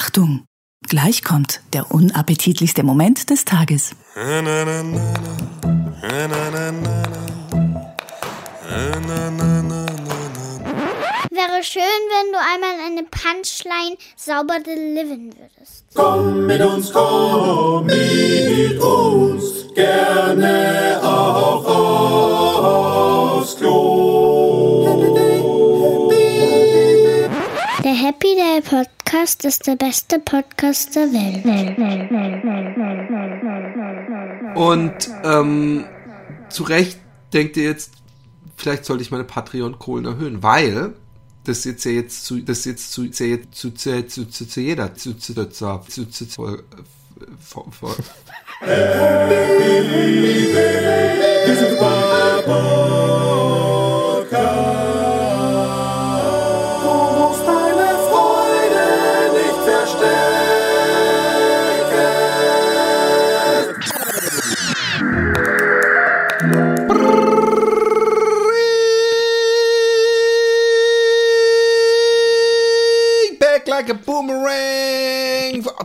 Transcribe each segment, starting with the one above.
Achtung! Gleich kommt der unappetitlichste Moment des Tages. Wäre schön, wenn du einmal eine Punchline sauber delivern würdest. Komm mit uns, komm mit uns, gerne auch aufs Klo. Der Podcast ist der beste Podcast der Welt. Und ähm, zu Recht denkt ihr jetzt, vielleicht sollte ich meine Patreon-Kohlen erhöhen, weil das jetzt ja jetzt zu, das jetzt zu, zu, zu, zu, zu, zu, zu jeder, zu, zu, zu, zu, zu, zu, zu, vor- vor- Du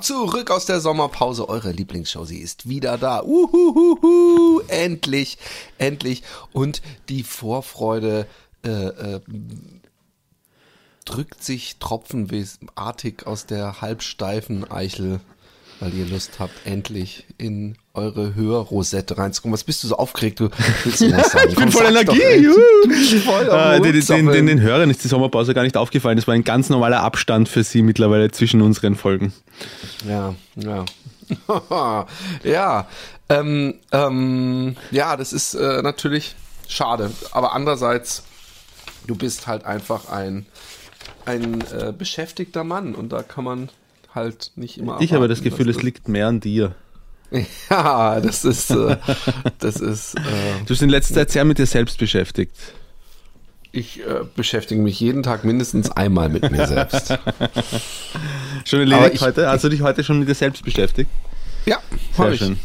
Zurück aus der Sommerpause. Eure Lieblingsshow, sie ist wieder da. Uhuhuhu. Endlich, endlich. Und die Vorfreude äh, äh, drückt sich tropfenartig aus der halbsteifen Eichel, weil ihr Lust habt, endlich in eure Hörrosette reinzukommen. Was bist du so aufgeregt? Du willst du was sagen? Ich bin Komm, voll Energie. voll Äh, den, den, den, den Hörern ist die Sommerpause gar nicht aufgefallen. Das war ein ganz normaler Abstand für sie mittlerweile zwischen unseren Folgen. Ja, ja. ja, ähm, ähm, ja, das ist äh, natürlich schade. Aber andererseits, du bist halt einfach ein, ein äh, beschäftigter Mann und da kann man halt nicht immer. Ich habe das Gefühl, es liegt mehr an dir. Ja, das ist, äh, das ist. Äh, Du bist in letzter Zeit sehr mit dir selbst beschäftigt. ich äh, beschäftige mich jeden Tag mindestens einmal mit mir selbst. Schon erledigt ich- heute? Hast du dich heute schon mit dir selbst beschäftigt? Ja, Sehr schön.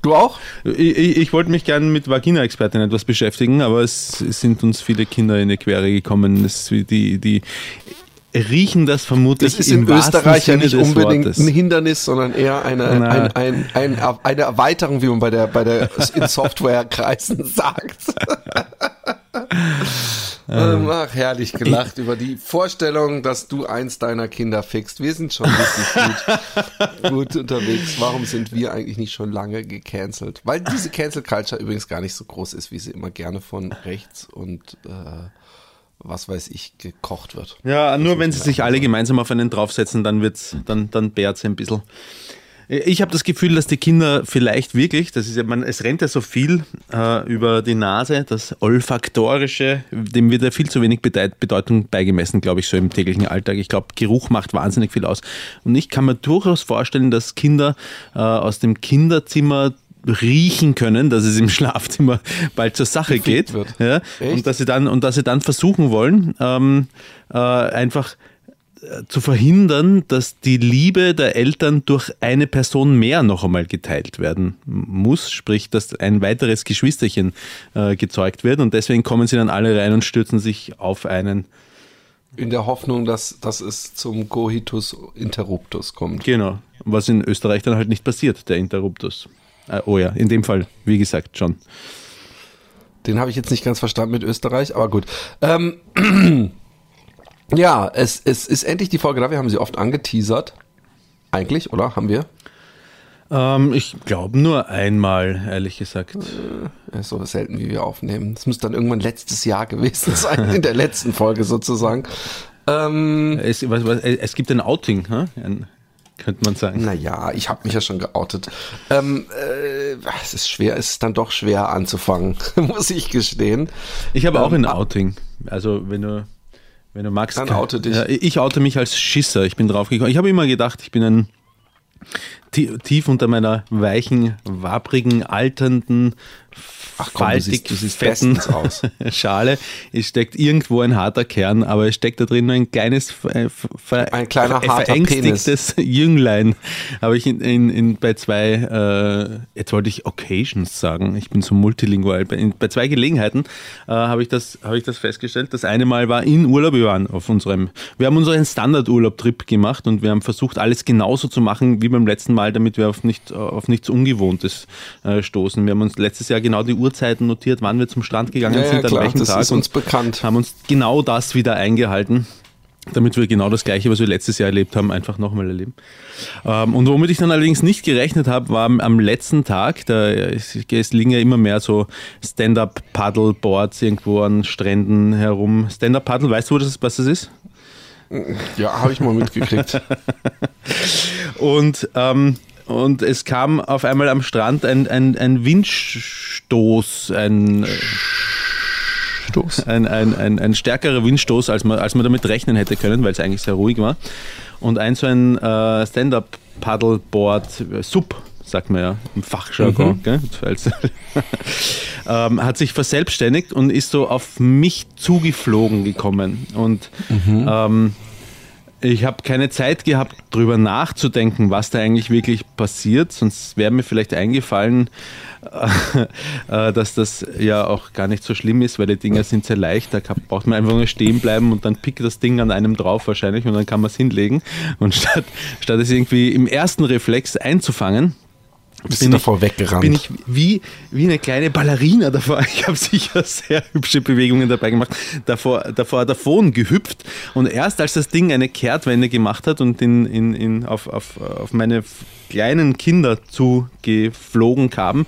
Du auch? Ich, ich, ich wollte mich gerne mit Vagina-Expertin etwas beschäftigen, aber es sind uns viele Kinder in die Quere gekommen. Das, die, die riechen das vermutlich Das ist in Österreich ja nicht unbedingt Wortes. ein Hindernis, sondern eher eine, ein, ein, ein, eine Erweiterung, wie man bei der, bei der in Softwarekreisen sagt. Ähm, Ach, herrlich gelacht über die Vorstellung, dass du eins deiner Kinder fixt. Wir sind schon richtig gut, gut unterwegs. Warum sind wir eigentlich nicht schon lange gecancelt? Weil diese Cancel Culture übrigens gar nicht so groß ist, wie sie immer gerne von rechts und äh, was weiß ich gekocht wird. Ja, nur wenn sie sich alle gemeinsam auf einen draufsetzen, dann wird's, dann, dann bärt ein bisschen. Ich habe das Gefühl, dass die Kinder vielleicht wirklich, das ist ja, man, es rennt ja so viel äh, über die Nase, das Olfaktorische, dem wird ja viel zu wenig Bedeutung beigemessen, glaube ich, so im täglichen Alltag. Ich glaube, Geruch macht wahnsinnig viel aus. Und ich kann mir durchaus vorstellen, dass Kinder äh, aus dem Kinderzimmer riechen können, dass es im Schlafzimmer bald zur Sache Gefickt geht. wird. Ja, Echt? und dass sie dann und dass sie dann versuchen wollen, ähm, äh, einfach äh, zu verhindern, dass die Liebe der Eltern durch eine Person mehr noch einmal geteilt werden muss, sprich, dass ein weiteres Geschwisterchen äh, gezeugt wird und deswegen kommen sie dann alle rein und stürzen sich auf einen. In der Hoffnung, dass, dass es zum Coitus interruptus kommt. Genau, was in Österreich dann halt nicht passiert, der Interruptus. Äh, oh ja, in dem Fall, wie gesagt, schon. Den habe ich jetzt nicht ganz verstanden mit Österreich, aber gut. Ähm, ja, es, es ist endlich die Folge da. Wir haben sie oft angeteasert. Eigentlich, oder? Haben wir? Ähm, ich glaube nur einmal, ehrlich gesagt. Ja, so selten, wie wir aufnehmen. Das muss dann irgendwann letztes Jahr gewesen sein, in der letzten Folge sozusagen. Ähm, Es, was, was, es gibt ein Outing, hä? ein, könnte man sagen. naja, ich habe mich ja schon geoutet. Ähm, äh, es ist schwer, es ist dann doch schwer anzufangen, muss ich gestehen. Ich habe auch Ähm, ein Outing. Also wenn du, wenn du magst. Dann oute dich. Ja, ich oute mich als Schisser. Ich bin draufgekommen. Ich habe immer gedacht, ich bin ein tief unter meiner weichen, wabbrigen, alternden, Ach komm, du faltig siehst, du siehst fetten. Schale. Es steckt irgendwo ein harter Kern, aber es steckt da drin nur ein kleines, äh, ver, Ein kleiner ver, verängstigtes Jünglein. Habe ich in, in, in, bei zwei, äh, jetzt wollte ich Occasions sagen, ich bin so multilingual. Bei, in, bei zwei Gelegenheiten äh, habe ich, das, habe ich das festgestellt. Das eine Mal war in Urlaub, wir waren auf unserem, wir haben unseren Standardurlaub-Trip gemacht und wir haben versucht, alles genauso zu machen wie beim letzten Mal, damit wir auf, nicht, auf nichts Ungewohntes äh, stoßen. Wir haben uns letztes Jahr genau die Uhrzeiten notiert, wann wir zum Strand gegangen Ja, ja, sind, an klar, welchem das Tag ist uns bekannt. haben uns genau das wieder eingehalten. Damit wir genau das Gleiche, was wir letztes Jahr erlebt haben, einfach nochmal erleben. Ähm, und womit ich dann allerdings nicht gerechnet habe, war am, letzten Tag, da es, es liegen ja immer mehr so Stand-Up-Paddle-Boards irgendwo an Stränden herum. Stand-Up-Paddle, weißt du, was das ist? Ja, habe ich mal mitgekriegt. Und, ähm, und es kam auf einmal am Strand ein, ein, ein Windstoß, ein, Stoß. ein, ein, ein, ein stärkerer Windstoß, als man, als man damit rechnen hätte können, weil es eigentlich sehr ruhig war. Und ein so ein äh, Stand-Up-Paddleboard, äh, Sub, sagt man ja im Fachjargon? Als- ähm, hat sich verselbstständigt und ist so auf mich zugeflogen gekommen. Und ähm, ich habe keine Zeit gehabt, drüber nachzudenken, was da eigentlich wirklich passiert. Sonst wäre mir vielleicht eingefallen, äh, dass das ja auch gar nicht so schlimm ist, weil die Dinger sind sehr leicht. Da kann, braucht man einfach nur stehen bleiben und dann pickt das Ding an einem drauf wahrscheinlich und dann kann man es hinlegen. Und statt, statt es irgendwie im ersten Reflex einzufangen, Bist bin du ich- davor weggerannt? bin ich wie, wie eine kleine Ballerina davor. Ich habe sicher sehr hübsche Bewegungen dabei gemacht. Davor, davor davon gehüpft. Und erst als das Ding eine Kehrtwende gemacht hat und in, in, in, auf, auf, auf meine kleinen Kinder zugeflogen kamen,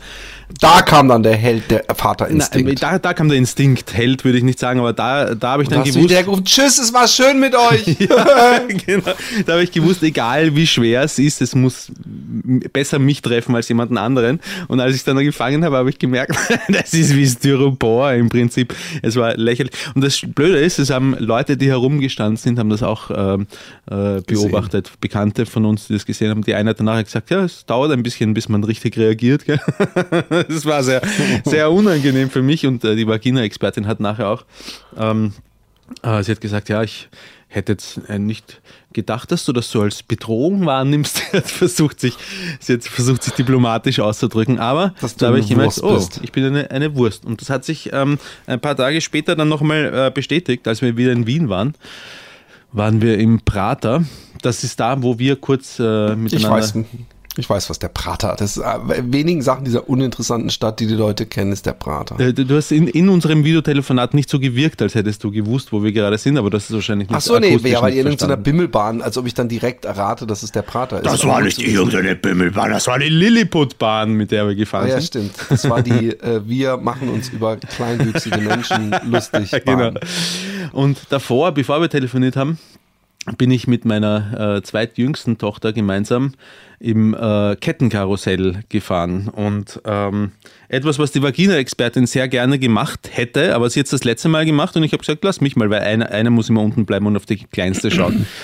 da kam dann der Held, der na, Vaterinstinkt. da, da kam der Instinkt. Held würde ich nicht sagen, aber da, da habe ich da dann gewusst. wieder gerufen, tschüss, es war schön mit euch. Ja, genau. Da habe ich gewusst, egal wie schwer es ist, es muss besser mich treffen als jemanden anderen. Und als ich es dann gefangen habe, habe ich gemerkt, das ist wie Styropor im Prinzip. Es war lächerlich. Und das Blöde ist, es haben Leute, die herumgestanden sind, haben das auch ähm, äh, beobachtet. Bekannte von uns, die das gesehen haben. Die eine hat danach gesagt, ja, es dauert ein bisschen, bis man richtig reagiert. Gell? Das war sehr, sehr unangenehm für mich. Und äh, die Vagina-Expertin hat nachher auch ähm, äh, sie hat gesagt, ja, ich hätte jetzt äh, nicht gedacht, dass du das so als Bedrohung wahrnimmst. Sie hat versucht, sich, sie hat versucht, sich diplomatisch auszudrücken, aber da habe ich gemerkt, oh, bist. ich bin eine, eine Wurst. Und das hat sich ähm, ein paar Tage später dann nochmal äh, bestätigt, als wir wieder in Wien waren, waren wir im Prater. Das ist da, wo wir kurz äh, miteinander... Ich weiß, ich weiß, was der Prater hat. Das ist äh, wenigen Sachen dieser uninteressanten Stadt, die die Leute kennen, ist der Prater. Äh, Du hast in, in unserem Videotelefonat nicht so gewirkt, als hättest du gewusst, wo wir gerade sind, aber das ist wahrscheinlich nicht Ach so, nee, ja, weil ihr in so einer. Bimmelbahn, als ob ich dann direkt errate, dass es der Prater ist. Das war nicht irgendeine Bimmelbahn, das war die Lilliputbahn, mit der wir Ah, gefahren ja, sind. stimmt. Das war die, äh, wir machen uns über kleinwüchsige Menschen lustig. Genau. Bahn. Und davor, bevor wir telefoniert haben, bin ich mit meiner äh, zweitjüngsten Tochter gemeinsam im äh, Kettenkarussell gefahren. Und ähm, etwas, was die Vagina-Expertin sehr gerne gemacht hätte, aber sie hat es das letzte Mal gemacht und ich habe gesagt, lass mich mal, weil einer, einer muss immer unten bleiben und auf die Kleinste schauen.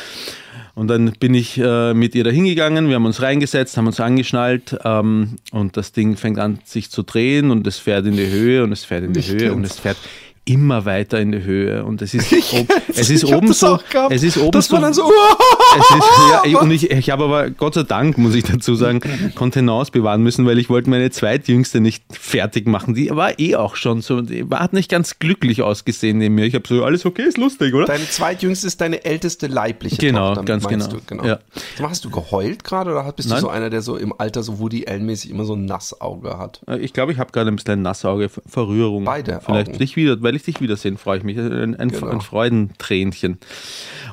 Und dann bin ich äh, mit ihr da hingegangen, wir haben uns reingesetzt, haben uns angeschnallt ähm, und das Ding fängt an sich zu drehen und es fährt in die Höhe und es fährt in die Ich Höhe und es fährt immer weiter in die Höhe. Und es ist, ob, es ist oben so, es ist oben Das so, war dann so, ist, ja, ich- und ich, ich habe aber Gott sei Dank, muss ich dazu sagen, Kontenance bewahren müssen, weil ich wollte meine zweitjüngste nicht fertig machen. Die war eh auch schon so, die war, hat nicht ganz glücklich ausgesehen neben mir. Ich habe so, alles okay, ist lustig, oder? Deine zweitjüngste ist deine älteste leibliche Genau, Tochter. ganz genau. Du, genau. Ja. Mal, Hast du geheult gerade oder bist Nein. du so einer, der so im Alter so Woody Allen-mäßig immer so ein Nassauge hat? Äh, Ich glaube, ich habe gerade ein bisschen ein Nassauge, Ver- Verrührung. Beide Vielleicht Augen. dich wieder, weil ich dich wiedersehen, freue ich mich. Ein, ein, Genau. ein Freudentränchen.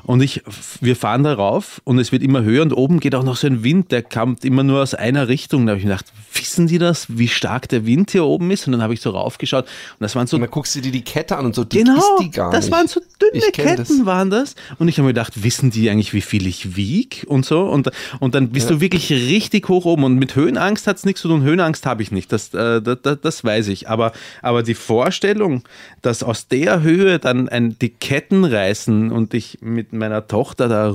Und ich, wir fahren da rauf und es wird immer höher und oben geht auch noch so ein Wind, der kommt immer nur aus einer Richtung. Da habe ich mir gedacht, wissen die das, wie stark der Wind hier oben ist? Und dann habe ich so raufgeschaut und das waren so Und dann guckst du dir die Kette an und so dick Genau, ist die gar das nicht. waren so dünne Ketten das. waren das. Und ich habe mir gedacht, wissen die eigentlich, wie viel ich wieg und so? Und, und dann bist du wirklich richtig hoch oben. Und mit Höhenangst hat es nichts zu tun. Höhenangst habe ich nicht, das, äh, das, das, das weiß ich. Aber, aber die Vorstellung, dass aus der Höhe dann ein, die Ketten reißen und ich mit meiner Tochter da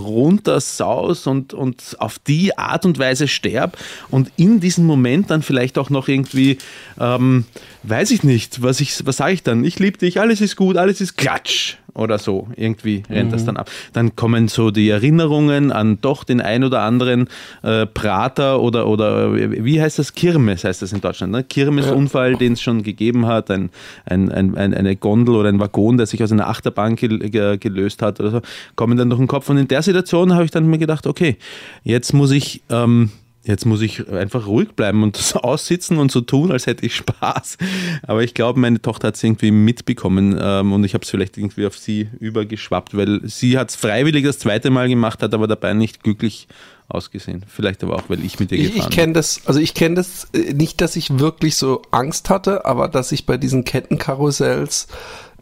runtersaus und, und auf die Art und Weise sterb und in diesem Moment dann vielleicht auch noch irgendwie, ähm, weiß ich nicht, was, ich, was sage ich dann? Ich liebe dich, alles ist gut, alles ist Klatsch oder so. Irgendwie rennt das dann ab. Dann kommen so die Erinnerungen an doch den ein oder anderen äh, Prater oder, oder wie heißt das? Kirmes heißt das in Deutschland. Ne? Kirmesunfall, den es schon gegeben hat, ein, ein, ein, ein, eine Gondel oder ein Waggon, der sich aus einer Achterbahn gel ge gelöst hat oder so, kommen dann durch den Kopf. Und in der Situation habe ich dann mir gedacht, okay, jetzt muss ich. Ähm, Jetzt muss ich einfach ruhig bleiben und das aussitzen und so tun, als hätte ich Spaß. Aber ich glaube, meine Tochter hat es irgendwie mitbekommen ähm, und ich habe es vielleicht irgendwie auf sie übergeschwappt, weil sie hat es freiwillig das zweite Mal gemacht, hat aber dabei nicht glücklich ausgesehen. Vielleicht aber auch, weil ich mit ihr Ich, gefahren ich kenne das, also ich kenne das äh, nicht, dass ich wirklich so Angst hatte, aber dass ich bei diesen Kettenkarussells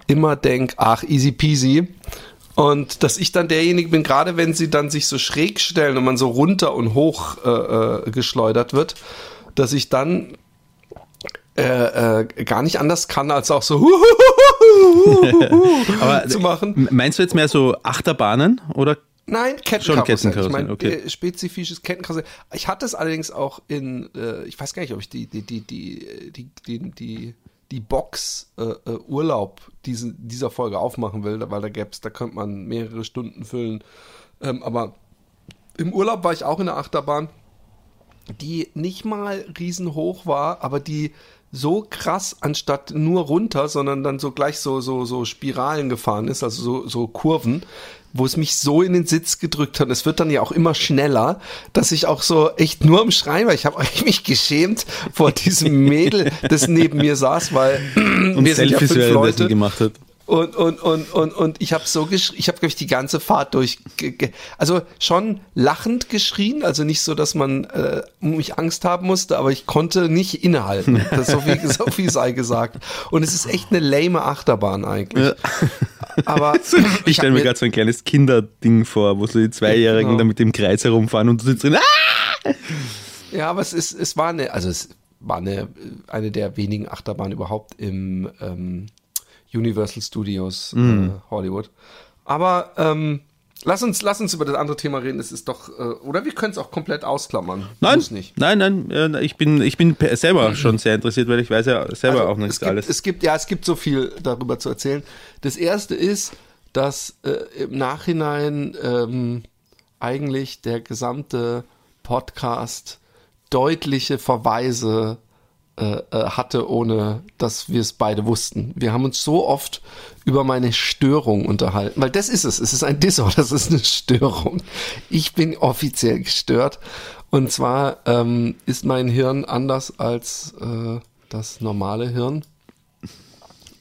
immer denk, ach, easy peasy. Und dass ich dann derjenige bin, gerade wenn sie dann sich so schräg stellen und man so runter und hoch äh, äh, geschleudert wird, dass ich dann äh, äh, gar nicht anders kann, als auch so Aber zu machen. Meinst du jetzt mehr so Achterbahnen oder Nein, Schon Kettenkarussell. Kettenkarussell, ich meine, okay. äh, spezifisches Kettenkarussell. Ich hatte es allerdings auch in, äh, ich weiß gar nicht, ob ich die, die, die, die, die, die, die, die Box äh, äh, Urlaub diesen, dieser Folge aufmachen will, weil da gäb's, da könnte man mehrere Stunden füllen. Ähm, aber im Urlaub war ich auch in der Achterbahn, die nicht mal riesenhoch war, aber die so krass anstatt nur runter, sondern dann so gleich so so so Spiralen gefahren ist, also so so Kurven, wo es mich so in den Sitz gedrückt hat. Es wird dann ja auch immer schneller, dass ich auch so echt nur am Schreien war. Ich habe mich geschämt vor diesem Mädel, das neben mir saß, weil und wir sind ja Selfies fünf Leute. gemacht hat? Und, und, und, und, und ich habe so geschrien, ich habe, glaube ich, die ganze Fahrt durch, also schon lachend geschrien, also nicht so, dass man äh, um mich Angst haben musste, aber ich konnte nicht innehalten. Das so, viel, so viel sei gesagt. Und es ist echt eine lame Achterbahn eigentlich. Aber Ich stelle mir gerade so ein kleines Kinderding vor, wo so die Zweijährigen Genau. da mit dem Kreis herumfahren und du sitzt drin. Ah! Ja, aber es ist, es war eine, also es war eine, eine der wenigen Achterbahnen überhaupt im ähm, Universal Studios Mhm. äh, Hollywood. Aber ähm, lass uns, lass uns über das andere Thema reden. Es ist doch, äh, oder wir können es auch komplett ausklammern. Nein, Muss nicht. nein, nein, äh, ich bin, ich bin selber schon sehr interessiert, weil ich weiß ja selber Also, auch nicht es gibt, alles. Es gibt, ja, es gibt so viel darüber zu erzählen. Das erste ist, dass äh, im Nachhinein ähm, eigentlich der gesamte Podcast deutliche Verweise äh, äh, hatte, ohne dass wir es beide wussten. Wir haben uns so oft über meine Störung unterhalten, weil das ist es. Es ist ein Disorder, das ist eine Störung. Ich bin offiziell gestört. Und zwar ähm, ist mein Hirn anders als äh, das normale Hirn.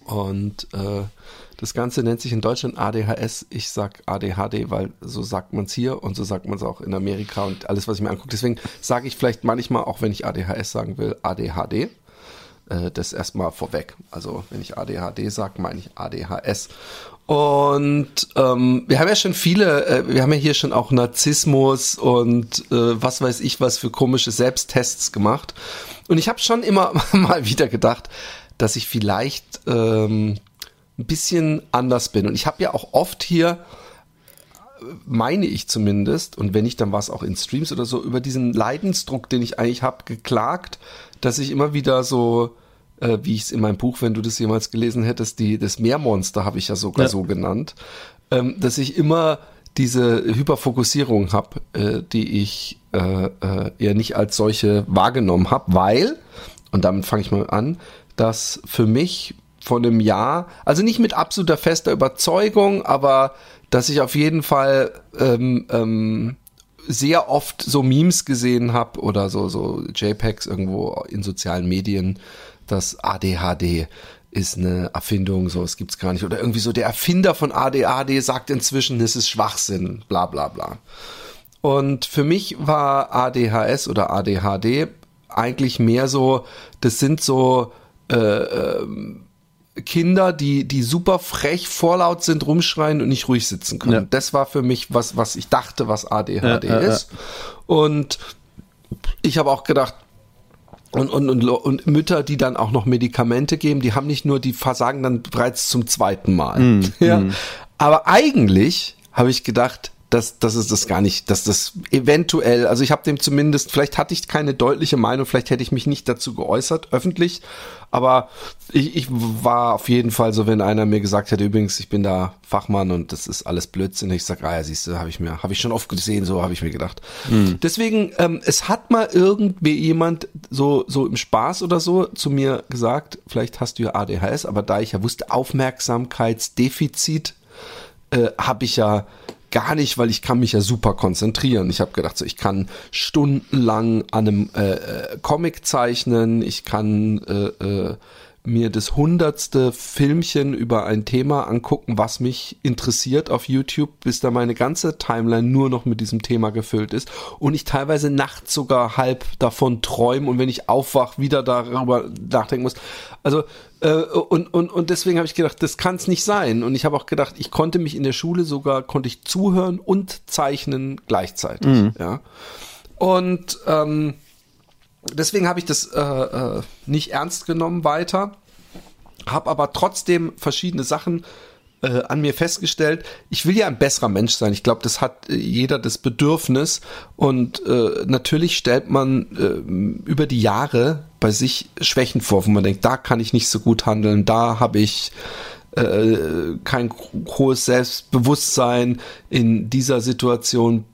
Und äh, das Ganze nennt sich in Deutschland ADHS. Ich sag ADHD, weil so sagt man es hier und so sagt man es auch in Amerika und alles, was ich mir angucke. Deswegen sage ich vielleicht manchmal, auch wenn ich ADHS sagen will, ADHD. Äh, das erstmal vorweg. Also wenn ich ADHD sage, meine ich ADHS. Und ähm, wir haben ja schon viele, äh, wir haben ja hier schon auch Narzissmus und äh, was weiß ich was für komische Selbsttests gemacht. Und ich habe schon immer mal wieder gedacht, dass ich vielleicht ähm, ein bisschen anders bin. Und ich habe ja auch oft hier, meine ich zumindest, und wenn nicht, dann war es auch in Streams oder so, über diesen Leidensdruck, den ich eigentlich habe, geklagt, dass ich immer wieder so, äh, wie ich es in meinem Buch, wenn du das jemals gelesen hättest, die, das Meermonster habe ich ja sogar Ja. so genannt, ähm, dass ich immer diese Hyperfokussierung habe, äh, die ich äh, äh, eher nicht als solche wahrgenommen habe, weil, und damit fange ich mal an, dass für mich von einem Jahr, also nicht mit absoluter fester Überzeugung, aber dass ich auf jeden Fall ähm, ähm, sehr oft so Memes gesehen habe oder so, so JPEGs irgendwo in sozialen Medien, dass ADHD ist eine Erfindung, so, es gibt's gar nicht. Oder irgendwie so, der Erfinder von ADHD sagt inzwischen, es ist Schwachsinn, bla bla bla. Und für mich war ADHS oder ADHD eigentlich mehr so, das sind so äh, ähm, Kinder, die, die super frech, vorlaut sind, rumschreien und nicht ruhig sitzen können. Ja. Das war für mich was, was ich dachte, was ADHD Ja, ja, ja. ist. Und ich habe auch gedacht, und, und, und, und Mütter, die dann auch noch Medikamente geben, die haben nicht nur, die versagen dann bereits zum zweiten Mal. Mm, ja. Aber eigentlich habe ich gedacht, dass, dass es das gar nicht, dass das eventuell, also ich habe dem zumindest, vielleicht hatte ich keine deutliche Meinung, vielleicht hätte ich mich nicht dazu geäußert, öffentlich, aber ich, ich war auf jeden Fall so, wenn einer mir gesagt hätte, übrigens, ich bin da Fachmann und das ist alles Blödsinn, ich sag, ah ja, siehst du, habe ich mir, habe ich schon oft gesehen, so habe ich mir gedacht. Deswegen, ähm, es hat mal irgendwie jemand so, so im Spaß oder so zu mir gesagt, vielleicht hast du ja ADHS, aber da ich ja wusste, Aufmerksamkeitsdefizit, äh, habe ich ja gar nicht, weil ich kann mich ja super konzentrieren. Ich habe gedacht, so, ich kann stundenlang an einem äh, äh, Comic zeichnen, ich kann äh, äh, mir das hundertste Filmchen über ein Thema angucken, was mich interessiert auf YouTube, bis da meine ganze Timeline nur noch mit diesem Thema gefüllt ist und ich teilweise nachts sogar halb davon träume und wenn ich aufwach, wieder darüber nachdenken muss. Also und, und, und deswegen habe ich gedacht, das kann es nicht sein. Und ich habe auch gedacht, ich konnte mich in der Schule sogar, konnte ich zuhören und zeichnen gleichzeitig. Ja. Und ähm, deswegen habe ich das äh, äh, nicht ernst genommen weiter, habe aber trotzdem verschiedene Sachen äh, an mir festgestellt, ich will ja ein besserer Mensch sein. Ich glaube, das hat äh, jeder das Bedürfnis und äh, natürlich stellt man äh, über die Jahre bei sich Schwächen vor, wo man denkt, da kann ich nicht so gut handeln, da habe ich äh, kein hohes Selbstbewusstsein in dieser Situation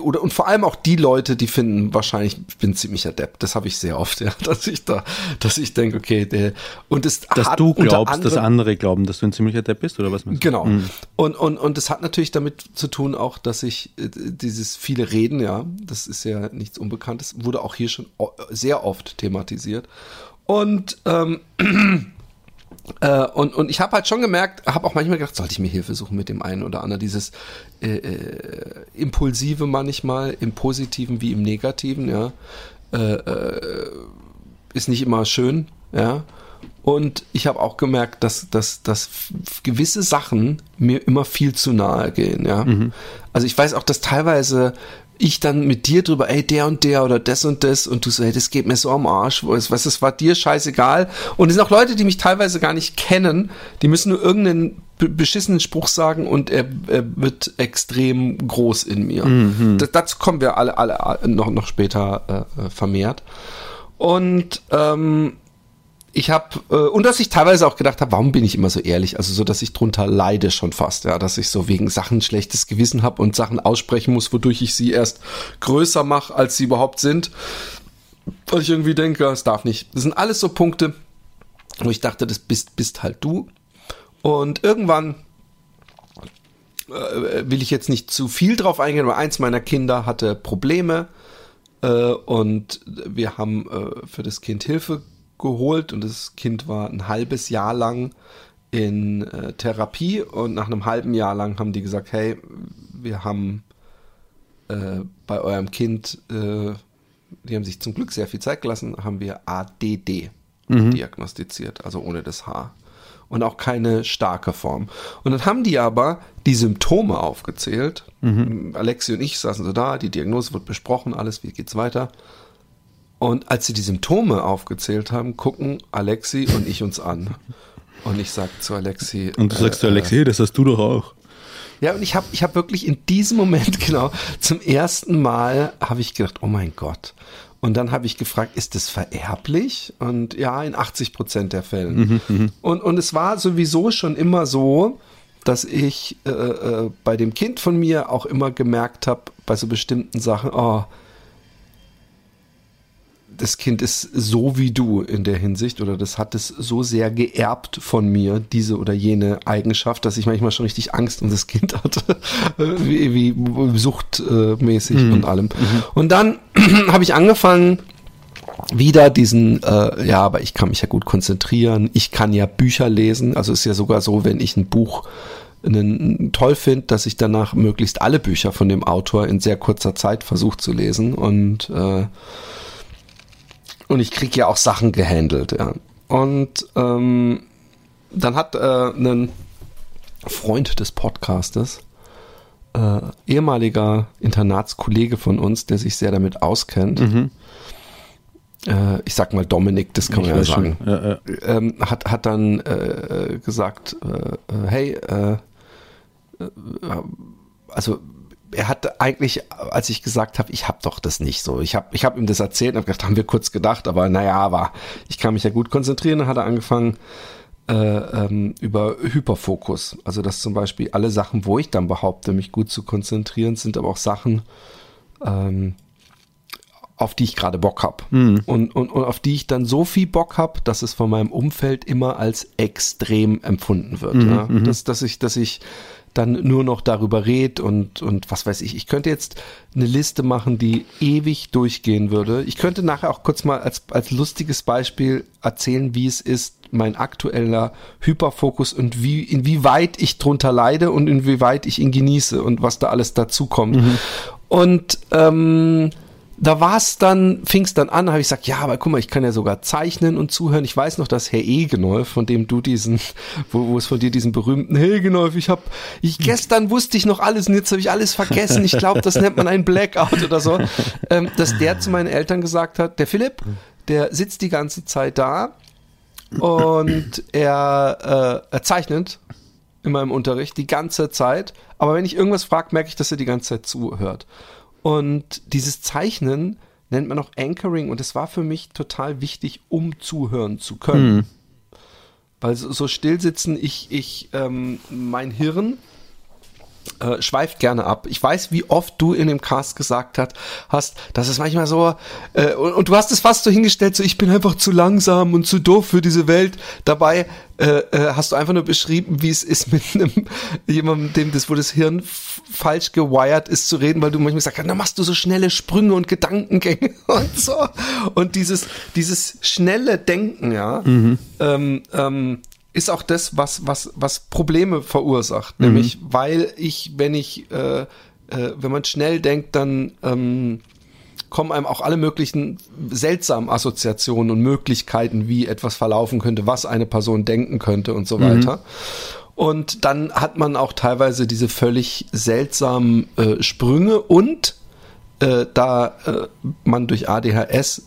oder und vor allem auch die Leute, die finden wahrscheinlich, ich bin ziemlich adept. Das habe ich sehr oft, ja, dass ich da, dass ich denke, okay, der und es Dass hat du glaubst, dass anderem- andere glauben, dass du ein ziemlicher Depp bist, oder was meinst du? Genau. Und, und, und das hat natürlich damit zu tun auch, dass ich äh, dieses viele Reden, ja, das ist ja nichts Unbekanntes, wurde auch hier schon sehr oft thematisiert. Und, ähm, äh, und, und ich habe halt schon gemerkt, habe auch manchmal gedacht, sollte ich mir Hilfe suchen mit dem einen oder anderen, dieses äh, äh, Impulsive manchmal, im Positiven wie im Negativen, ja, äh, äh, ist nicht immer schön, ja. Und ich habe auch gemerkt, dass, dass, dass gewisse Sachen mir immer viel zu nahe gehen, ja. Also ich weiß auch, dass teilweise ich dann mit dir drüber, ey, der und der oder das und das und du so, ey, das geht mir so am Arsch, was, was das war dir scheißegal. Und es sind auch Leute, die mich teilweise gar nicht kennen, die müssen nur irgendeinen be- beschissenen Spruch sagen und er, er wird extrem groß in mir. Da- dazu kommen wir alle, alle alle noch, noch später äh, äh, vermehrt. Und ähm, ich habe äh, und dass ich teilweise auch gedacht habe, warum bin ich immer so ehrlich? Also so, dass ich drunter leide schon fast, ja, dass ich so wegen Sachen schlechtes Gewissen habe und Sachen aussprechen muss, wodurch ich sie erst größer mache, als sie überhaupt sind. Weil ich irgendwie denke, es darf nicht. Das sind alles so Punkte, wo ich dachte, das bist bist halt du. Und irgendwann äh, will ich jetzt nicht zu viel drauf eingehen, aber eins meiner Kinder hatte Probleme äh, und wir haben äh, für das Kind Hilfe geholt und das Kind war ein halbes Jahr lang in äh, Therapie und nach einem halben Jahr lang haben die gesagt, hey, wir haben äh, bei eurem Kind, äh, die haben sich zum Glück sehr viel Zeit gelassen, haben wir ADD diagnostiziert, also ohne das H. Und auch keine starke Form. Und dann haben die aber die Symptome aufgezählt. Alexi und ich saßen so da, die Diagnose wird besprochen, alles, wie geht's weiter. Und als sie die Symptome aufgezählt haben, gucken Alexi und ich uns an. Und ich sag zu Alexi. Und du sagst zu äh, Alex, hey, das hast du doch auch. ja, und ich habe ich hab wirklich in diesem Moment, genau, zum ersten Mal habe ich gedacht, oh mein Gott. Und dann habe ich gefragt, ist das vererblich? Und ja, in 80 Prozent der Fällen. und, und es war sowieso schon immer so, dass ich äh, äh, bei dem Kind von mir auch immer gemerkt habe, bei so bestimmten Sachen, oh, das Kind ist so wie du in der Hinsicht oder das hat es so sehr geerbt von mir, diese oder jene Eigenschaft, dass ich manchmal schon richtig Angst um das Kind hatte, wie, wie suchtmäßig und allem. Und dann habe ich angefangen, wieder diesen, äh, ja, aber ich kann mich ja gut konzentrieren, ich kann ja Bücher lesen, also ist ja sogar so, wenn ich ein Buch einen, toll finde, dass ich danach möglichst alle Bücher von dem Autor in sehr kurzer Zeit versuche zu lesen. Und äh, und ich krieg ja auch Sachen gehandelt, ja. Und ähm, dann hat äh, ein Freund des Podcastes, äh, ehemaliger Internatskollege von uns, der sich sehr damit auskennt, äh, ich sag mal Dominik, das kann Ich man ja sagen, Ja, ja. ähm, hat, hat dann äh, gesagt, äh, hey, also er hat eigentlich, als ich gesagt habe, ich habe doch das nicht so. Ich habe ich hab ihm das erzählt und habe gedacht, haben wir kurz gedacht, aber naja, aber ich kann mich ja gut konzentrieren. Dann hat er angefangen äh, ähm, über Hyperfokus. Also dass zum Beispiel alle Sachen, wo ich dann behaupte, mich gut zu konzentrieren, sind aber auch Sachen, ähm, auf die ich gerade Bock habe. Und, und, und auf die ich dann so viel Bock habe, dass es von meinem Umfeld immer als extrem empfunden wird. ja? Dass, dass ich, dass ich dann nur noch darüber rede und, und was weiß ich. Ich könnte jetzt eine Liste machen, die ewig durchgehen würde. Ich könnte nachher auch kurz mal als, als lustiges Beispiel erzählen, wie es ist, mein aktueller Hyperfokus und wie, inwieweit ich drunter leide und inwieweit ich ihn genieße und was da alles dazu kommt. Und ähm, da war es dann, fing es dann an, habe ich gesagt, ja, aber guck mal, ich kann ja sogar zeichnen und zuhören. Ich weiß noch, dass Herr Egenolf, von dem du diesen, wo, wo es von dir diesen berühmten Herr Egenolf, ich habe, ich gestern wusste ich noch alles und jetzt habe ich alles vergessen. Ich glaube, das nennt man ein Blackout oder so, ähm, dass der zu meinen Eltern gesagt hat, der Philipp, der sitzt die ganze Zeit da und er, äh, er zeichnet in meinem Unterricht die ganze Zeit. Aber wenn ich irgendwas frage, merke ich, dass er die ganze Zeit zuhört. Und dieses Zeichnen nennt man auch Anchoring und es war für mich total wichtig, um zuhören zu können. Weil so, so still sitzen, ich, ich, ähm, mein Hirn äh, schweift gerne ab. Ich weiß, wie oft du in dem Cast gesagt hat, hast, dass es manchmal so, äh, und, und du hast es fast so hingestellt, so ich bin einfach zu langsam und zu doof für diese Welt. Dabei äh, äh, hast du einfach nur beschrieben, wie es ist mit einem jemandem, dem das, wo das Hirn falsch gewired ist zu reden, weil du manchmal sagst, na machst du so schnelle Sprünge und Gedankengänge und so. Und dieses, dieses schnelle Denken, ja, ähm, ähm, ist auch das, was, was, was Probleme verursacht. Nämlich, weil ich, wenn ich, äh, äh, wenn man schnell denkt, dann ähm, kommen einem auch alle möglichen seltsamen Assoziationen und Möglichkeiten, wie etwas verlaufen könnte, was eine Person denken könnte und so weiter. Und dann hat man auch teilweise diese völlig seltsamen äh, Sprünge und äh, da äh, man durch ADHS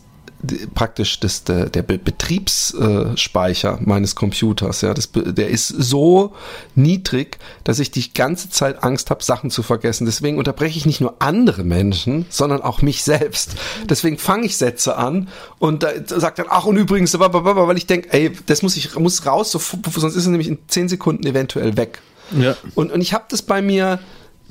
praktisch das, der, der Be- Betriebsspeicher meines Computers, ja, das, der ist so niedrig, dass ich die ganze Zeit Angst habe, Sachen zu vergessen. Deswegen unterbreche ich nicht nur andere Menschen, sondern auch mich selbst. Deswegen fange ich Sätze an und da sagt dann, ach und übrigens, weil ich denke, ey, das muss ich muss raus, so, sonst ist es nämlich in zehn Sekunden eventuell weg. Ja. Und, und ich habe das bei mir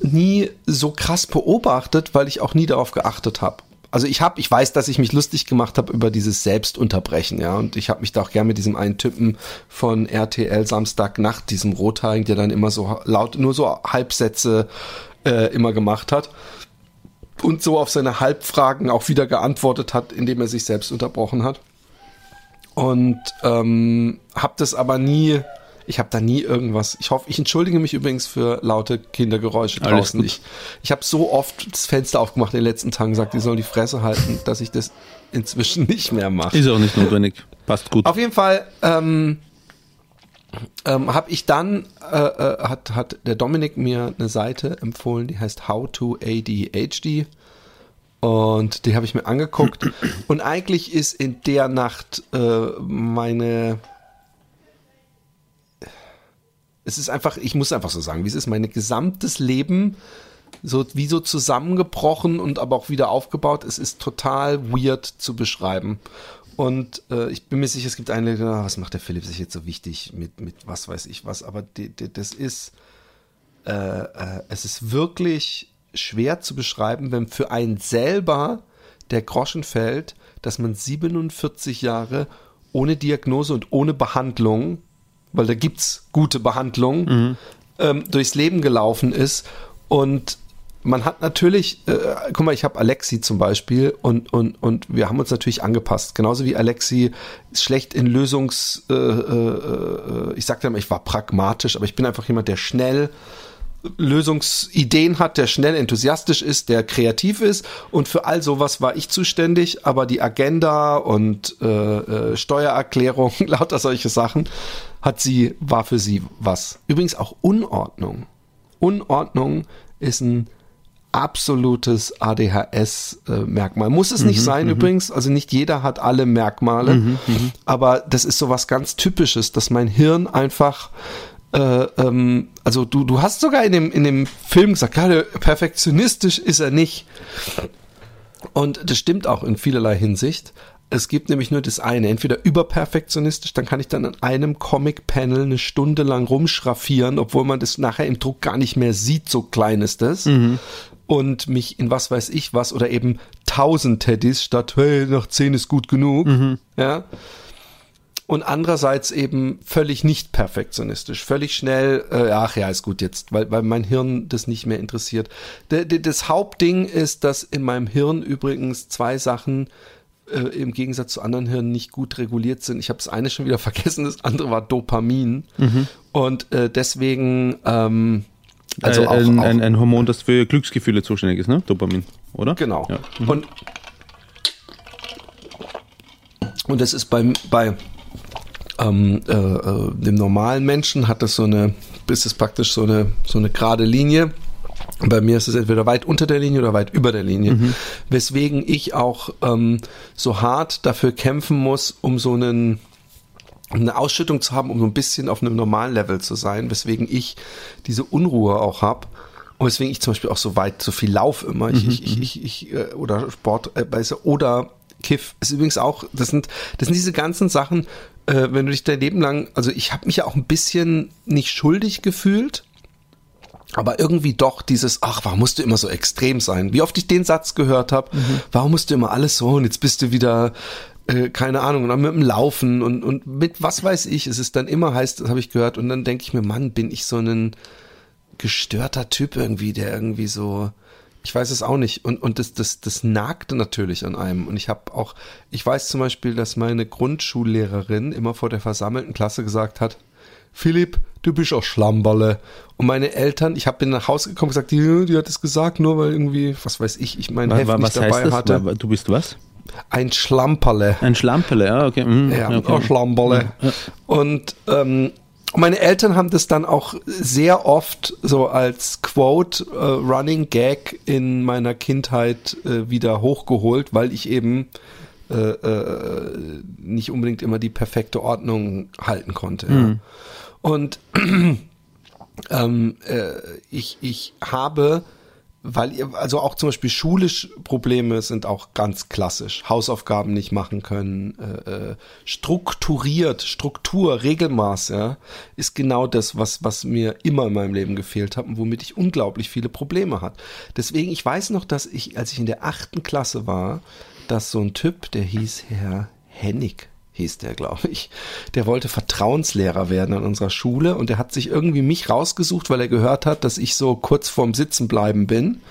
nie so krass beobachtet, weil ich auch nie darauf geachtet habe. Also ich habe, ich weiß, dass ich mich lustig gemacht habe über dieses Selbstunterbrechen, ja, und ich habe mich da auch gern mit diesem einen Typen von RTL Samstagnacht, diesem Rothaarigen, der dann immer so laut, nur so Halbsätze äh, immer gemacht hat und so auf seine Halbfragen auch wieder geantwortet hat, indem er sich selbst unterbrochen hat. Und ähm, habe das aber nie, ich habe da nie irgendwas. Ich hoffe, ich entschuldige mich übrigens für laute Kindergeräusche draußen. Ich, ich habe so oft das Fenster aufgemacht in den letzten Tagen, gesagt, die sollen die Fresse halten, dass ich das inzwischen nicht mehr mache. Ist auch nicht notwendig. Passt gut. Auf jeden Fall ähm, ähm, habe ich dann, äh, äh, hat, hat der Dominik mir eine Seite empfohlen, die heißt How to ADHD. Und die habe ich mir angeguckt. Und eigentlich ist in der Nacht äh, meine. Es ist einfach, ich muss einfach so sagen, wie es ist, mein gesamtes Leben so wie so zusammengebrochen und aber auch wieder aufgebaut. Es ist total weird zu beschreiben. Und äh, ich bin mir sicher, es gibt eine, ah, was macht der Philipp sich jetzt so wichtig mit, mit was weiß ich was, aber die, die, das ist, äh, äh, es ist wirklich schwer zu beschreiben, wenn für einen selber der Groschen fällt, dass man 47 Jahre ohne Diagnose und ohne Behandlung, weil da gibt's gute Behandlung, ähm, durchs Leben gelaufen ist. Und man hat natürlich, äh, guck mal, ich habe Alexi zum Beispiel und, und, und wir haben uns natürlich angepasst. Genauso wie Alexi schlecht in Lösungs, äh, äh, äh, ich sagte immer, ich war pragmatisch, aber ich bin einfach jemand, der schnell Lösungsideen hat, der schnell enthusiastisch ist, der kreativ ist. Und für all sowas war ich zuständig, aber die Agenda und äh, äh, Steuererklärung, lauter solche Sachen, hat sie, war für sie was. Übrigens auch Unordnung. Unordnung ist ein absolutes ADHS-Merkmal. Muss es nicht sein übrigens, also nicht jeder hat alle Merkmale, aber das ist so was ganz Typisches, dass mein Hirn einfach äh, ähm, also du, du hast sogar in dem, in dem Film gesagt, ja, perfektionistisch ist er nicht. Und das stimmt auch in vielerlei Hinsicht. Es gibt nämlich nur das eine, entweder überperfektionistisch, dann kann ich dann an einem Comic-Panel eine Stunde lang rumschraffieren, obwohl man das nachher im Druck gar nicht mehr sieht, so klein ist das. Und mich in was weiß ich was oder eben tausend Teddys statt, hey, nach zehn ist gut genug. Ja. Und andererseits eben völlig nicht perfektionistisch, völlig schnell, äh, ach ja, ist gut jetzt, weil, weil mein Hirn das nicht mehr interessiert. D das Hauptding ist, dass in meinem Hirn übrigens zwei Sachen äh, im Gegensatz zu anderen Hirnen nicht gut reguliert sind. Ich habe das eine schon wieder vergessen, das andere war Dopamin. Und äh, deswegen, ähm, also äh, auch, ein, auch ein, ein Hormon, das für Glücksgefühle zuständig ist, ne? Dopamin, oder? Genau. Ja. Und, und das ist beim, bei ähm, äh, äh, dem normalen Menschen hat das so eine, ist es praktisch so eine, so eine gerade Linie. Bei mir ist es entweder weit unter der Linie oder weit über der Linie. Weswegen ich auch ähm, so hart dafür kämpfen muss, um so einen um eine Ausschüttung zu haben, um so ein bisschen auf einem normalen Level zu sein, weswegen ich diese Unruhe auch habe. Und weswegen ich zum Beispiel auch so weit, so viel lauf immer, ich, ich, ich, ich, ich, äh, oder Sport, äh, oder Kiff. Ist übrigens auch, das sind, das sind diese ganzen Sachen, äh, wenn du dich dein Leben lang, also ich habe mich ja auch ein bisschen nicht schuldig gefühlt, aber irgendwie doch dieses, ach, warum musst du immer so extrem sein? Wie oft ich den Satz gehört habe, warum musst du immer alles so und jetzt bist du wieder, äh, keine Ahnung, und dann mit dem Laufen und, und mit was weiß ich, es ist dann immer heißt, das habe ich gehört, und dann denke ich mir, Mann, bin ich so ein gestörter Typ irgendwie, der irgendwie so, ich weiß es auch nicht. Und, und das, das, das nagte natürlich an einem. Und ich habe auch, ich weiß zum Beispiel, dass meine Grundschullehrerin immer vor der versammelten Klasse gesagt hat, Philipp, du bist auch Schlamballe. Und meine Eltern, ich habe bin nach Hause gekommen und gesagt, die, die hat es gesagt, nur weil irgendwie, was weiß ich, ich mein Heft wa- nicht was dabei das? hatte. Du bist was? Ein Schlamperle. Ein Schlamperle, ja, okay. mhm, Ja, okay. auch Schlamperle. Und ähm, meine Eltern haben das dann auch sehr oft so als Quote äh, Running Gag in meiner Kindheit äh, wieder hochgeholt, weil ich eben äh, äh, nicht unbedingt immer die perfekte Ordnung halten konnte. Ja. Und ähm, äh, ich, ich habe, weil ihr, also auch zum Beispiel schulisch Probleme sind auch ganz klassisch. Hausaufgaben nicht machen können, äh, äh, strukturiert, Struktur, Regelmaß, ja, ist genau das, was, was mir immer in meinem Leben gefehlt hat und womit ich unglaublich viele Probleme hat. Deswegen, ich weiß noch, dass ich, als ich in der achten Klasse war, dass so ein Typ, der hieß Herr Hennig, hieß der, glaube ich. Der wollte Vertrauenslehrer werden an unserer Schule und der hat sich irgendwie mich rausgesucht, weil er gehört hat, dass ich so kurz vorm Sitzenbleiben bin.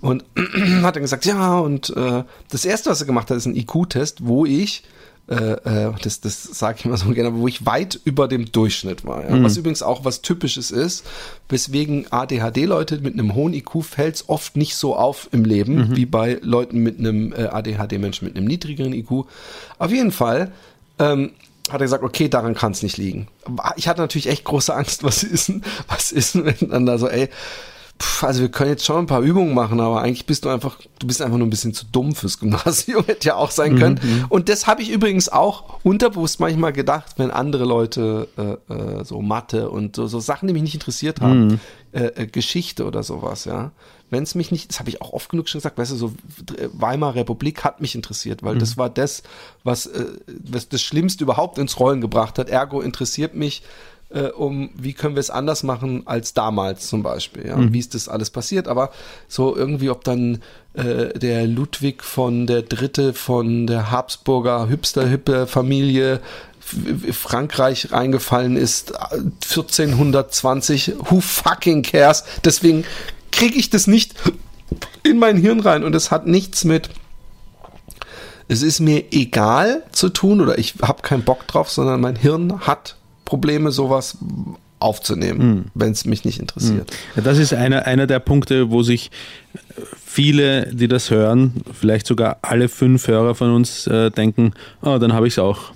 Und hat dann gesagt, ja, und äh, das erste, was er gemacht hat, ist ein IQ-Test, wo ich äh, äh, das, das sage ich immer so gerne, wo ich weit über dem Durchschnitt war. Ja? Was übrigens auch was Typisches ist, weswegen ADHD-Leute mit einem hohen IQ fällt oft nicht so auf im Leben, wie bei Leuten mit einem äh, ADHD-Menschen mit einem niedrigeren IQ. Auf jeden Fall ähm, hat er gesagt, okay, daran kann es nicht liegen. Ich hatte natürlich echt große Angst, was ist denn, was ist denn, wenn dann da so, ey, pff, also wir können jetzt schon ein paar Übungen machen, aber eigentlich bist du einfach, du bist einfach nur ein bisschen zu dumm fürs Gymnasium, hätte ja auch sein können. Und das habe ich übrigens auch unterbewusst manchmal gedacht, wenn andere Leute äh, äh, so Mathe und so, so Sachen, die mich nicht interessiert haben, äh, äh, Geschichte oder sowas, ja. Wenn es mich nicht, das habe ich auch oft genug schon gesagt, weißt du, so Weimarer Republik hat mich interessiert, weil das war das, was, äh, was das Schlimmste überhaupt ins Rollen gebracht hat. Ergo interessiert mich, äh, um wie können wir es anders machen als damals zum Beispiel. Ja? Und wie ist das alles passiert? Aber so irgendwie, ob dann äh, der Ludwig von der Dritte von der Habsburger Hipster-Hippe-Familie F- Frankreich reingefallen ist, äh, 1420, who fucking cares? Deswegen kriege ich das nicht in mein Hirn rein und es hat nichts mit es ist mir egal zu tun oder ich habe keinen Bock drauf, sondern mein Hirn hat Probleme, sowas aufzunehmen, wenn es mich nicht interessiert. Ja, das ist einer, einer der Punkte, wo sich viele, die das hören, vielleicht sogar alle fünf Hörer von uns äh, denken, oh, dann habe ich es auch.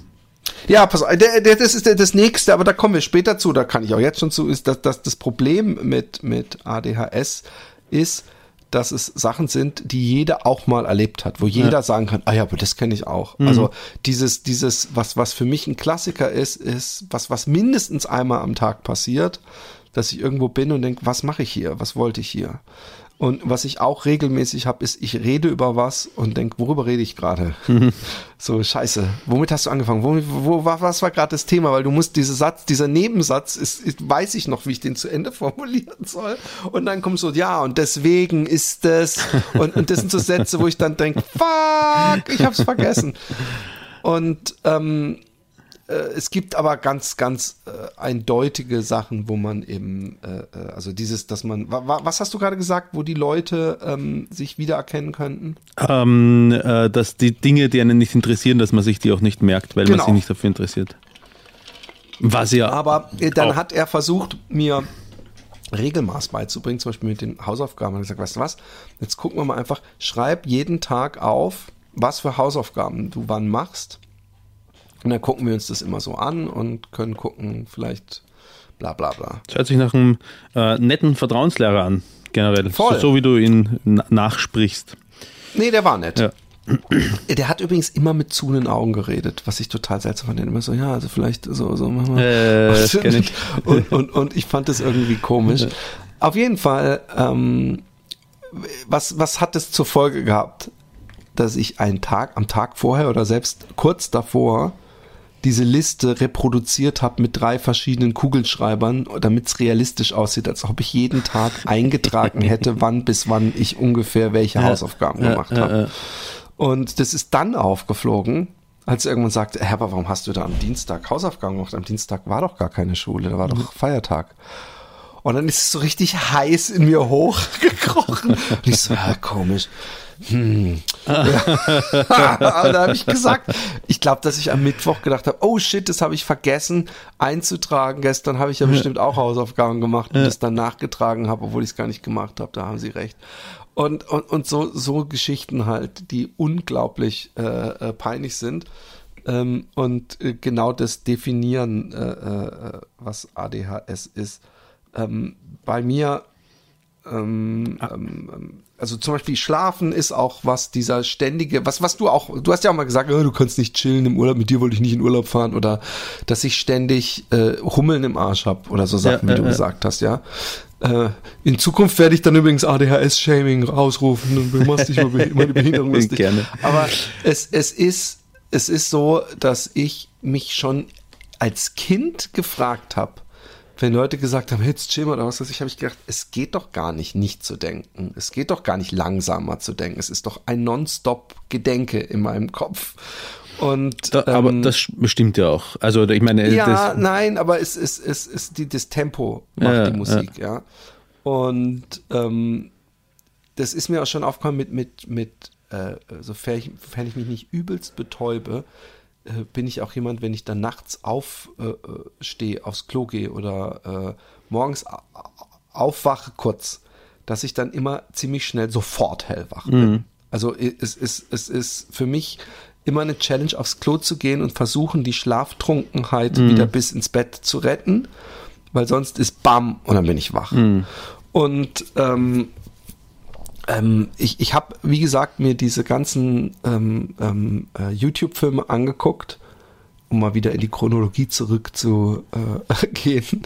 Ja, pass auf, der, der, das ist der, das nächste, aber da kommen wir später zu, da kann ich auch jetzt schon zu, ist, dass, dass das Problem mit, mit ADHS ist, dass es Sachen sind, die jeder auch mal erlebt hat, wo jeder sagen kann, ah ja, aber das kenne ich auch. Also dieses, dieses, was, was für mich ein Klassiker ist, ist, was, was mindestens einmal am Tag passiert, dass ich irgendwo bin und denke, was mache ich hier? Was wollte ich hier? Und was ich auch regelmäßig habe, ist, ich rede über was und denke, worüber rede ich gerade? so, scheiße. Womit hast du angefangen? Wo, wo, wa- was war gerade das Thema? Weil du musst dieser Satz, dieser Nebensatz, ist, ist, weiß ich noch, wie ich den zu Ende formulieren soll. Und dann kommt so, ja, und deswegen ist es. Und, und das sind so Sätze, wo ich dann denke, fuck, ich hab's vergessen. Und ähm, äh, es gibt aber ganz, ganz äh, eindeutige Sachen, wo man eben, äh, äh, also dieses, dass man, wa, wa, was hast du gerade gesagt, wo die Leute ähm, sich wiedererkennen könnten? Ähm, äh, dass die Dinge, die einen nicht interessieren, dass man sich die auch nicht merkt, weil Genau. man sich nicht dafür interessiert. Was ja. Aber äh, dann auch- hat er versucht, mir Regelmaß beizubringen, zum Beispiel mit den Hausaufgaben. Er hat gesagt, weißt du was, jetzt gucken wir mal einfach, schreib jeden Tag auf, was für Hausaufgaben du wann machst. Und dann gucken wir uns das immer so an und können gucken, vielleicht bla bla bla. Das hört sich nach einem äh, netten Vertrauenslehrer an, generell. Voll. So, so wie du ihn na nachsprichst. Nee, der war nett. Ja. Der hat übrigens immer mit zunen Augen geredet, was ich total seltsam fand. Immer so, ja, also vielleicht so, so machen wir. Äh, das kenn ich. Und, und, und ich fand das irgendwie komisch. Auf jeden Fall, ähm, was, was hat es zur Folge gehabt? Dass ich einen Tag, am Tag vorher oder selbst kurz davor diese Liste reproduziert habe mit drei verschiedenen Kugelschreibern, damit es realistisch aussieht, als ob ich jeden Tag eingetragen hätte, wann bis wann ich ungefähr welche Hausaufgaben gemacht habe. Und das ist dann aufgeflogen, als irgendwann sagte, Herr, aber warum hast du da am Dienstag Hausaufgaben gemacht? Am Dienstag war doch gar keine Schule, da war doch Feiertag. Und dann ist es so richtig heiß in mir hochgekrochen. Und ich so, ja, komisch. Hm. Und da habe ich gesagt, ich glaube, dass ich am Mittwoch gedacht habe, oh shit, das habe ich vergessen einzutragen. Gestern habe ich ja bestimmt auch Hausaufgaben gemacht und das dann nachgetragen habe, obwohl ich es gar nicht gemacht habe. Da haben Sie recht. Und, und, und so, so Geschichten halt, die unglaublich äh, äh, peinlich sind. Ähm, und äh, genau das definieren, äh, äh, was ADHS ist. Ähm, bei mir, ähm, ähm, ähm, also zum Beispiel Schlafen ist auch was dieser ständige, was, was du auch, du hast ja auch mal gesagt, oh, du kannst nicht chillen im Urlaub, mit dir wollte ich nicht in Urlaub fahren oder dass ich ständig äh, Hummeln im Arsch habe oder so Sachen, Ja, wie du ja, ja. gesagt hast, ja. Äh, in Zukunft werde ich dann übrigens ADHS-Shaming rausrufen und du machst dich über meine Behinderung lustig. Gerne. Aber es, es ist, es ist so, dass ich mich schon als Kind gefragt habe, wenn Leute gesagt haben, jetzt chill mal oder was weiß ich, habe ich gedacht, es geht doch gar nicht, nicht zu denken. Es geht doch gar nicht langsamer zu denken. Es ist doch ein Nonstop-Gedenke in meinem Kopf. Und, Da, aber ähm, das bestimmt ja auch. Also ich meine, ja, das, nein, aber es ist, es ist die, das Tempo macht Ja, die Musik, ja. Und ähm, das ist mir auch schon aufgekommen mit, mit, mit äh, sofern, ich, sofern ich mich nicht übelst betäube, äh, bin ich auch jemand, wenn ich dann nachts aufstehe, äh, stehe, aufs Klo gehe oder äh, morgens au- aufwache kurz, dass ich dann immer ziemlich schnell sofort hellwach bin. Also i- es ist, es ist für mich immer eine Challenge, aufs Klo zu gehen und versuchen, die Schlaftrunkenheit wieder bis ins Bett zu retten, weil sonst ist Bam und dann bin ich wach. Und ähm, ähm, ich, ich habe, wie gesagt, mir diese ganzen ähm, ähm, äh, YouTube-Filme angeguckt, um mal wieder in die Chronologie zurückzugehen. Äh,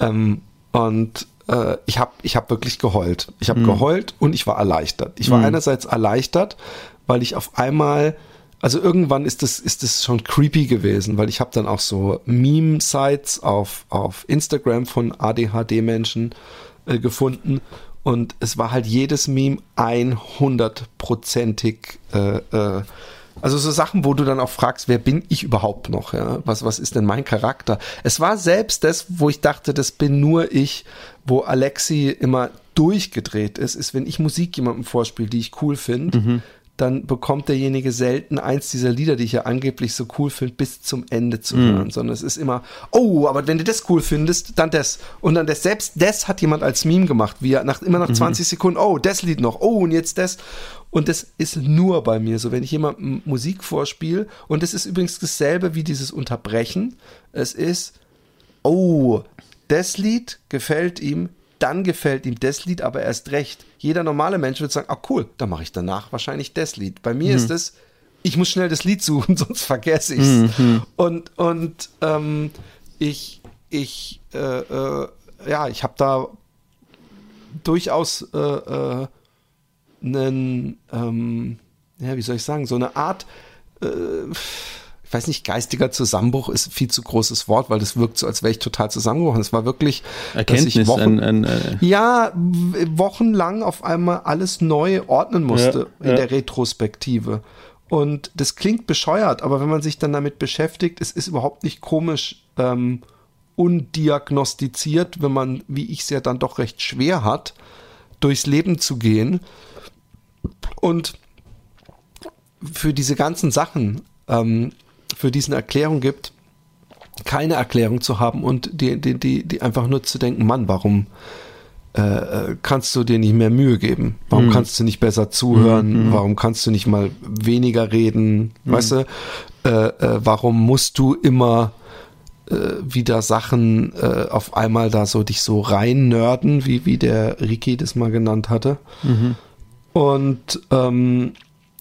ähm, und äh, ich habe ich hab wirklich geheult. Ich habe geheult und ich war erleichtert. Ich war einerseits erleichtert, weil ich auf einmal also irgendwann ist das, ist das schon creepy gewesen, weil ich habe dann auch so Meme-Sites auf, auf Instagram von ADHD-Menschen äh, gefunden und es war halt jedes Meme 100%ig, äh, äh, also so Sachen, wo du dann auch fragst, wer bin ich überhaupt noch, ja? Was, was ist denn mein Charakter? Es war selbst das, wo ich dachte, das bin nur ich, wo Alexi immer durchgedreht ist, ist, wenn ich Musik jemandem vorspiele, die ich cool finde, dann bekommt derjenige selten eins dieser Lieder, die ich ja angeblich so cool finde, bis zum Ende zu hören, sondern es ist immer, oh, aber wenn du das cool findest, dann das. Und dann das, selbst das hat jemand als Meme gemacht, wie er nach, immer nach 20 Sekunden, oh, das Lied noch, oh, und jetzt das. Und das ist nur bei mir so, wenn ich jemandem Musik vorspiele, und das ist übrigens dasselbe wie dieses Unterbrechen, es ist, oh, das Lied gefällt ihm, dann gefällt ihm das Lied aber erst recht. Jeder normale Mensch würde sagen, ah cool, dann mache ich danach wahrscheinlich das Lied. Bei mir ist es, ich muss schnell das Lied suchen, sonst vergesse ich es. Und, und ähm, ich, ich, äh, äh, ja, ich habe da durchaus äh, äh, einen, ähm, ja, wie soll ich sagen, so eine Art, äh, ich weiß nicht, geistiger Zusammenbruch ist viel zu großes Wort, weil das wirkt so, als wäre ich total zusammengebrochen. Es war wirklich, Erkenntnis, dass ich Wochen, ein, ein, äh, ja, wochenlang auf einmal alles neu ordnen musste Ja, in ja. der Retrospektive. Und das klingt bescheuert, aber wenn man sich dann damit beschäftigt, es ist überhaupt nicht komisch ähm, undiagnostiziert, wenn man, wie ich es ja dann doch recht schwer hat, durchs Leben zu gehen und für diese ganzen Sachen, ähm, für diesen Erklärung gibt, keine Erklärung zu haben und die, die, die, die einfach nur zu denken, Mann, warum äh, äh, kannst du dir nicht mehr Mühe geben? Warum kannst du nicht besser zuhören? Warum kannst du nicht mal weniger reden? Weißt du, äh, äh, warum musst du immer äh, wieder Sachen äh, auf einmal da so dich so rein nörden, wie, wie der Ricky das mal genannt hatte? Und ähm,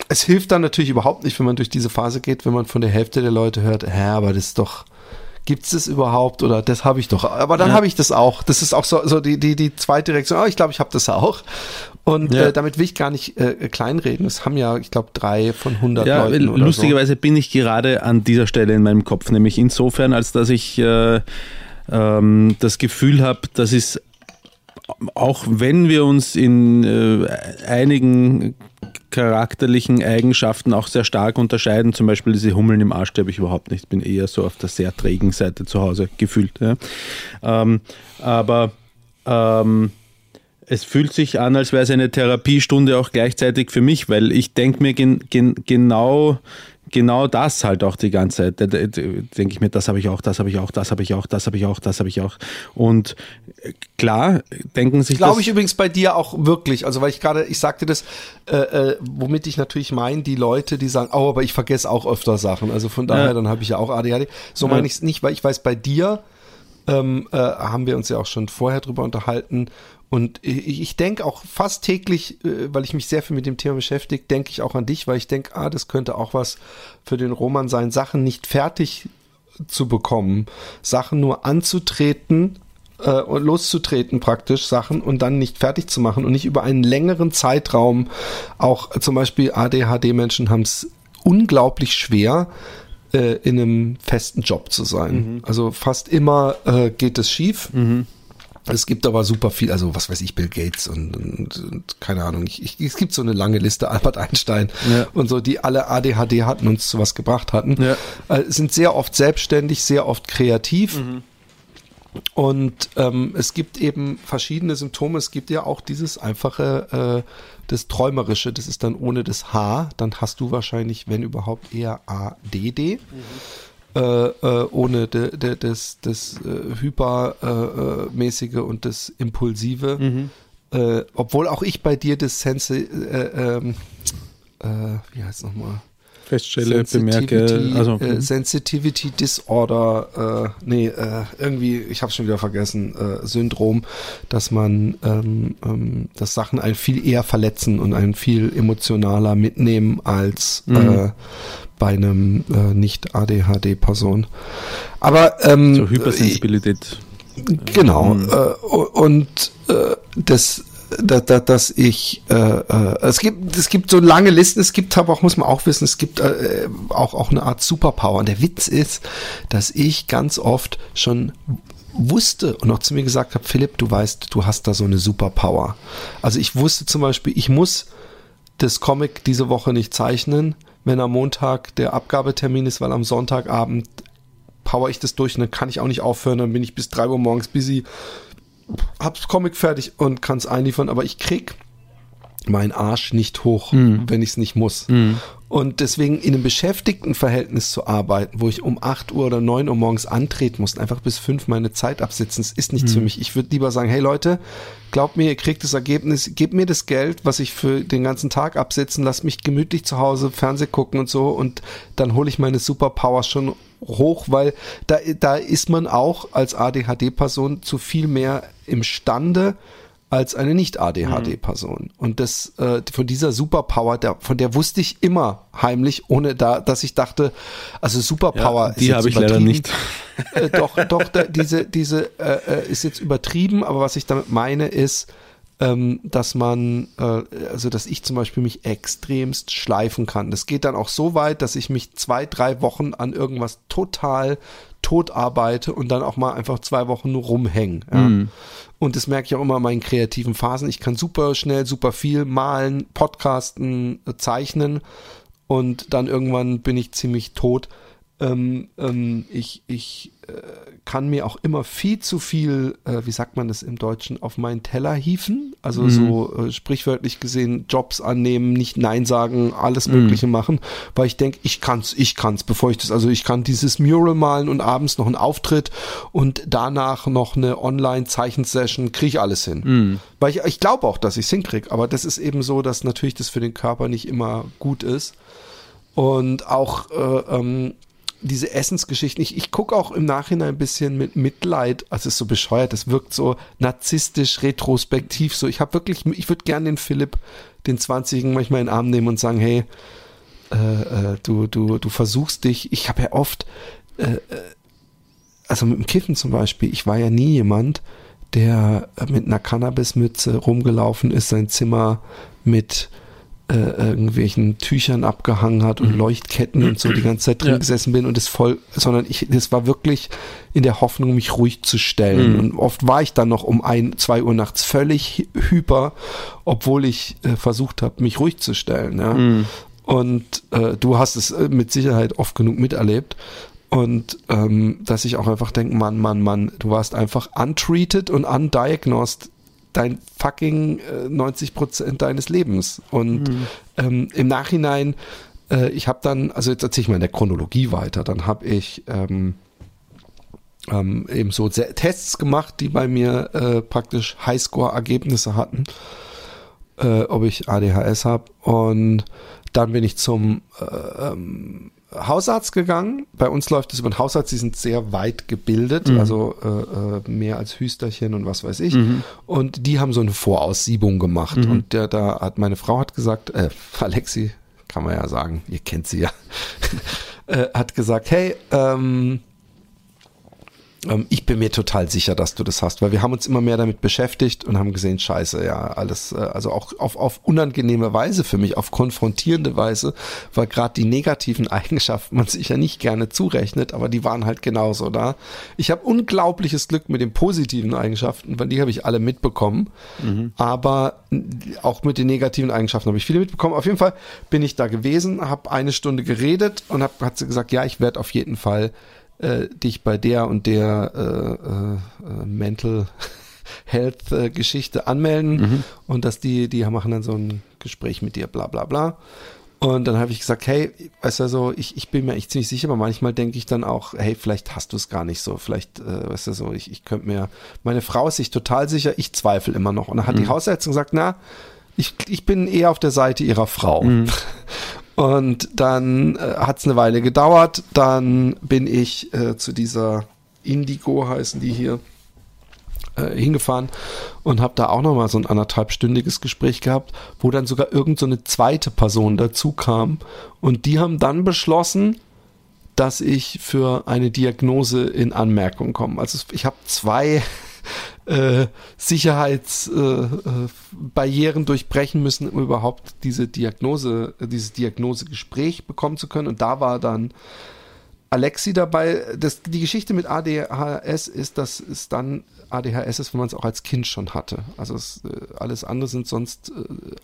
es hilft dann natürlich überhaupt nicht, wenn man durch diese Phase geht, wenn man von der Hälfte der Leute hört, hä, aber das ist doch, gibt's das überhaupt oder das habe ich doch, aber dann Ja. habe ich das auch. Das ist auch so, so die, die, die zweite Reaktion, oh, ich glaube, ich habe das auch. Und Ja. äh, damit will ich gar nicht äh, kleinreden. Es haben ja, ich glaube, drei von 100 Ja, Leuten lustigerweise bin ich gerade an dieser Stelle in meinem Kopf, nämlich insofern, als dass ich äh, ähm, das Gefühl habe, dass es auch wenn wir uns in äh, einigen charakterlichen Eigenschaften auch sehr stark unterscheiden, zum Beispiel diese Hummeln im Arsch, habe ich überhaupt nicht, bin eher so auf der sehr trägen Seite zu Hause gefühlt. Ja. Ähm, aber ähm, es fühlt sich an, als wäre es eine Therapiestunde auch gleichzeitig für mich, weil ich denke mir gen, gen, genau, genau das halt auch die ganze Zeit. Denke ich mir, das habe ich auch, das habe ich auch, das habe ich auch, das habe ich auch, das habe ich auch. Und äh, klar, denken sich Glaube ich übrigens bei dir auch wirklich. Also weil ich gerade, ich sagte das, äh, äh, womit ich natürlich meine, die Leute, die sagen, oh, aber ich vergesse auch öfter Sachen. Also von daher, Ja. dann habe ich ja auch ADHD. So Ja. meine ich es nicht, weil ich weiß, bei dir ähm, äh, haben wir uns ja auch schon vorher drüber unterhalten. Und ich, ich denke auch fast täglich, äh, weil ich mich sehr viel mit dem Thema beschäftige, denke ich auch an dich, weil ich denke, ah, das könnte auch was für den Roman sein, Sachen nicht fertig zu bekommen, Sachen nur anzutreten äh, und loszutreten praktisch, Sachen und dann nicht fertig zu machen und nicht über einen längeren Zeitraum. Auch äh, zum Beispiel ADHD-Menschen haben es unglaublich schwer, äh, in einem festen Job zu sein. Also fast immer äh, geht es schief. Es gibt aber super viel, also was weiß ich, Bill Gates und, und, und keine Ahnung, ich, ich, es gibt so eine lange Liste, Albert Einstein Ja. und so, die alle ADHD hatten und zu was gebracht hatten, Ja. äh, sind sehr oft selbstständig, sehr oft kreativ. Und ähm, es gibt eben verschiedene Symptome. Es gibt ja auch dieses einfache, äh, das Träumerische, das ist dann ohne das H. Dann hast du wahrscheinlich, wenn überhaupt, eher ADD. Äh, äh, ohne de, de, das, das äh, Hypermäßige äh, und das Impulsive. Äh, obwohl auch ich bei dir das Sense, äh, ähm, äh, wie heißt es nochmal? Feststelle, bemerke, Sensitivity, also äh, Sensitivity Disorder, äh, nee, äh, irgendwie, ich habe schon wieder vergessen, äh, Syndrom, dass man, ähm, ähm, dass Sachen einen viel eher verletzen und einen viel emotionaler mitnehmen als Mhm. bei einem äh, nicht ADHD-Person. Aber ähm, so Hypersensibilität. Genau. Äh, und das, da, da, dass ich, äh, äh, es gibt, es gibt so lange Listen, es gibt aber auch, muss man auch wissen, es gibt äh, auch, auch eine Art Superpower. Und der Witz ist, dass ich ganz oft schon wusste und auch zu mir gesagt habe, Philipp, du weißt, du hast da so eine Superpower. Also ich wusste zum Beispiel, ich muss das Comic diese Woche nicht zeichnen, wenn am Montag der Abgabetermin ist, weil am Sonntagabend power ich das durch und dann kann ich auch nicht aufhören, dann bin ich bis drei Uhr morgens busy, hab's Comic fertig und kann es einliefern, aber ich krieg meinen Arsch nicht hoch, wenn ich es nicht muss. Und deswegen in einem Beschäftigtenverhältnis zu arbeiten, wo ich um 8 Uhr oder 9 Uhr morgens antreten muss, einfach bis 5 meine Zeit absitzen, das ist nichts für mich. Ich würde lieber sagen, hey Leute, glaubt mir, ihr kriegt das Ergebnis, gebt mir das Geld, was ich für den ganzen Tag absitzen, lasst mich gemütlich zu Hause Fernseh gucken und so und dann hole ich meine Superpowers schon hoch, weil da, da ist man auch als ADHD-Person zu viel mehr imstande, als eine Nicht-ADHD-Person. Und das äh, von dieser Superpower, der, von der wusste ich immer heimlich, ohne da, dass ich dachte, also Superpower Ja, die jetzt habe ich leider nicht. Äh, doch, doch, da, diese, diese äh, äh, ist jetzt übertrieben, aber was ich damit meine ist, ähm, dass man, äh, also dass ich zum Beispiel mich extremst schleifen kann. Das geht dann auch so weit, dass ich mich zwei, drei Wochen an irgendwas total tot arbeite und dann auch mal einfach zwei Wochen nur rumhängen. Ja? Und das merke ich auch immer in meinen kreativen Phasen. Ich kann super schnell, super viel malen, podcasten, äh, zeichnen und dann irgendwann bin ich ziemlich tot. Ähm, ähm, ich ich äh, kann mir auch immer viel zu viel, äh, wie sagt man das im Deutschen, auf meinen Teller hieven. Also so äh, sprichwörtlich gesehen Jobs annehmen, nicht Nein sagen, alles Mögliche machen, weil ich denke, ich kann's, ich kann's, bevor ich das, also ich kann dieses Mural malen und abends noch einen Auftritt und danach noch eine Online-Zeichensession, kriege ich alles hin. Weil ich, ich glaube auch, dass ich es hinkriege, aber das ist eben so, dass natürlich das für den Körper nicht immer gut ist. Und auch äh, ähm, diese Essensgeschichten, ich, ich gucke auch im Nachhinein ein bisschen mit Mitleid, also es ist so bescheuert, es wirkt so narzisstisch, retrospektiv, so ich habe wirklich, ich würde gern den Philipp, den 20-Jährigen manchmal in den Arm nehmen und sagen, hey, äh, äh, du, du, du versuchst dich, ich habe ja oft, äh, äh, also mit dem Kiffen zum Beispiel, ich war ja nie jemand, der mit einer Cannabismütze rumgelaufen ist, sein Zimmer mit äh, irgendwelchen Tüchern abgehangen hat und Leuchtketten und so die ganze Zeit drin Ja. gesessen bin und das voll, sondern ich, das war wirklich in der Hoffnung, mich ruhig zu stellen. Und oft war ich dann noch um ein, zwei Uhr nachts völlig hyper, obwohl ich äh, versucht habe, mich ruhig zu stellen. Ja? Und äh, du hast es äh, mit Sicherheit oft genug miterlebt. Und ähm, dass ich auch einfach denke, Mann, Mann, Mann, du warst einfach untreated und undiagnosed dein fucking äh, 90 Prozent deines Lebens. Und ähm, im Nachhinein, äh, ich habe dann, also jetzt erzähle ich mal in der Chronologie weiter, dann habe ich ähm, ähm, eben so Tests gemacht, die bei mir äh, praktisch Highscore-Ergebnisse hatten, äh, ob ich ADHS habe. Und dann bin ich zum äh, ähm, Hausarzt gegangen. Bei uns läuft es über den Hausarzt, die sind sehr weit gebildet, also äh, äh, mehr als Hüsterchen und was weiß ich. Und die haben so eine Voraussiebung gemacht. Und der, da hat meine Frau hat gesagt, äh, Alexi, kann man ja sagen, ihr kennt sie ja, äh, hat gesagt, hey, ähm, ähm, ich bin mir total sicher, dass du das hast, weil wir haben uns immer mehr damit beschäftigt und haben gesehen, scheiße, ja, alles, äh, also auch auf, auf unangenehme Weise für mich, auf konfrontierende Weise, weil gerade die negativen Eigenschaften man sich ja nicht gerne zurechnet, aber die waren halt genauso da. Ich habe unglaubliches Glück mit den positiven Eigenschaften, weil die habe ich alle mitbekommen, aber auch mit den negativen Eigenschaften habe ich viele mitbekommen. Auf jeden Fall bin ich da gewesen, habe eine Stunde geredet und hab, hat sie gesagt, ja, ich werde auf jeden Fall äh, dich bei der und der äh, äh, Mental Health äh, Geschichte anmelden und dass die, die machen dann so ein Gespräch mit dir, bla bla bla. Und dann habe ich gesagt, hey, weißt du so, ich, ich bin mir echt ziemlich sicher, aber manchmal denke ich dann auch, hey, vielleicht hast du es gar nicht so. Vielleicht, äh, weißt du so, ich, ich könnte mir, meine Frau ist sich total sicher, ich zweifle immer noch. Und dann hat die Hausärztin gesagt, na, ich, ich bin eher auf der Seite ihrer Frau. Und dann äh, hat es eine Weile gedauert. Dann bin ich äh, zu dieser Indigo, heißen die hier, äh, hingefahren und habe da auch nochmal so ein anderthalbstündiges Gespräch gehabt, wo dann sogar irgend so eine zweite Person dazu kam. Und die haben dann beschlossen, dass ich für eine Diagnose in Anmerkung komme. Also ich habe zwei äh, Sicherheitsbarrieren äh, durchbrechen müssen, um überhaupt diese Diagnose, äh, dieses Diagnosegespräch bekommen zu können. Und da war dann Alexi dabei. Das, die Geschichte mit ADHS ist, dass es dann ADHS ist, wenn man es auch als Kind schon hatte. Also es, äh, alles andere sind sonst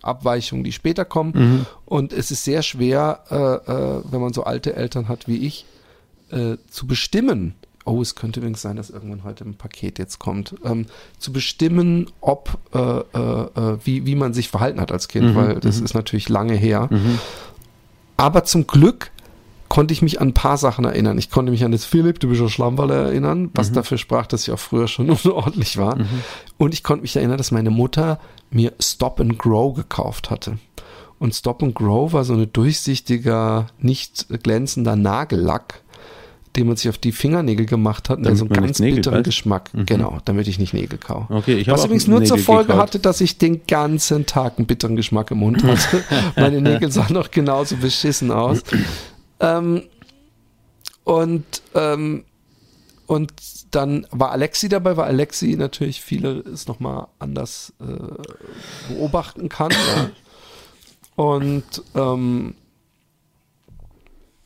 Abweichungen, die später kommen. Und es ist sehr schwer, äh, wenn man so alte Eltern hat wie ich, zu bestimmen, oh, es könnte übrigens sein, dass irgendwann heute ein Paket jetzt kommt, ähm, zu bestimmen, ob, äh, äh, äh, wie, wie man sich verhalten hat als Kind, Mhm, weil das ist natürlich lange her. Aber zum Glück konnte ich mich an ein paar Sachen erinnern. Ich konnte mich an das Philipp, du bist ja Schlammwalle erinnern, was dafür sprach, dass ich auch früher schon unordentlich war. Und ich konnte mich erinnern, dass meine Mutter mir Stop and Grow gekauft hatte. Und Stop and Grow war so ein durchsichtiger, nicht glänzender Nagellack, den man sich auf die Fingernägel gemacht hat, und der Damit so einen ganz Nägel bitteren beißt? Geschmack. Genau, damit ich nicht Nägel kau. Okay, ich Was übrigens nur zur Nägel Folge gekaut. hatte, dass ich den ganzen Tag einen bitteren Geschmack im Mund hatte. Meine Nägel sahen noch genauso beschissen aus. ähm, und, ähm, und dann war Alexi dabei, weil Alexi natürlich vieles nochmal anders äh, beobachten kann. ja. Und ähm,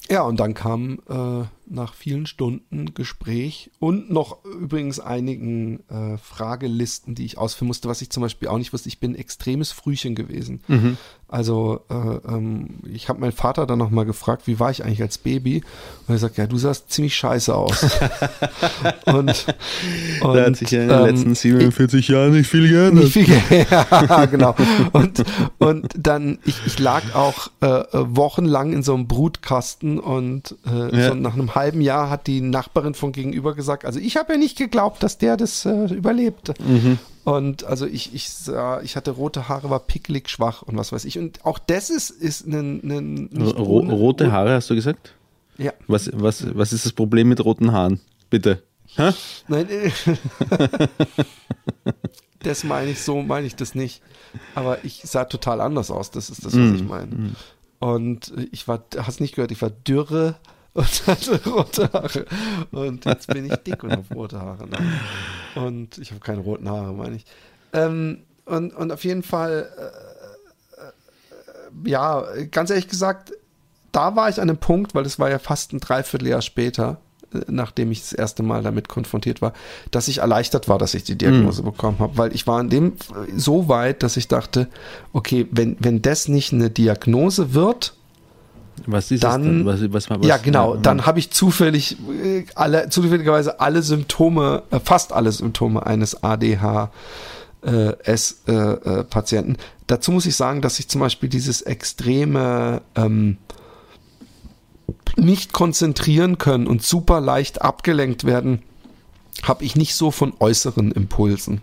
ja, und dann kam äh, nach vielen Stunden Gespräch und noch übrigens einigen äh, Fragelisten, die ich ausfüllen musste, was ich zum Beispiel auch nicht wusste. Ich bin extremes Frühchen gewesen. Also äh, ähm, ich habe meinen Vater dann nochmal gefragt, wie war ich eigentlich als Baby? Und er sagt, ja, du sahst ziemlich scheiße aus. und, und Da hat sich ja in den ähm, letzten 47 Jahren nicht viel geändert. nicht viel, ja, genau. Und, und dann, ich, ich lag auch äh, äh, wochenlang in so einem Brutkasten und äh, Ja. so nach einem halben Jahr hat die Nachbarin von gegenüber gesagt, also ich habe ja nicht geglaubt, dass der das äh, überlebt. Mhm. Und also ich, ich sah, ich hatte rote Haare, war picklig, schwach und was weiß ich. Und auch das ist, ist ein, ein nicht Ro ohne- rote Haare, hast du gesagt? Ja. Was, was, was ist das Problem mit roten Haaren? Bitte. Hä? Nein, äh, das meine ich, so meine ich das nicht. Aber ich sah total anders aus, das ist das, was ich meine. Und äh, ich war, hast nicht gehört, ich war dürre und hatte rote Haare. Und jetzt bin ich dick und habe rote Haare. Ne? Und ich habe keine roten Haare, meine ich. Ähm, und, und auf jeden Fall, äh, äh, ja, ganz ehrlich gesagt, da war ich an einem Punkt, weil es war ja fast ein Dreivierteljahr später, äh, nachdem ich das erste Mal damit konfrontiert war, dass ich erleichtert war, dass ich die Diagnose bekommen habe, weil ich war in dem so weit, dass ich dachte, okay, wenn, wenn das nicht eine Diagnose wird, Was ist Dann- es denn? Was, was, was, ja, genau. Dann habe ich zufällig äh, alle, zufälligerweise alle Symptome, äh, fast alle Symptome eines ADHS-Patienten. Dazu muss ich sagen, dass ich zum Beispiel dieses extreme ähm, nicht konzentrieren können und super leicht abgelenkt werden, habe ich nicht so von äußeren Impulsen.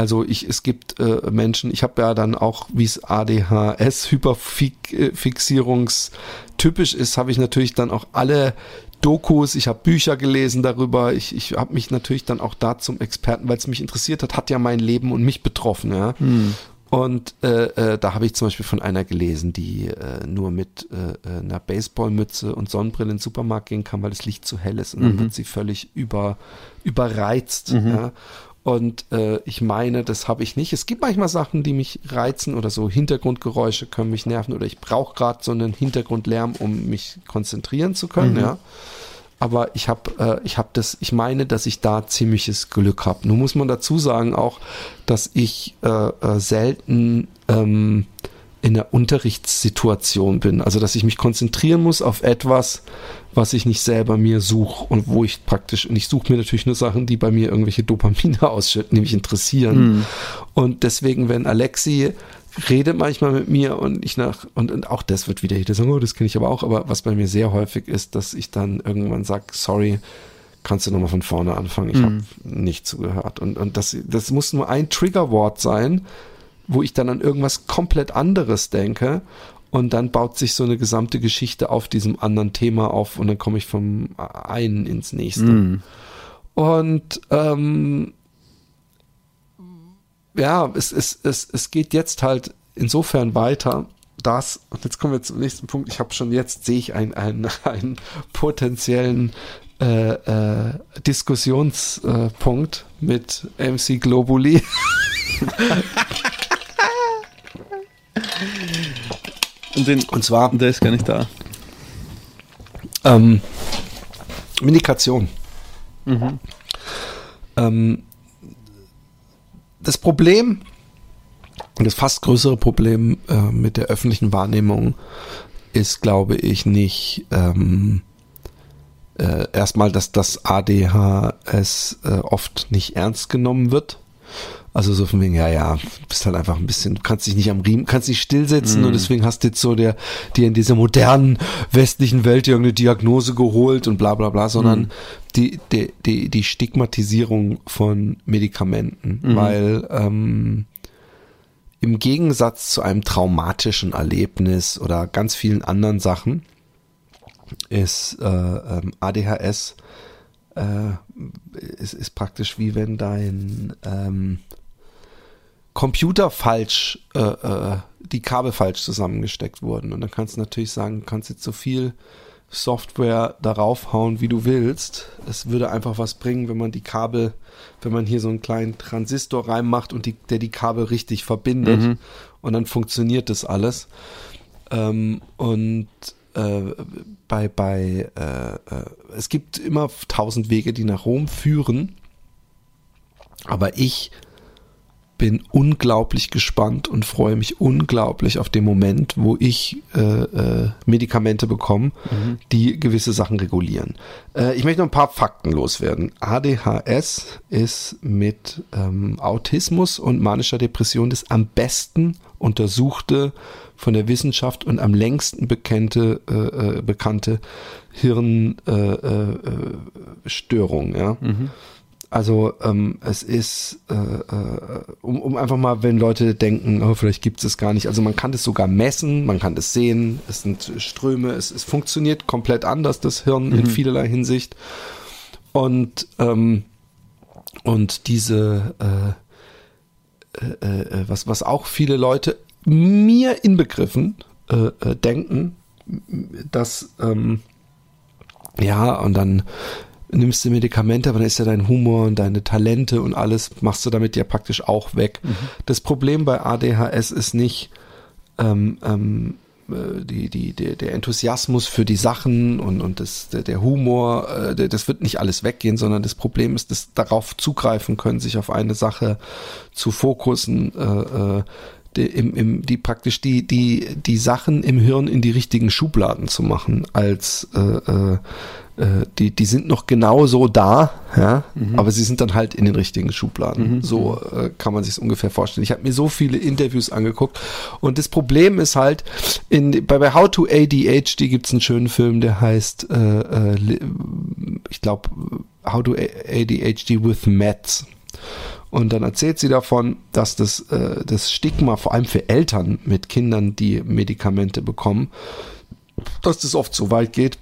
Also ich, es gibt äh, Menschen, ich habe ja dann auch, wie es ADHS, Hyperfixierungstypisch ist, habe ich natürlich dann auch alle Dokus, ich habe Bücher gelesen darüber, ich, ich habe mich natürlich dann auch da zum Experten, weil es mich interessiert hat, hat ja mein Leben und mich betroffen, ja. Und äh, äh, da habe ich zum Beispiel von einer gelesen, die äh, nur mit äh, äh, einer Baseballmütze und Sonnenbrille in den Supermarkt gehen kann, weil das Licht zu hell ist und dann wird sie völlig über, überreizt. Ja. Und äh, ich meine, das habe ich nicht. Es gibt manchmal Sachen, die mich reizen oder so Hintergrundgeräusche können mich nerven oder ich brauche gerade so einen Hintergrundlärm, um mich konzentrieren zu können, ja. Aber ich habe, äh, ich habe das, ich meine, dass ich da ziemliches Glück habe. Nun muss man dazu sagen auch, dass ich äh, äh, selten ähm, in einer Unterrichtssituation bin. Also dass ich mich konzentrieren muss auf etwas, was ich nicht selber mir suche und wo ich praktisch, und ich suche mir natürlich nur Sachen, die bei mir irgendwelche Dopamine ausschütten, die mich interessieren. Und deswegen, wenn Alexi redet manchmal mit mir und ich nach, und, und auch das wird wieder jeder sagen, oh, das kenne ich aber auch, aber was bei mir sehr häufig ist, dass ich dann irgendwann sage, sorry, kannst du nochmal von vorne anfangen, ich habe nicht zugehört. Und, und das, das muss nur ein Triggerwort sein, wo ich dann an irgendwas komplett anderes denke und dann baut sich so eine gesamte Geschichte auf diesem anderen Thema auf und dann komme ich vom einen ins nächste. Und ähm, ja, es, es, es, es geht jetzt halt insofern weiter, dass, und jetzt kommen wir zum nächsten Punkt, ich habe schon jetzt, sehe ich einen, einen, einen potenziellen äh, äh, Diskussionspunkt mit MC Globuli. Und, den, Und zwar der ist gar nicht da. ähm, Minikation. Ähm, das Problem, und das fast größere Problem äh, mit der öffentlichen Wahrnehmung ist, glaube ich, nicht ähm, äh, erstmal, dass das ADHS äh, oft nicht ernst genommen wird. Also so von wegen, ja, ja, du bist halt einfach ein bisschen, du kannst dich nicht am Riemen, kannst nicht stillsetzen und deswegen hast du jetzt so der, dir in dieser modernen westlichen Welt irgendeine Diagnose geholt und bla bla bla, sondern die, die, die, die Stigmatisierung von Medikamenten, weil ähm, im Gegensatz zu einem traumatischen Erlebnis oder ganz vielen anderen Sachen ist äh, ähm, ADHS äh, ist, ist praktisch wie wenn dein ähm, Computer falsch, äh, äh, die Kabel falsch zusammengesteckt wurden. Und dann kannst du natürlich sagen, du kannst jetzt so viel Software darauf hauen, wie du willst. Es würde einfach was bringen, wenn man die Kabel, wenn man hier so einen kleinen Transistor reinmacht und die, der die Kabel richtig verbindet. Und dann funktioniert das alles. Ähm, und äh, bei, bei äh, äh, es gibt immer tausend Wege, die nach Rom führen. Aber ich bin unglaublich gespannt und freue mich unglaublich auf den Moment, wo ich äh, äh, Medikamente bekomme, die gewisse Sachen regulieren. Äh, ich möchte noch ein paar Fakten loswerden. ADHS ist mit ähm, Autismus und manischer Depression das am besten untersuchte von der Wissenschaft und am längsten bekannte, äh, äh, bekannte Hirnstörung. Äh, ja. Also ähm, es ist, äh, äh, um, um einfach mal, wenn Leute denken, oh, vielleicht gibt es es gar nicht. Also man kann das sogar messen, man kann das sehen, es sind Ströme, es, es funktioniert komplett anders, das Hirn in vielerlei Hinsicht. Und, ähm, und diese, äh, äh, äh, was, was auch viele Leute, mir inbegriffen, äh, äh, denken, dass, ähm, ja, und dann nimmst du Medikamente, aber dann ist ja dein Humor und deine Talente und alles machst du damit ja praktisch auch weg. Das Problem bei ADHS ist nicht ähm, ähm, äh, die, die, der, der Enthusiasmus für die Sachen und, und das, der, der Humor, äh, der, das wird nicht alles weggehen, sondern das Problem ist, dass darauf zugreifen können, sich auf eine Sache zu fokussen, äh, äh, die, im, im, die praktisch die, die, die Sachen im Hirn in die richtigen Schubladen zu machen, als äh, äh, äh, die, die sind noch genauso da, ja, aber sie sind dann halt in den richtigen Schubladen. So äh, kann man sich ungefähr vorstellen. Ich habe mir so viele Interviews angeguckt und das Problem ist halt, in, bei, bei How to ADHD gibt es einen schönen Film, der heißt, äh, äh, ich glaube, How to ADHD with Meds. Und dann erzählt sie davon, dass das, äh, das Stigma vor allem für Eltern mit Kindern, die Medikamente bekommen, dass das oft so weit geht,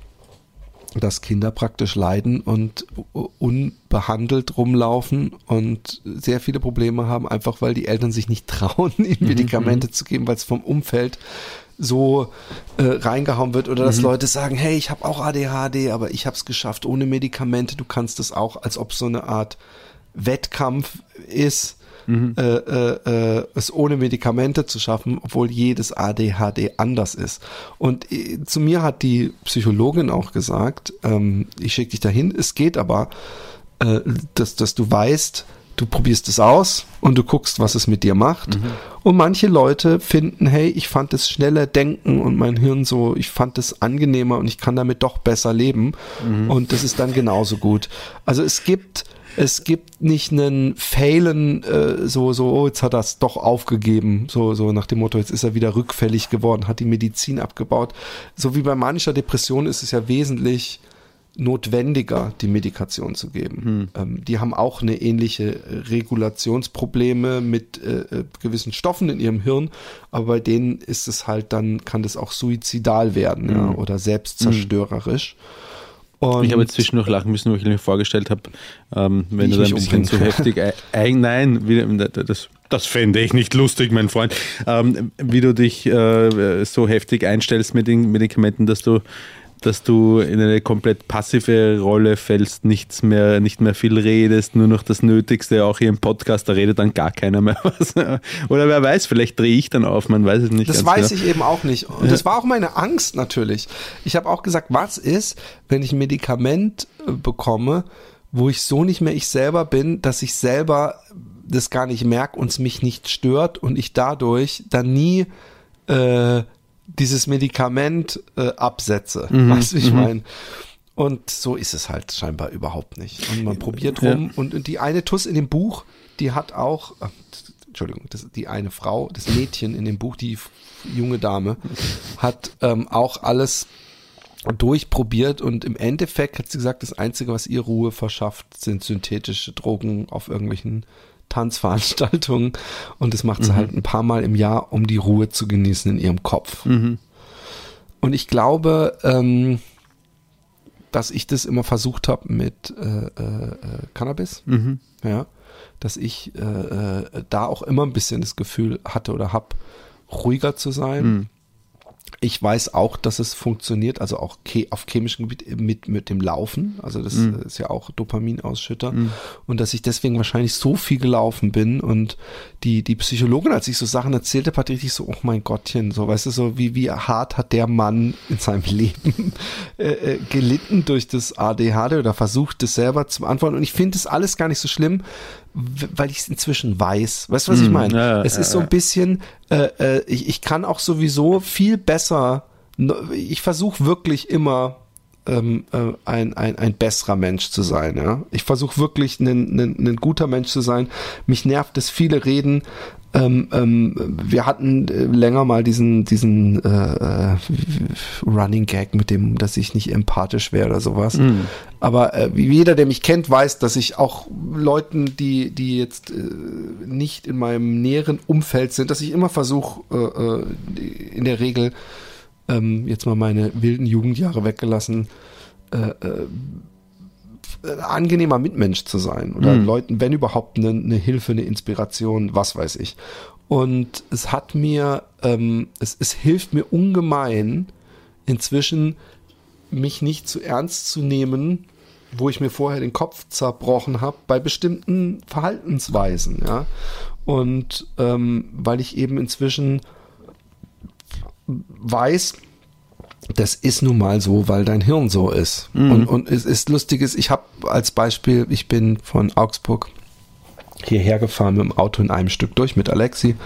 dass Kinder praktisch leiden und unbehandelt rumlaufen und sehr viele Probleme haben, einfach weil die Eltern sich nicht trauen, ihnen Medikamente zu geben, weil es vom Umfeld so äh, reingehauen wird oder dass Leute sagen, hey, ich habe auch ADHD, aber ich habe es geschafft ohne Medikamente, du kannst es auch, als ob so eine Art Wettkampf ist, äh, äh, äh, es ohne Medikamente zu schaffen, obwohl jedes ADHD anders ist. Und äh, zu mir hat die Psychologin auch gesagt, ähm, ich schicke dich dahin, es geht aber, äh, dass, dass du weißt, du probierst es aus und du guckst, was es mit dir macht. Und manche Leute finden, hey, ich fand das schnelle Denken und mein Hirn so, ich fand es angenehmer und ich kann damit doch besser leben. Und das ist dann genauso gut. Also es gibt es gibt nicht einen Failen, äh, so, so, oh, jetzt hat er es doch aufgegeben, so, so nach dem Motto, jetzt ist er wieder rückfällig geworden, hat die Medizin abgebaut. So wie bei manischer Depression ist es ja wesentlich notwendiger, die Medikation zu geben. Ähm, die haben auch eine ähnliche Regulationsprobleme mit äh, äh, gewissen Stoffen in ihrem Hirn, aber bei denen ist es halt dann, kann das auch suizidal werden ja, oder selbstzerstörerisch. Und Ich habe jetzt zwischendurch lachen müssen, wo ich mir vorgestellt habe, ähm, wenn ich du da ein bisschen zu heftig ein nein, wie, das, das fände ich nicht lustig, mein Freund, ähm, wie du dich äh, so heftig einstellst mit den Medikamenten, dass du dass du in eine komplett passive Rolle fällst, nichts mehr, nicht mehr viel redest, nur noch das Nötigste, auch hier im Podcast, da redet dann gar keiner mehr was. Oder wer weiß, vielleicht drehe ich dann auf, man weiß es nicht. Das weiß genau. ich eben auch nicht. Und das war auch meine Angst natürlich. Ich habe auch gesagt, was ist, wenn ich ein Medikament äh, bekomme, wo ich so nicht mehr ich selber bin, dass ich selber das gar nicht merke und es mich nicht stört und ich dadurch dann nie äh, dieses Medikament äh, absetze. Weißt du, ich meine? Und so ist es halt scheinbar überhaupt nicht. Und man probiert rum. Und, und die eine Tuss in dem Buch, die hat auch, äh, Entschuldigung, das, die eine Frau, das Mädchen in dem Buch, die junge Dame, hat ähm, auch alles durchprobiert und im Endeffekt hat sie gesagt, das Einzige, was ihr Ruhe verschafft, sind synthetische Drogen auf irgendwelchen Tanzveranstaltungen und das macht sie halt ein paar Mal im Jahr, um die Ruhe zu genießen in ihrem Kopf. Und ich glaube, ähm, dass ich das immer versucht habe mit äh, äh, Cannabis, ja, dass ich äh, äh, da auch immer ein bisschen das Gefühl hatte oder habe, ruhiger zu sein. Ich weiß auch, dass es funktioniert, also auch auf chemischem Gebiet mit, mit dem Laufen. Also das äh, ist ja auch Dopaminausschütter. Und dass ich deswegen wahrscheinlich so viel gelaufen bin. Und die, die Psychologin, als ich so Sachen erzählte, hat richtig so, oh mein Gottchen, so, weißt du, so wie, wie hart hat der Mann in seinem Leben äh, äh, gelitten durch das ADHD oder versucht, das selber zu beantworten. Und ich finde das alles gar nicht so schlimm, weil ich es inzwischen weiß. Weißt du, was ich meine? ja, ja, es ist so ein bisschen, äh, äh, ich, ich kann auch sowieso viel besser, ich versuche wirklich immer ähm, äh, ein, ein, ein besserer Mensch zu sein. Ja? Ich versuche wirklich ein, ein, ein guter Mensch zu sein. Mich nervt es, viele reden. Ähm, ähm, wir hatten äh, länger mal diesen, diesen äh, äh, Running Gag mit dem, dass ich nicht empathisch wäre oder sowas. Aber äh, wie jeder, der mich kennt, weiß, dass ich auch Leuten, die, die jetzt äh, nicht in meinem näheren Umfeld sind, dass ich immer versuche, äh, in der Regel ähm, jetzt mal meine wilden Jugendjahre weggelassen, äh, angenehmer Mitmensch zu sein oder Leuten, wenn überhaupt, eine, eine Hilfe, eine Inspiration, was weiß ich. Und es hat mir, ähm, es, es hilft mir ungemein, inzwischen mich nicht zu ernst zu nehmen, wo ich mir vorher den Kopf zerbrochen habe, bei bestimmten Verhaltensweisen, ja. Und ähm, weil ich eben inzwischen weiß, das ist nun mal so, weil dein Hirn so ist. Und, und es ist lustiges, ich habe als Beispiel, ich bin von Augsburg hierher gefahren mit dem Auto in einem Stück durch mit Alexi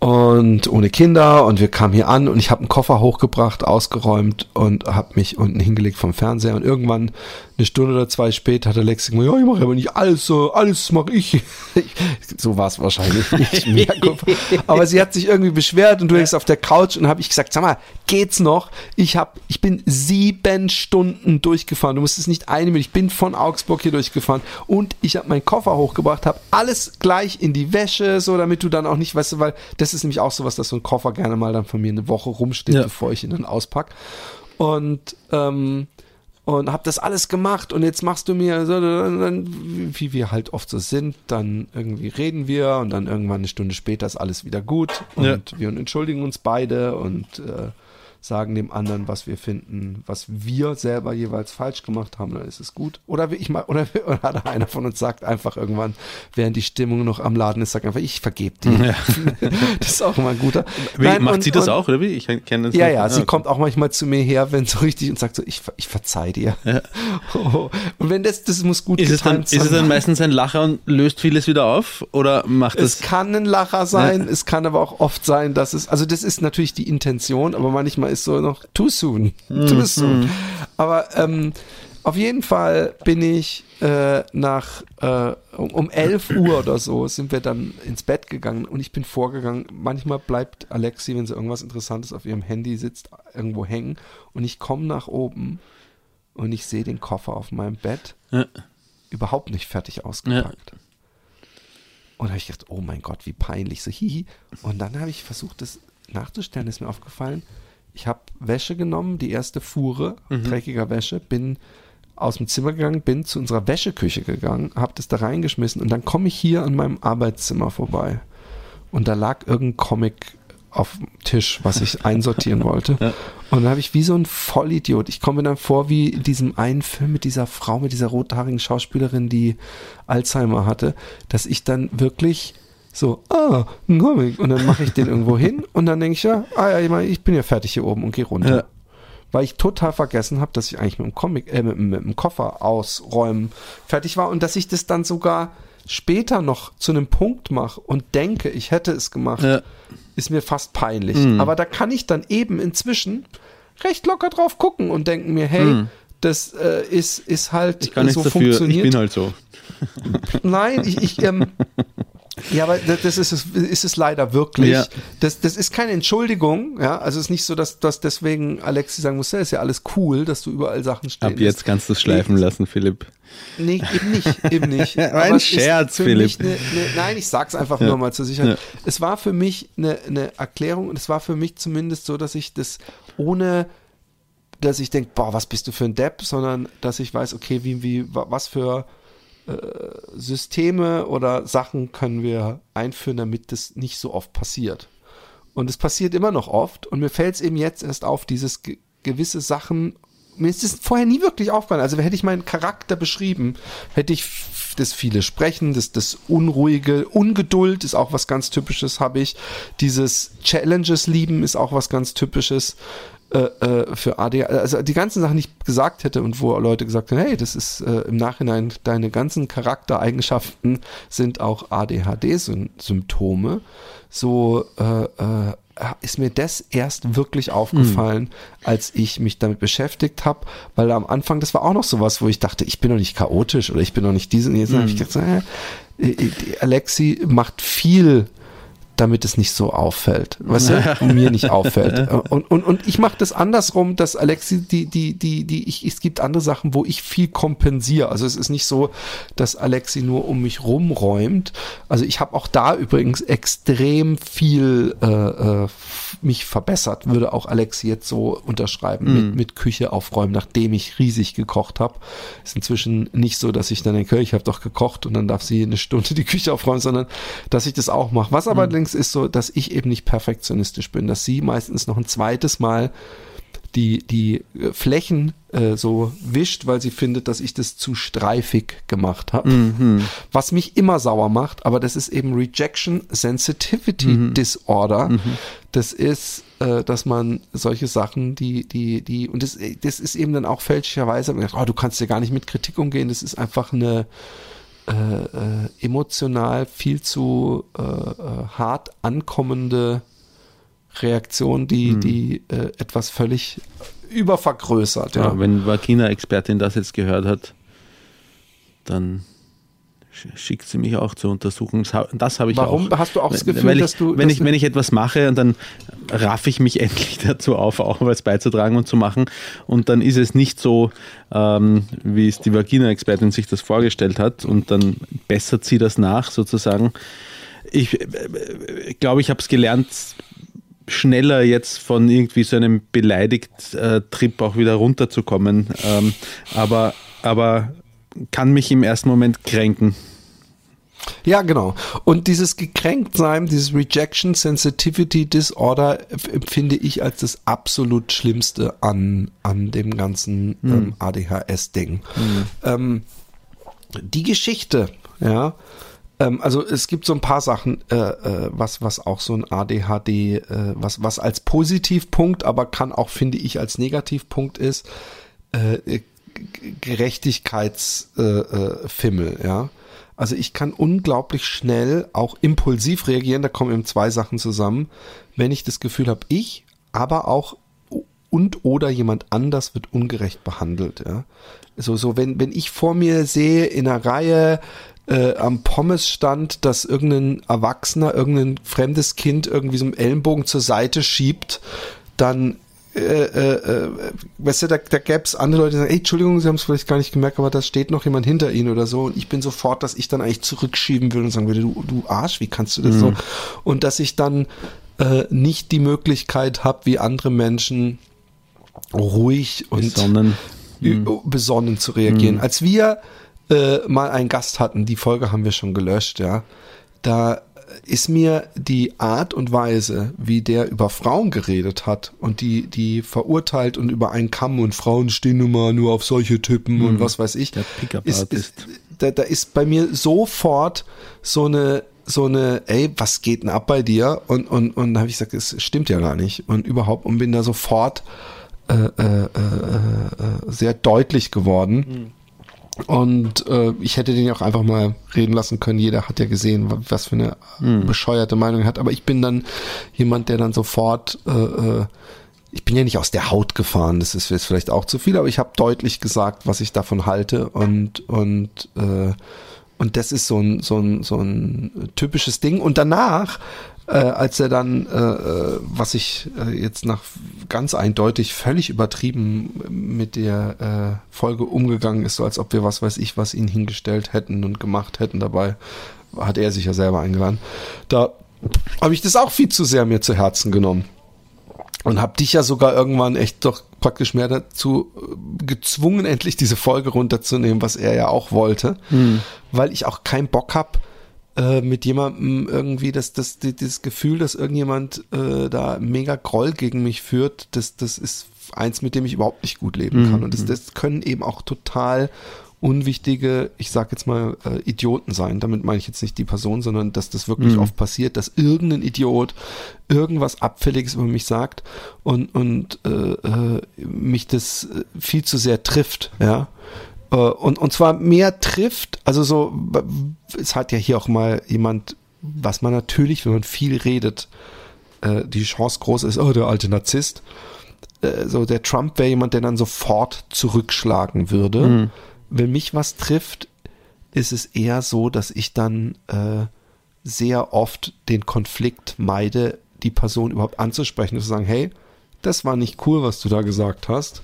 und ohne Kinder und wir kamen hier an und ich habe einen Koffer hochgebracht, ausgeräumt und habe mich unten hingelegt vom Fernseher und irgendwann eine Stunde oder zwei später hat Alexi gesagt, ja, ich mache aber nicht alles so, alles mache ich. so war es wahrscheinlich nicht mehr. aber sie hat sich irgendwie beschwert und du hängst auf der Couch und habe ich gesagt, sag mal, geht's noch? Ich hab, ich bin sieben Stunden durchgefahren. Du musst es nicht eine Minute. Ich bin von Augsburg hier durchgefahren und ich habe meinen Koffer hochgebracht, habe alles gleich in die Wäsche, so damit du dann auch nicht, weißt du, weil das ist nämlich auch sowas, dass so ein Koffer gerne mal dann von mir eine Woche rumsteht, Ja. bevor ich ihn dann auspack. Und ähm, und hab das alles gemacht und jetzt machst du mir so, wie wir halt oft so sind, dann irgendwie reden wir und dann irgendwann eine Stunde später ist alles wieder gut und Ja. wir entschuldigen uns beide und äh, sagen dem anderen, was wir finden, was wir selber jeweils falsch gemacht haben, dann ist es gut. Oder wie ich mal, oder, oder einer von uns sagt einfach irgendwann, während die Stimmung noch am Laden ist, sagt einfach, ich vergebe dir. das ist auch immer ein guter. Wie, Nein, macht und- sie das und- auch, oder wie? Ich kenne das ja, nicht. ja, Ah, sie okay. kommt auch manchmal zu mir her, wenn so richtig und sagt so, ich, ich verzeih dir. Oh, und wenn das, das muss gut Ist es, dann, getimt ist es sein. dann meistens ein Lacher und löst vieles wieder auf? Oder macht Es es. kann ein Lacher sein, Ja. es kann aber auch oft sein, dass es, also das ist natürlich die Intention, aber manchmal ist so noch too soon, Mhm. too soon. Aber ähm, auf jeden Fall bin ich äh, nach äh, um, um 11 Uhr oder so sind wir dann ins Bett gegangen und ich bin vorgegangen. Manchmal bleibt Alexi, wenn sie irgendwas Interessantes auf ihrem Handy sitzt, irgendwo hängen und ich komme nach oben und ich sehe den Koffer auf meinem Bett Ja. überhaupt nicht fertig ausgepackt. Und da habe ich gedacht, oh mein Gott, wie peinlich, so hihi. Und dann habe ich versucht, das nachzustellen, ist mir aufgefallen. Ich habe Wäsche genommen, die erste Fuhre dreckiger Wäsche, bin aus dem Zimmer gegangen, bin zu unserer Wäscheküche gegangen, habe das da reingeschmissen und dann komme ich hier an meinem Arbeitszimmer vorbei. Und da lag irgendein Comic auf dem Tisch, was ich einsortieren wollte. Und dann habe ich wie so ein Vollidiot, ich komme mir dann vor wie in diesem einen Film mit dieser Frau, mit dieser rothaarigen Schauspielerin, die Alzheimer hatte, dass ich dann wirklich so, ah, ein Comic. Und dann mache ich den irgendwo hin und dann denke ich ja, ah ja, ich, ich bin ja fertig hier oben und gehe runter. Ja. Weil ich total vergessen habe, dass ich eigentlich mit dem Comic, äh, mit, mit dem Koffer ausräumen fertig war und dass ich das dann sogar später noch zu einem Punkt mache und denke, ich hätte es gemacht, Ja. ist mir fast peinlich. Aber da kann ich dann eben inzwischen recht locker drauf gucken und denken mir, hey, das äh, ist, ist halt Ich kann nichts so dafür, ich funktioniert. bin halt so. Nein, ich, ich ähm, ja, aber das das ist es, ist es leider wirklich. Ja. Das, das ist keine Entschuldigung, ja. Also es ist nicht so, dass, dass deswegen Alexi sagen muss, ja, ist ja alles cool, dass du überall Sachen stehen Ab jetzt kannst du es schleifen Nee, lassen, Philipp. Nee, eben nicht, eben nicht. Ein Scherz, Philipp. Eine, eine, nein, ich sag's einfach nur mal zur Sicherheit. Es war für mich eine, eine Erklärung und es war für mich zumindest so, dass ich das ohne, dass ich denke, boah, was bist du für ein Depp, sondern dass ich weiß, okay, wie, wie, wa- was für äh, Systeme oder Sachen können wir einführen, damit das nicht so oft passiert. Und es passiert immer noch oft und mir fällt es eben jetzt erst auf, dieses ge gewisse Sachen, mir ist das vorher nie wirklich aufgefallen. Also hätte ich meinen Charakter beschrieben, hätte ich das viele Sprechen, das, das Unruhige, Ungeduld ist auch was ganz Typisches, habe ich. Dieses Challenges lieben ist auch was ganz Typisches äh, äh, für ADHD. Also die ganzen Sachen, die ich gesagt hätte und wo Leute gesagt haben, hey, das ist äh, im Nachhinein, deine ganzen Charaktereigenschaften sind auch ADHD-Symptome. So äh, äh, ist mir das erst wirklich aufgefallen, als ich mich damit beschäftigt habe, weil am Anfang, das war auch noch sowas, wo ich dachte, ich bin doch nicht chaotisch oder ich bin doch nicht diesen. Jetzt habe ich gedacht, äh, äh, Alexi macht viel damit es nicht so auffällt, weißt du, und mir nicht auffällt. Und, und, und ich mache das andersrum, dass Alexi, die, die, die, die, ich, es gibt andere Sachen, wo ich viel kompensiere. Also es ist nicht so, dass Alexi nur um mich rumräumt. Also ich habe auch da übrigens extrem viel äh, äh, mich verbessert, würde auch Alexi jetzt so unterschreiben, mit, mit Küche aufräumen, nachdem ich riesig gekocht habe. Ist inzwischen nicht so, dass ich dann denke, ich habe doch gekocht und dann darf sie eine Stunde die Küche aufräumen, sondern dass ich das auch mache. Was aber allerdings ist so, dass ich eben nicht perfektionistisch bin, dass sie meistens noch ein zweites Mal die, die äh, Flächen äh, so wischt, weil sie findet, dass ich das zu streifig gemacht habe. Was mich immer sauer macht, aber das ist eben Rejection Sensitivity Disorder. Das ist, äh, dass man solche Sachen, die, die, die, und das, das ist eben dann auch fälschlicherweise, oh, du kannst ja gar nicht mit Kritik umgehen, das ist einfach eine, äh, äh, emotional viel zu äh, äh, hart ankommende Reaktion, die, die äh, etwas völlig übervergrößert. Ja. Ja, wenn Vagina-Expertin das jetzt gehört hat, dann schickt sie mich auch zur Untersuchung. Das ha- Das habe ich Warum? auch. Hast du auch das Gefühl, ich, dass du- Wenn, dass ich, wenn ich etwas mache und dann raff ich mich endlich dazu auf, auch was beizutragen und zu machen. Und dann ist es nicht so, ähm, wie es die Vagina-Expertin sich das vorgestellt hat. Und dann bessert sie das nach, sozusagen. Ich äh, glaube, ich habe es gelernt, schneller jetzt von irgendwie so einem Beleidigt-Trip auch wieder runterzukommen. Ähm, aber, aber kann mich im ersten Moment kränken. Ja, genau. Und dieses Gekränktsein, dieses Rejection Sensitivity Disorder empfinde ich als das absolut Schlimmste an, an dem ganzen ähm, ADHS-Ding. Ähm, die Geschichte, ja, ähm, also es gibt so ein paar Sachen, äh, äh, was, was auch so ein ADHD, äh, was, was als Positivpunkt, aber kann auch, finde ich, als Negativpunkt ist, äh, Gerechtigkeitsfimmel, äh, Fimmel, ja. Also ich kann unglaublich schnell auch impulsiv reagieren, da kommen eben zwei Sachen zusammen, wenn ich das Gefühl habe, ich, aber auch und oder jemand anders wird ungerecht behandelt, ja. So, so, wenn, wenn ich vor mir sehe in einer Reihe äh, am Pommesstand, dass irgendein Erwachsener, irgendein fremdes Kind irgendwie so einen Ellenbogen zur Seite schiebt, dann äh, äh, äh, weißt du, da, da gäbe es andere Leute, die sagen, ey, Entschuldigung, Sie haben es vielleicht gar nicht gemerkt, aber da steht noch jemand hinter Ihnen oder so. Und ich bin sofort, dass ich dann eigentlich zurückschieben würde und sagen würde, du, du Arsch, wie kannst du das so? Und dass ich dann äh, nicht die Möglichkeit habe, wie andere Menschen ruhig und Besonnen. ü- besonnen zu reagieren. Als wir äh, mal einen Gast hatten, die Folge haben wir schon gelöscht, ja, da ist mir die Art und Weise, wie der über Frauen geredet hat und die, die verurteilt und über einen Kamm und Frauen stehen nun mal nur auf solche Typen und was weiß ich. Der Pickup ist, ist, da, da ist bei mir sofort so eine, so eine, ey, was geht denn ab bei dir? Und, und, und da habe ich gesagt, es stimmt ja gar nicht. Und überhaupt, und bin da sofort äh, äh, äh, äh, sehr deutlich geworden. Und äh, ich hätte den ja auch einfach mal reden lassen können. Jeder hat ja gesehen, wa- was für eine bescheuerte Meinung er hat. Aber ich bin dann jemand, der dann sofort, äh, äh, ich bin ja nicht aus der Haut gefahren, das ist jetzt vielleicht auch zu viel, aber ich habe deutlich gesagt, was ich davon halte und und äh, und das ist so ein so ein so ein typisches Ding. Und danach, äh, als er dann, äh, äh, was ich äh, jetzt nach ganz eindeutig völlig übertrieben mit der äh, Folge umgegangen ist, so als ob wir was weiß ich was ihn hingestellt hätten und gemacht hätten. Dabei hat er sich ja selber eingeladen. Da habe ich das auch viel zu sehr mir zu Herzen genommen. Und habe dich ja sogar irgendwann echt doch praktisch mehr dazu äh, gezwungen, endlich diese Folge runterzunehmen, was er ja auch wollte, weil ich auch keinen Bock hab äh, mit jemandem irgendwie das, das, das Gefühl, dass irgendjemand äh, da mega Groll gegen mich führt, das, das ist eins, mit dem ich überhaupt nicht gut leben kann. Und das, das können eben auch total unwichtige, ich sag jetzt mal, äh, Idioten sein. Damit meine ich jetzt nicht die Person, sondern dass das wirklich oft passiert, dass irgendein Idiot irgendwas Abfälliges über mich sagt und, und äh, äh, mich das äh, viel zu sehr trifft, ja. Äh, Und, und zwar mehr trifft, also so, es hat ja hier auch mal jemand, was man natürlich, wenn man viel redet, äh, die Chance groß ist, oh, der alte Narzisst. Äh, so der Trump wäre jemand, der dann sofort zurückschlagen würde. Wenn mich was trifft, ist es eher so, dass ich dann äh, sehr oft den Konflikt meide, die Person überhaupt anzusprechen und zu sagen, hey, das war nicht cool, was du da gesagt hast.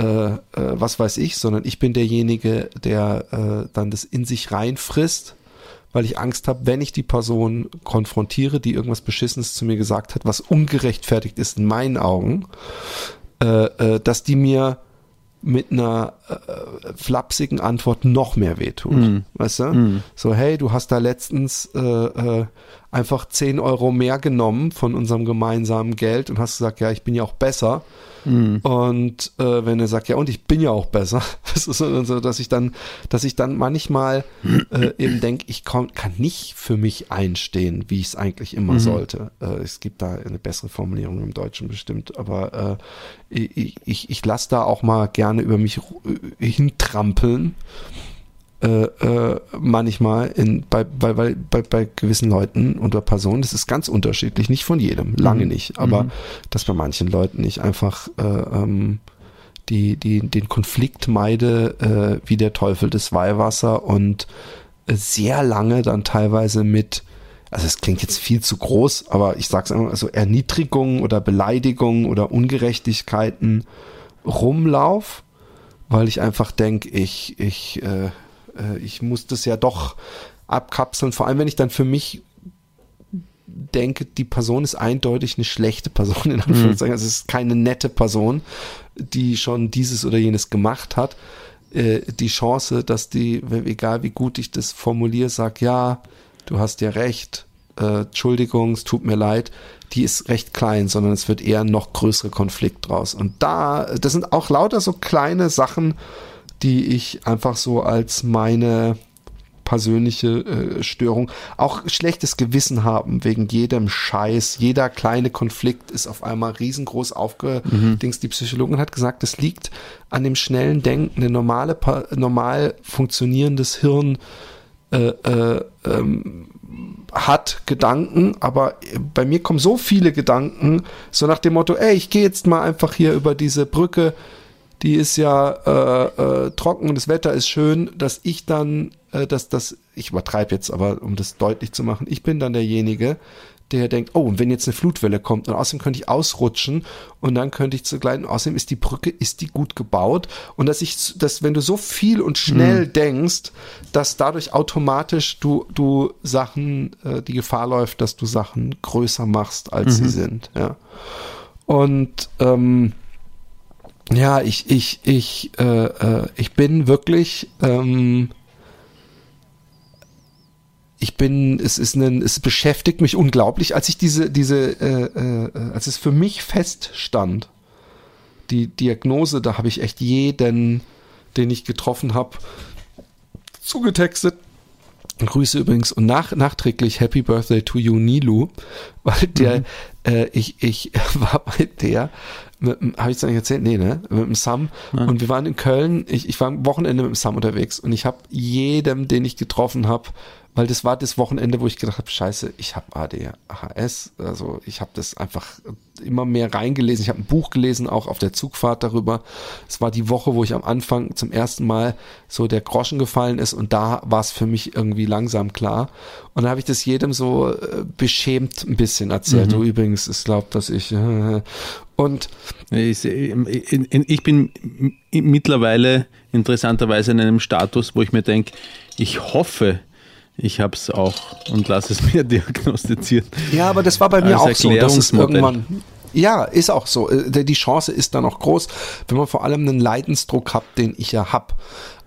Äh, äh, was weiß ich, sondern ich bin derjenige, der äh, dann das in sich reinfrisst, weil ich Angst habe, wenn ich die Person konfrontiere, die irgendwas Beschissenes zu mir gesagt hat, was ungerechtfertigt ist in meinen Augen, äh, äh, dass die mir mit einer äh, flapsigen Antwort noch mehr wehtut. Weißt du? So, hey, du hast da letztens äh, äh, einfach 10 Euro mehr genommen von unserem gemeinsamen Geld und hast gesagt, ja, ich bin ja auch besser. Und äh, wenn er sagt, ja, und ich bin ja auch besser, das ist so, dass ich dann, dass ich dann manchmal äh, eben denke, ich komm, kann nicht für mich einstehen, wie ich es eigentlich immer sollte. Äh, es gibt da eine bessere Formulierung im Deutschen bestimmt, aber ich, ich, ich lasse da auch mal gerne über mich hintrampeln. Äh, äh, manchmal in, bei, bei, bei, bei, bei gewissen Leuten oder Personen, das ist ganz unterschiedlich, nicht von jedem, lange nicht, aber dass bei manchen Leuten ich einfach äh, ähm, die, die, den Konflikt meide äh, wie der Teufel des Weihwasser und äh, sehr lange dann teilweise mit, also es klingt jetzt viel zu groß, aber ich sag's einfach, also Erniedrigungen oder Beleidigungen oder Ungerechtigkeiten rumlauf, weil ich einfach denke, ich, ich, äh, äh, ich muss das ja doch abkapseln, vor allem wenn ich dann für mich denke, die Person ist eindeutig eine schlechte Person, in Anführungszeichen. Also es ist keine nette Person, die schon dieses oder jenes gemacht hat. Äh, die Chance, dass die, egal wie gut ich das formuliere, sag, ja, du hast ja recht, äh, Entschuldigung, es tut mir leid, die ist recht klein, sondern es wird eher ein noch größere Konflikt draus. Und da, das sind auch lauter so kleine Sachen, die ich einfach so als meine persönliche äh, Störung, auch schlechtes Gewissen haben wegen jedem Scheiß. Jeder kleine Konflikt ist auf einmal riesengroß aufgedingst. Die Psychologin hat gesagt, es liegt an dem schnellen Denken. Eine normale, normal funktionierendes Hirn äh, äh, ähm, hat Gedanken, aber bei mir kommen so viele Gedanken, so nach dem Motto, ey, ich gehe jetzt mal einfach hier über diese Brücke, die ist ja äh, äh, trocken und das Wetter ist schön, dass ich dann, äh, dass das, ich übertreibe jetzt, aber um das deutlich zu machen, ich bin dann derjenige, der denkt, oh, und wenn jetzt eine Flutwelle kommt und außerdem könnte ich ausrutschen und dann könnte ich zugleich, außerdem ist die Brücke, ist die gut gebaut. Und dass ich, dass wenn du so viel und schnell denkst, dass dadurch automatisch du, du Sachen, äh, die Gefahr läuft, dass du Sachen größer machst, als sie sind, ja. Und ähm, ja, ich, ich, ich, äh, äh, ich bin wirklich, ähm, ich bin, es ist ein, es beschäftigt mich unglaublich, als ich diese, diese, äh, äh, als es für mich feststand, die Diagnose, da habe ich echt jeden, den ich getroffen habe, zugetextet. Grüße übrigens und nach, nachträglich Happy Birthday to you, Nilu, weil der, äh, ich, ich war bei der, habe ich es eigentlich erzählt? Nee, ne? Mit dem Sam. Und wir waren in Köln, ich, ich war am Wochenende mit dem Sam unterwegs und ich habe jedem, den ich getroffen habe, weil das war das Wochenende, wo ich gedacht habe, scheiße, ich habe ADHS, also ich habe das einfach immer mehr reingelesen. Ich habe ein Buch gelesen, auch auf der Zugfahrt darüber. Es war die Woche, wo ich am Anfang zum ersten Mal so der Groschen gefallen ist und da war es für mich irgendwie langsam klar. Und da habe ich das jedem so äh, beschämt ein bisschen erzählt. Mhm. Du übrigens, es glaubt, dass ich äh, und Ich, ich bin mittlerweile interessanterweise in einem Status, wo ich mir denke, ich hoffe, ich habe es auch und lasse es mir diagnostizieren. Ja, aber das war bei mir auch so, dass es irgendwann. Ja, ist auch so. Äh, Die Chance ist dann auch groß, wenn man vor allem einen Leidensdruck hat, den ich ja hab.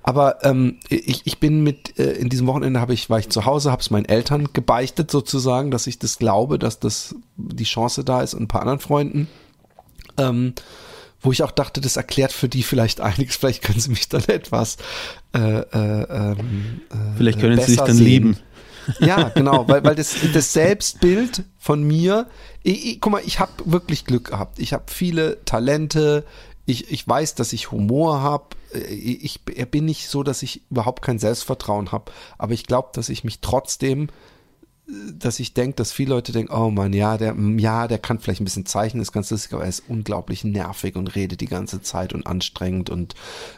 Aber ähm, ich, ich bin mit äh, in diesem Wochenende habe ich war ich zu Hause, habe es meinen Eltern gebeichtet sozusagen, dass ich das glaube, dass das die Chance da ist und ein paar anderen Freunden. Ähm, wo ich auch dachte, das erklärt für die vielleicht einiges. Vielleicht können sie mich dann etwas äh, äh, ähm, äh, Vielleicht können sie besser dann sehen. lieben. Ja, genau, weil, weil das, das Selbstbild von mir, ich, ich, guck mal, ich habe wirklich Glück gehabt. Ich habe viele Talente, ich, ich weiß, dass ich Humor habe. Ich ich bin nicht so, dass ich überhaupt kein Selbstvertrauen habe, aber ich glaube, dass ich mich trotzdem dass ich denke, dass viele Leute denken, oh Mann, ja, der, ja, der kann vielleicht ein bisschen zeichnen, ist ganz lustig, aber er ist unglaublich nervig und redet die ganze Zeit und anstrengend und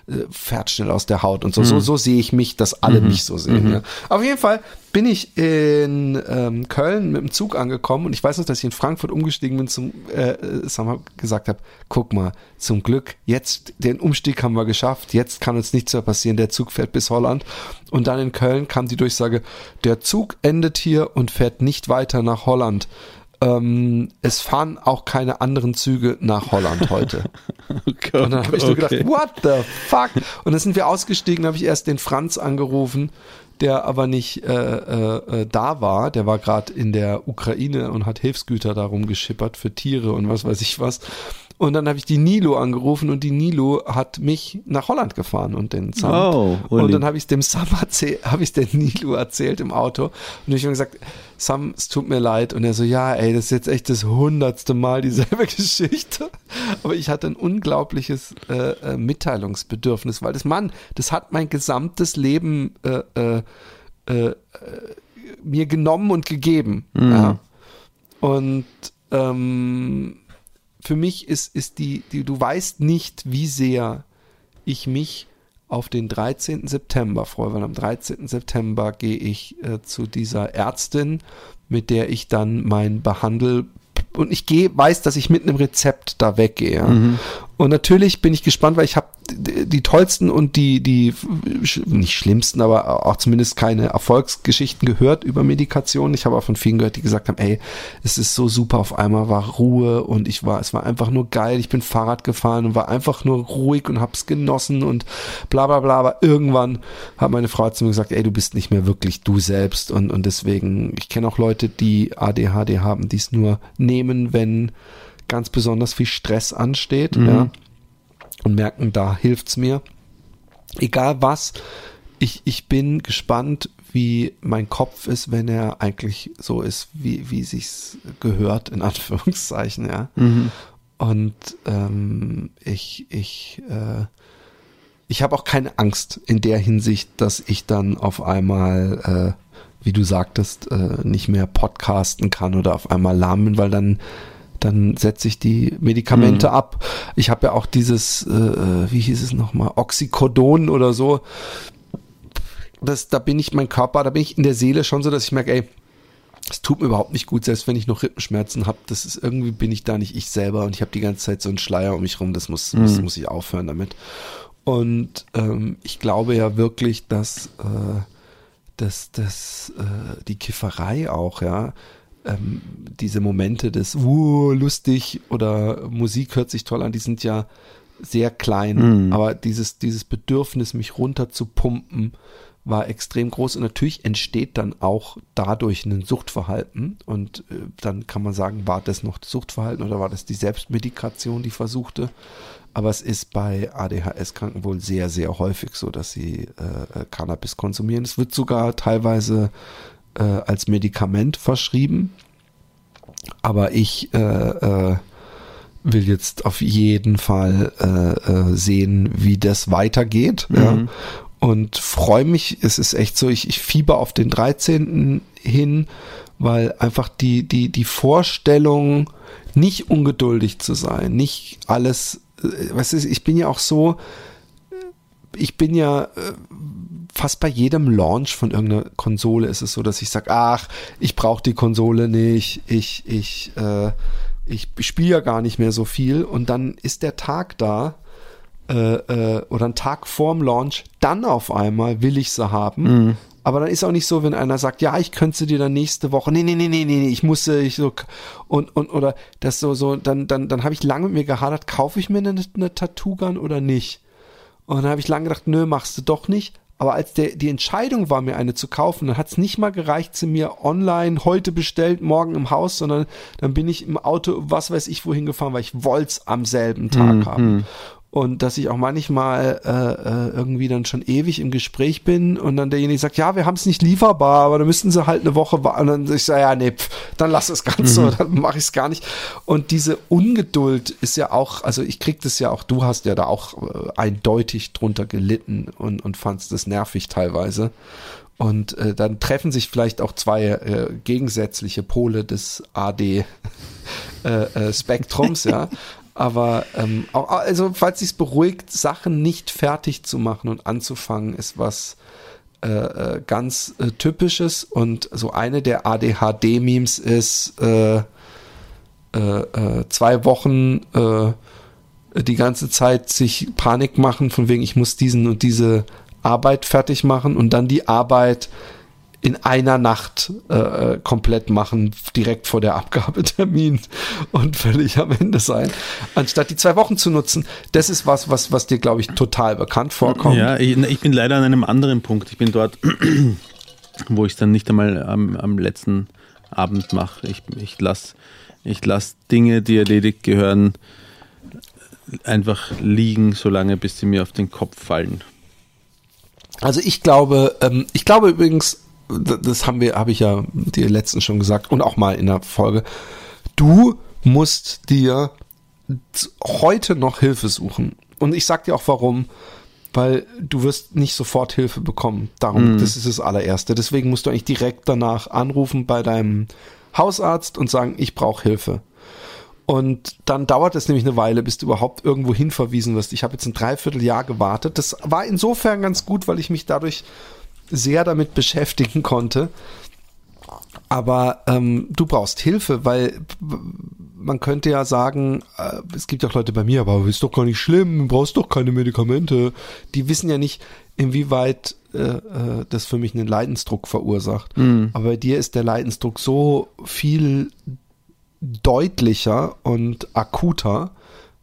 äh, fährt schnell aus der Haut und so. So, so sehe ich mich, dass alle mich so sehen. Ja. Auf jeden Fall bin ich in ähm, Köln mit dem Zug angekommen und ich weiß noch, dass ich in Frankfurt umgestiegen bin zum äh, äh, wir, gesagt habe, guck mal, zum Glück, jetzt den Umstieg haben wir geschafft, jetzt kann uns nichts mehr passieren, der Zug fährt bis Holland. Und dann in Köln kam die Durchsage, der Zug endet hier und fährt nicht weiter nach Holland. Ähm, es fahren auch keine anderen Züge nach Holland heute. Und dann habe ich nur gedacht, what the fuck? Und dann sind wir ausgestiegen, habe ich erst den Franz angerufen, der aber nicht äh, äh, äh, da war. Der war gerade in der Ukraine und hat Hilfsgüter darum geschippert für Tiere und was weiß ich was. Und dann habe ich die Nilo angerufen und die Nilo hat mich nach Holland gefahren und den Sam. Oh, und dann habe ich es dem Sam erzählt, habe ich der Nilo erzählt im Auto und ich habe gesagt, Sam, es tut mir leid. Und er so, ja, ey, das ist jetzt echt das hundertste Mal dieselbe Geschichte. Aber ich hatte ein unglaubliches äh, äh, Mitteilungsbedürfnis, weil das Mann, das hat mein gesamtes Leben äh, äh, äh, mir genommen und gegeben. Ja. Und ähm, für mich ist, ist die, die, du weißt nicht, wie sehr ich mich auf den 13. September freue, weil am 13. September gehe ich äh, zu dieser Ärztin, mit der ich dann mein Behandel und ich gehe, weiß, dass ich mit einem Rezept da weggehe. Und natürlich bin ich gespannt, weil ich habe die, tollsten und die, die nicht schlimmsten, aber auch zumindest keine Erfolgsgeschichten gehört über Medikation. Ich habe auch von vielen gehört, die gesagt haben, ey, es ist so super, auf einmal war Ruhe und ich war, es war einfach nur geil. Ich bin Fahrrad gefahren und war einfach nur ruhig und hab's genossen und bla bla bla. Aber irgendwann hat meine Frau zu mir gesagt, ey, du bist nicht mehr wirklich du selbst und, und deswegen, ich kenne auch Leute, die ADHD haben, die es nur nehmen, wenn ganz besonders viel Stress ansteht, ja, und merken, da hilft's mir. Egal was, ich, ich bin gespannt, wie mein Kopf ist, wenn er eigentlich so ist, wie, wie sich's gehört, in Anführungszeichen, ja. Und ähm, ich, ich, äh, ich habe auch keine Angst in der Hinsicht, dass ich dann auf einmal, äh, wie du sagtest, äh, nicht mehr podcasten kann oder auf einmal lahm bin, weil dann dann setze ich die Medikamente ab. Ich habe ja auch dieses, äh, wie hieß es nochmal, Oxycodon oder so. Das, da bin ich mein Körper, da bin ich in der Seele schon so, dass ich merke, ey, es tut mir überhaupt nicht gut, selbst wenn ich noch Rippenschmerzen habe. Das ist irgendwie bin ich da nicht ich selber und ich habe die ganze Zeit so einen Schleier um mich rum. Das muss, muss, muss ich aufhören damit. Und ähm, ich glaube ja wirklich, dass, äh, dass, dass äh, die Kifferei auch, ja, ähm, diese Momente des uh, lustig oder Musik hört sich toll an, die sind ja sehr klein, aber dieses, dieses Bedürfnis, mich runter zu pumpen, war extrem groß und natürlich entsteht dann auch dadurch ein Suchtverhalten und äh, dann kann man sagen, war das noch das Suchtverhalten oder war das die Selbstmedikation, die versuchte? Aber es ist bei ADHS-Kranken wohl sehr, sehr häufig so, dass sie äh, äh, Cannabis konsumieren. Es wird sogar teilweise äh, als Medikament verschrieben. Aber ich äh, äh, will jetzt auf jeden Fall äh, äh, sehen, wie das weitergeht. Ja. und freue mich. Es ist echt so, ich, ich fieber auf den 13. hin, weil einfach die, die, die Vorstellung, nicht ungeduldig zu sein, nicht alles, äh, was ist, ich bin ja auch so, ich bin ja fast bei jedem Launch von irgendeiner Konsole ist es so, dass ich sage, ach, ich brauche die Konsole nicht, ich, ich, äh, ich spiele ja gar nicht mehr so viel und dann ist der Tag da äh, äh, oder ein Tag vorm Launch, dann auf einmal will ich sie haben. Mhm. Aber dann ist auch nicht so, wenn einer sagt, ja, ich könnte sie dir dann nächste Woche, nee, nee, nee, nee, nee, nee, ich muss ich so, und, und, oder das so, so, dann, dann, dann habe ich lange mit mir gehadert, kaufe ich mir eine, eine Tattoo-Gun oder nicht? Und dann habe ich lange gedacht, nö, machst du doch nicht. Aber als der, die Entscheidung war, mir eine zu kaufen, dann hat es nicht mal gereicht, sie mir online heute bestellt, morgen im Haus, sondern dann bin ich im Auto, was weiß ich, wohin gefahren, weil ich wollte es am selben Tag haben. Und dass ich auch manchmal äh, äh, irgendwie dann schon ewig im Gespräch bin und dann derjenige sagt, ja, wir haben es nicht lieferbar, aber dann müssten sie halt eine Woche warten. Und dann ich sage, ja, nee, pf, dann lass es ganz so, dann mache ich es gar nicht. Und diese Ungeduld ist ja auch, also ich krieg das ja auch, du hast ja da auch äh, eindeutig drunter gelitten und, und fandst das nervig teilweise. Und äh, dann treffen sich vielleicht auch zwei äh, gegensätzliche Pole des AD äh, äh, Spektrums, ja. Aber ähm, auch, also falls sich beruhigt, Sachen nicht fertig zu machen und anzufangen, ist was äh, äh, ganz äh, typisches. Und so eine der ADHD-Memes ist äh, äh, äh, zwei Wochen äh, die ganze Zeit sich Panik machen, von wegen, ich muss diesen und diese Arbeit fertig machen und dann die Arbeit in einer Nacht äh, komplett machen, direkt vor der Abgabetermin und völlig am Ende sein, anstatt die zwei Wochen zu nutzen. Das ist was, was, was dir, glaube ich, total bekannt vorkommt. Ja, ich, ich bin leider an einem anderen Punkt. Ich bin dort, wo ich es dann nicht einmal am, am letzten Abend mache. Ich, ich lasse ich lass Dinge, die erledigt gehören, einfach liegen, solange bis sie mir auf den Kopf fallen. Also ich glaube, ähm, ich glaube übrigens, das haben wir, habe ich ja dir letztens schon gesagt und auch mal in der Folge. Du musst dir heute noch Hilfe suchen. Und ich sag dir auch warum. Weil du wirst nicht sofort Hilfe bekommen. Darum, das ist das allererste. Deswegen musst du eigentlich direkt danach anrufen bei deinem Hausarzt und sagen, ich brauche Hilfe. Und dann dauert es nämlich eine Weile, bis du überhaupt irgendwo hin verwiesen wirst. Ich habe jetzt ein Dreivierteljahr gewartet. Das war insofern ganz gut, weil ich mich dadurch sehr damit beschäftigen konnte. Aber ähm, du brauchst Hilfe, weil man könnte ja sagen, äh, es gibt auch Leute bei mir, aber ist doch gar nicht schlimm, du brauchst doch keine Medikamente. Die wissen ja nicht, inwieweit äh, äh, das für mich einen Leidensdruck verursacht. Aber bei dir ist der Leidensdruck so viel deutlicher und akuter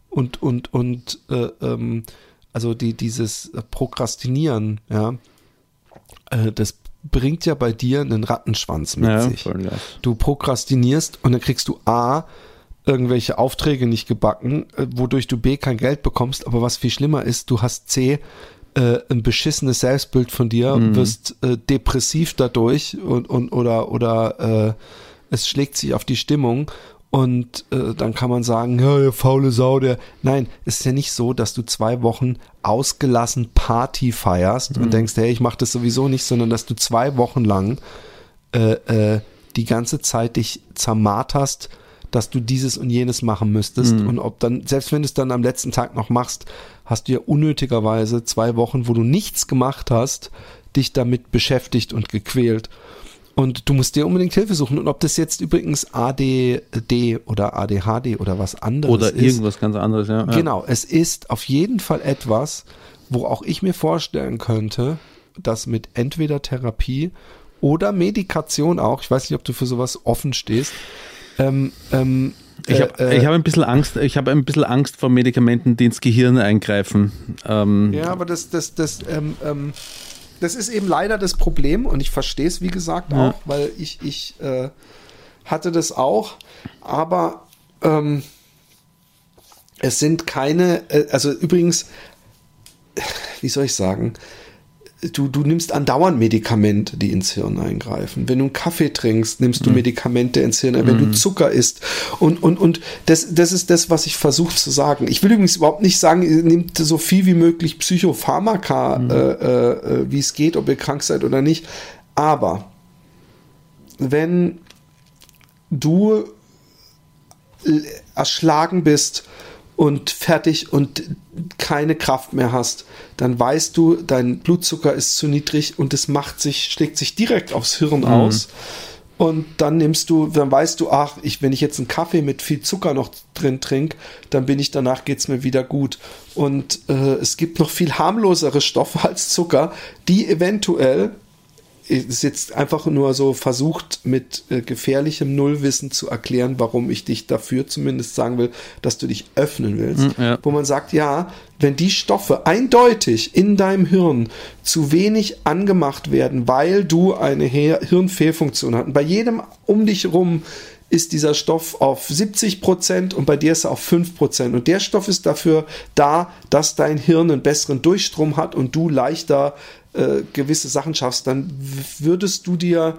und und und äh, ähm, also die dieses Prokrastinieren, ja, äh, das bringt ja bei dir einen Rattenschwanz mit Ja, sich. Du prokrastinierst und dann kriegst du A irgendwelche Aufträge nicht gebacken, äh, wodurch du B kein Geld bekommst, aber was viel schlimmer ist, du hast C äh, ein beschissenes Selbstbild von dir, wirst äh, depressiv dadurch und, und oder oder äh, es schlägt sich auf die Stimmung und äh, dann kann man sagen, ja, faule Sau, der. Nein, es ist ja nicht so, dass du zwei Wochen ausgelassen Party feierst und denkst, hey, ich mache das sowieso nicht, sondern dass du zwei Wochen lang äh, äh, die ganze Zeit dich zermarterst, dass du dieses und jenes machen müsstest. Und ob dann, selbst wenn du es dann am letzten Tag noch machst, hast du ja unnötigerweise zwei Wochen, wo du nichts gemacht hast, dich damit beschäftigt und gequält. Und du musst dir unbedingt Hilfe suchen. Und ob das jetzt übrigens ADD oder ADHD oder was anderes Oder ist. irgendwas ganz anderes, ja. ja. Genau, es ist auf jeden Fall etwas, wo auch ich mir vorstellen könnte, dass mit entweder Therapie oder Medikation auch, ich weiß nicht, ob du für sowas offen stehst, ähm, ähm, Ich habe äh, ich hab ein bisschen Angst, ich habe ein bisschen Angst vor Medikamenten, die ins Gehirn eingreifen. Ähm, Ja, aber das, das, das, ähm, ähm, das ist eben leider das Problem und ich verstehe es, wie gesagt, Ja. auch, weil ich, ich äh, hatte das auch, aber ähm, es sind keine, äh, also übrigens, wie soll ich sagen, du, du nimmst andauernd Medikamente, die ins Hirn eingreifen. Wenn du einen Kaffee trinkst, nimmst du Mhm. Medikamente ins Hirn, wenn du Zucker isst. Und, und, und das, das ist das, was ich versuche zu sagen. Ich will übrigens überhaupt nicht sagen, ihr nehmt so viel wie möglich Psychopharmaka, Mhm. äh, äh, wie es geht, ob ihr krank seid oder nicht. Aber wenn du erschlagen bist und fertig und keine Kraft mehr hast, dann weißt du, dein Blutzucker ist zu niedrig und es macht sich, schlägt sich direkt aufs Hirn aus. Und dann nimmst du, dann weißt du, ach, ich, wenn ich jetzt einen Kaffee mit viel Zucker noch drin trinke, dann bin ich danach geht's mir wieder gut. Und äh, es gibt noch viel harmlosere Stoffe als Zucker, die eventuell ist jetzt einfach nur so versucht, mit äh, gefährlichem Nullwissen zu erklären, warum ich dich dafür zumindest sagen will, dass du dich öffnen willst. ja. Wo man sagt, ja, wenn die Stoffe eindeutig in deinem Hirn zu wenig angemacht werden, weil du eine Hirnfehlfunktion hast, und bei jedem um dich rum ist dieser Stoff auf 70 Prozent und bei dir ist er auf 5 Prozent. Und der Stoff ist dafür da, dass dein Hirn einen besseren Durchstrom hat und du leichter äh, gewisse Sachen schaffst, dann würdest du dir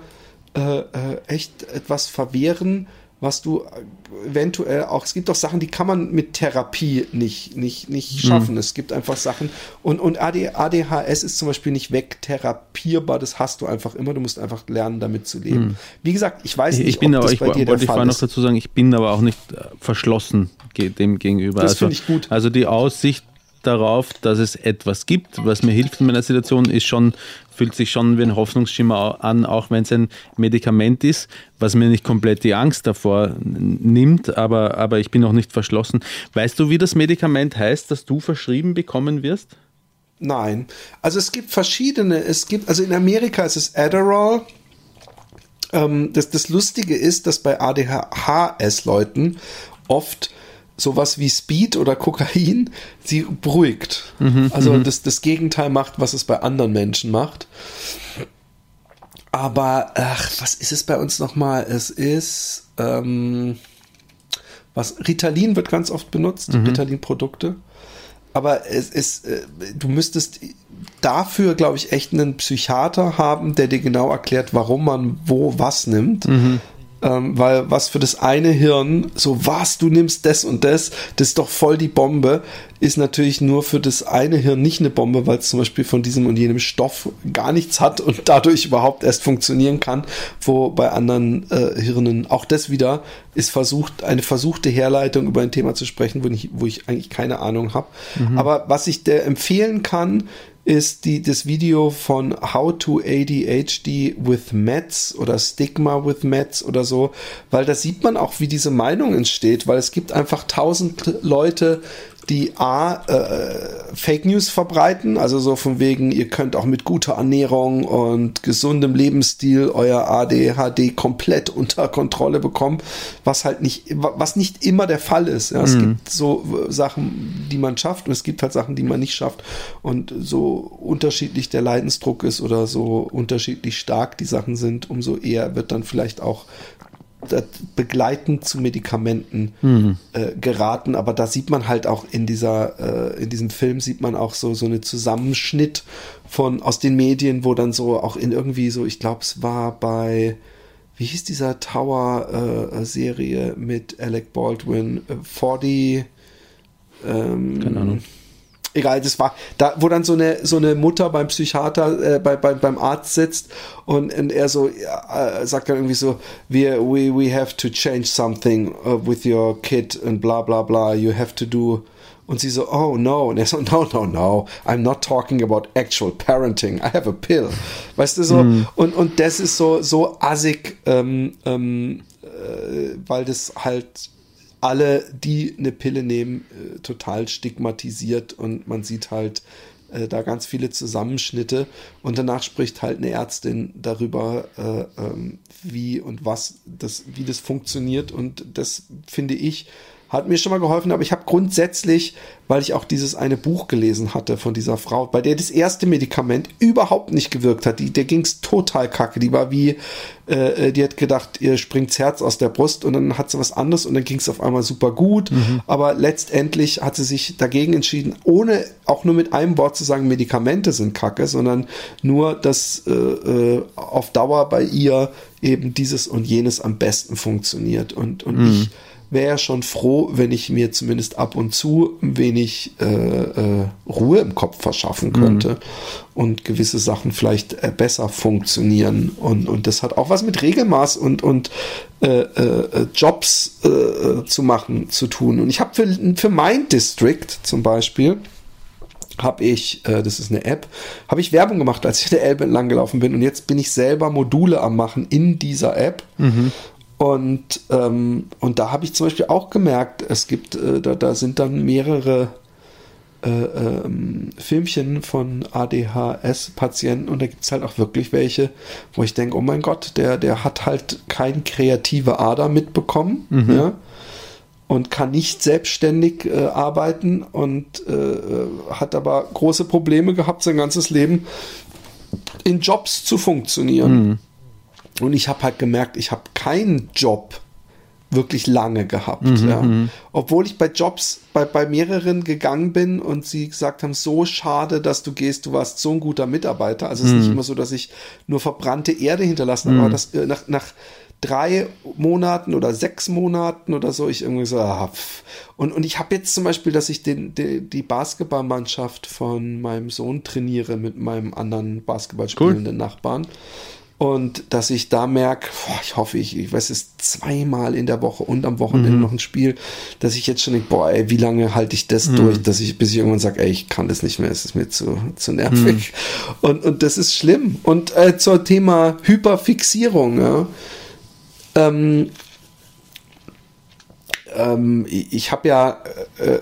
äh, äh, echt etwas verwehren, was du äh, eventuell auch, es gibt auch Sachen, die kann man mit Therapie nicht, nicht, nicht schaffen. Es gibt einfach Sachen und, und AD, ADHS ist zum Beispiel nicht wegtherapierbar, das hast du einfach immer, du musst einfach lernen, damit zu leben. Wie gesagt, ich weiß nicht, Ich bin ob aber, das ich bei dir wollte der ich Fall vorher noch dazu sagen, ich bin aber auch nicht verschlossen dem gegenüber. Das also, finde ich gut. Also die Aussicht darauf, dass es etwas gibt, was mir hilft in meiner Situation, ist schon, fühlt sich schon wie ein Hoffnungsschimmer an, auch wenn es ein Medikament ist, was mir nicht komplett die Angst davor nimmt, aber, aber ich bin auch nicht verschlossen. Weißt du, wie das Medikament heißt, das du verschrieben bekommen wirst? Nein. Also es gibt verschiedene, es gibt, also in Amerika ist es Adderall. Ähm, das, das Lustige ist, dass bei ADHS-Leuten oft sowas wie Speed oder Kokain sie beruhigt. also das, das Gegenteil macht, was es bei anderen Menschen macht. Aber, ach, was ist es bei uns nochmal? Es ist, ähm, was, Ritalin wird ganz oft benutzt, Ritalin-Produkte. Aber es ist, äh, du müsstest dafür, glaube ich, echt einen Psychiater haben, der dir genau erklärt, warum man wo was nimmt. Ähm, weil was für das eine Hirn, so was, du nimmst das und das, das ist doch voll die Bombe, ist natürlich nur für das eine Hirn nicht eine Bombe, weil es zum Beispiel von diesem und jenem Stoff gar nichts hat und dadurch überhaupt erst funktionieren kann, wo bei anderen äh, Hirnen auch das wieder ist versucht, eine versuchte Herleitung über ein Thema zu sprechen, wo ich, wo ich eigentlich keine Ahnung habe. Aber was ich dir empfehlen kann, ist die, das Video von How to ADHD with Meds oder Stigma with Meds oder so, weil da sieht man auch, wie diese Meinung entsteht, weil es gibt einfach tausend Leute, die A, äh, Fake News verbreiten, also so von wegen, ihr könnt auch mit guter Ernährung und gesundem Lebensstil euer ADHD komplett unter Kontrolle bekommen, was halt nicht, was nicht immer der Fall ist. Ja. Es gibt so äh, Sachen, die man schafft und es gibt halt Sachen, die man nicht schafft und so unterschiedlich der Leidensdruck ist oder so unterschiedlich stark die Sachen sind, umso eher wird dann vielleicht auch begleitend zu Medikamenten äh, geraten, aber da sieht man halt auch in dieser, äh, in diesem Film sieht man auch so, so eine Zusammenschnitt von, aus den Medien, wo dann so auch in irgendwie so, ich glaube, es war bei, wie hieß dieser Tower-Serie mit Alec Baldwin, äh, 40, ähm, Keine Ahnung. Egal, das war da, wo dann so eine so eine Mutter beim Psychiater, äh, bei, bei, beim Arzt sitzt und, und er so äh, sagt dann irgendwie so, wir we we have to change something uh, with your kid and bla bla bla, you have to do. Und sie so, oh no, und er so, no, no, no, I'm not talking about actual parenting, I have a pill. Weißt du so, und, und das ist so, so assig, ähm, ähm, äh, weil das halt alle, die eine Pille nehmen, äh, total stigmatisiert und man sieht halt äh, da ganz viele Zusammenschnitte und danach spricht halt eine Ärztin darüber, äh, ähm, wie und was das, wie das funktioniert und das finde ich hat mir schon mal geholfen, aber ich habe grundsätzlich, weil ich auch dieses eine Buch gelesen hatte von dieser Frau, bei der das erste Medikament überhaupt nicht gewirkt hat, die, der ging's total kacke, die war wie, äh, die hat gedacht, ihr springt's Herz aus der Brust und dann hat sie was anderes und dann ging's auf einmal super gut, aber letztendlich hat sie sich dagegen entschieden, ohne auch nur mit einem Wort zu sagen, Medikamente sind kacke, sondern nur, dass äh, äh, auf Dauer bei ihr eben dieses und jenes am besten funktioniert. Und, und ich wäre schon froh, wenn ich mir zumindest ab und zu ein wenig äh, äh, Ruhe im Kopf verschaffen könnte und gewisse Sachen vielleicht äh, besser funktionieren. Und, und das hat auch was mit Regelmaß und, und äh, äh, Jobs äh, äh, zu machen zu tun. Und ich habe für, für mein District zum Beispiel habe ich, äh, das ist eine App, habe ich Werbung gemacht, als ich der Elbe entlang gelaufen bin. Und jetzt bin ich selber Module am machen in dieser App. Und, ähm, und da habe ich zum Beispiel auch gemerkt, es gibt, äh, da, da sind dann mehrere äh, ähm, Filmchen von ADHS-Patienten und da gibt es halt auch wirklich welche, wo ich denke, oh mein Gott, der, der hat halt kein kreative Ader mitbekommen, ja, und kann nicht selbstständig äh, arbeiten und äh, äh, hat aber große Probleme gehabt, sein ganzes Leben in Jobs zu funktionieren. Und ich habe halt gemerkt, ich habe keinen Job wirklich lange gehabt. ja. Obwohl ich bei Jobs bei, bei mehreren gegangen bin und sie gesagt haben, so schade, dass du gehst, du warst so ein guter Mitarbeiter. Also es ist nicht immer so, dass ich nur verbrannte Erde hinterlassen habe, aber das, äh, nach, nach drei Monaten oder sechs Monaten oder so, ich irgendwie so, ah, und, und ich habe jetzt zum Beispiel, dass ich den, die, die Basketballmannschaft von meinem Sohn trainiere mit meinem anderen Basketballspielenden Nachbarn. Und dass ich da merke, boah, ich hoffe, ich, ich weiß es zweimal in der Woche und am Wochenende noch ein Spiel, dass ich jetzt schon denke, boah, ey, wie lange halte ich das durch, dass ich, bis ich irgendwann sage, ey, ich kann das nicht mehr, es ist mir zu, zu nervig. Und, und das ist schlimm. Und äh, zur Thema Hyperfixierung, ja. Ähm, ähm, ich ich habe ja äh, äh,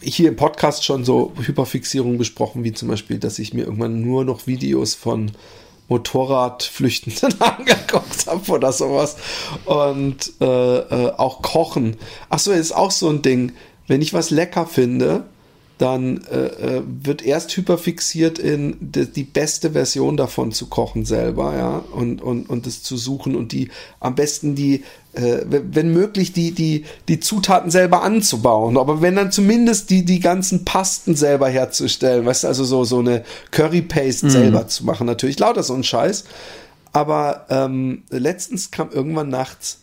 hier im Podcast schon so Hyperfixierung besprochen, wie zum Beispiel, dass ich mir irgendwann nur noch Videos von Motorradflüchtenden angeguckt habe oder sowas. Und äh, äh, auch Kochen. Achso, ist auch so ein Ding. Wenn ich was lecker finde, dann äh, äh, wird erst hyperfixiert in die, die beste Version davon zu kochen selber, ja, und, und, und das zu suchen und die am besten die, äh, wenn möglich, die, die, die Zutaten selber anzubauen. Aber wenn dann zumindest die, die ganzen Pasten selber herzustellen, weißt du, also so, so eine Curry Paste selber zu machen, natürlich lauter so ein Scheiß. Aber ähm, letztens kam irgendwann nachts,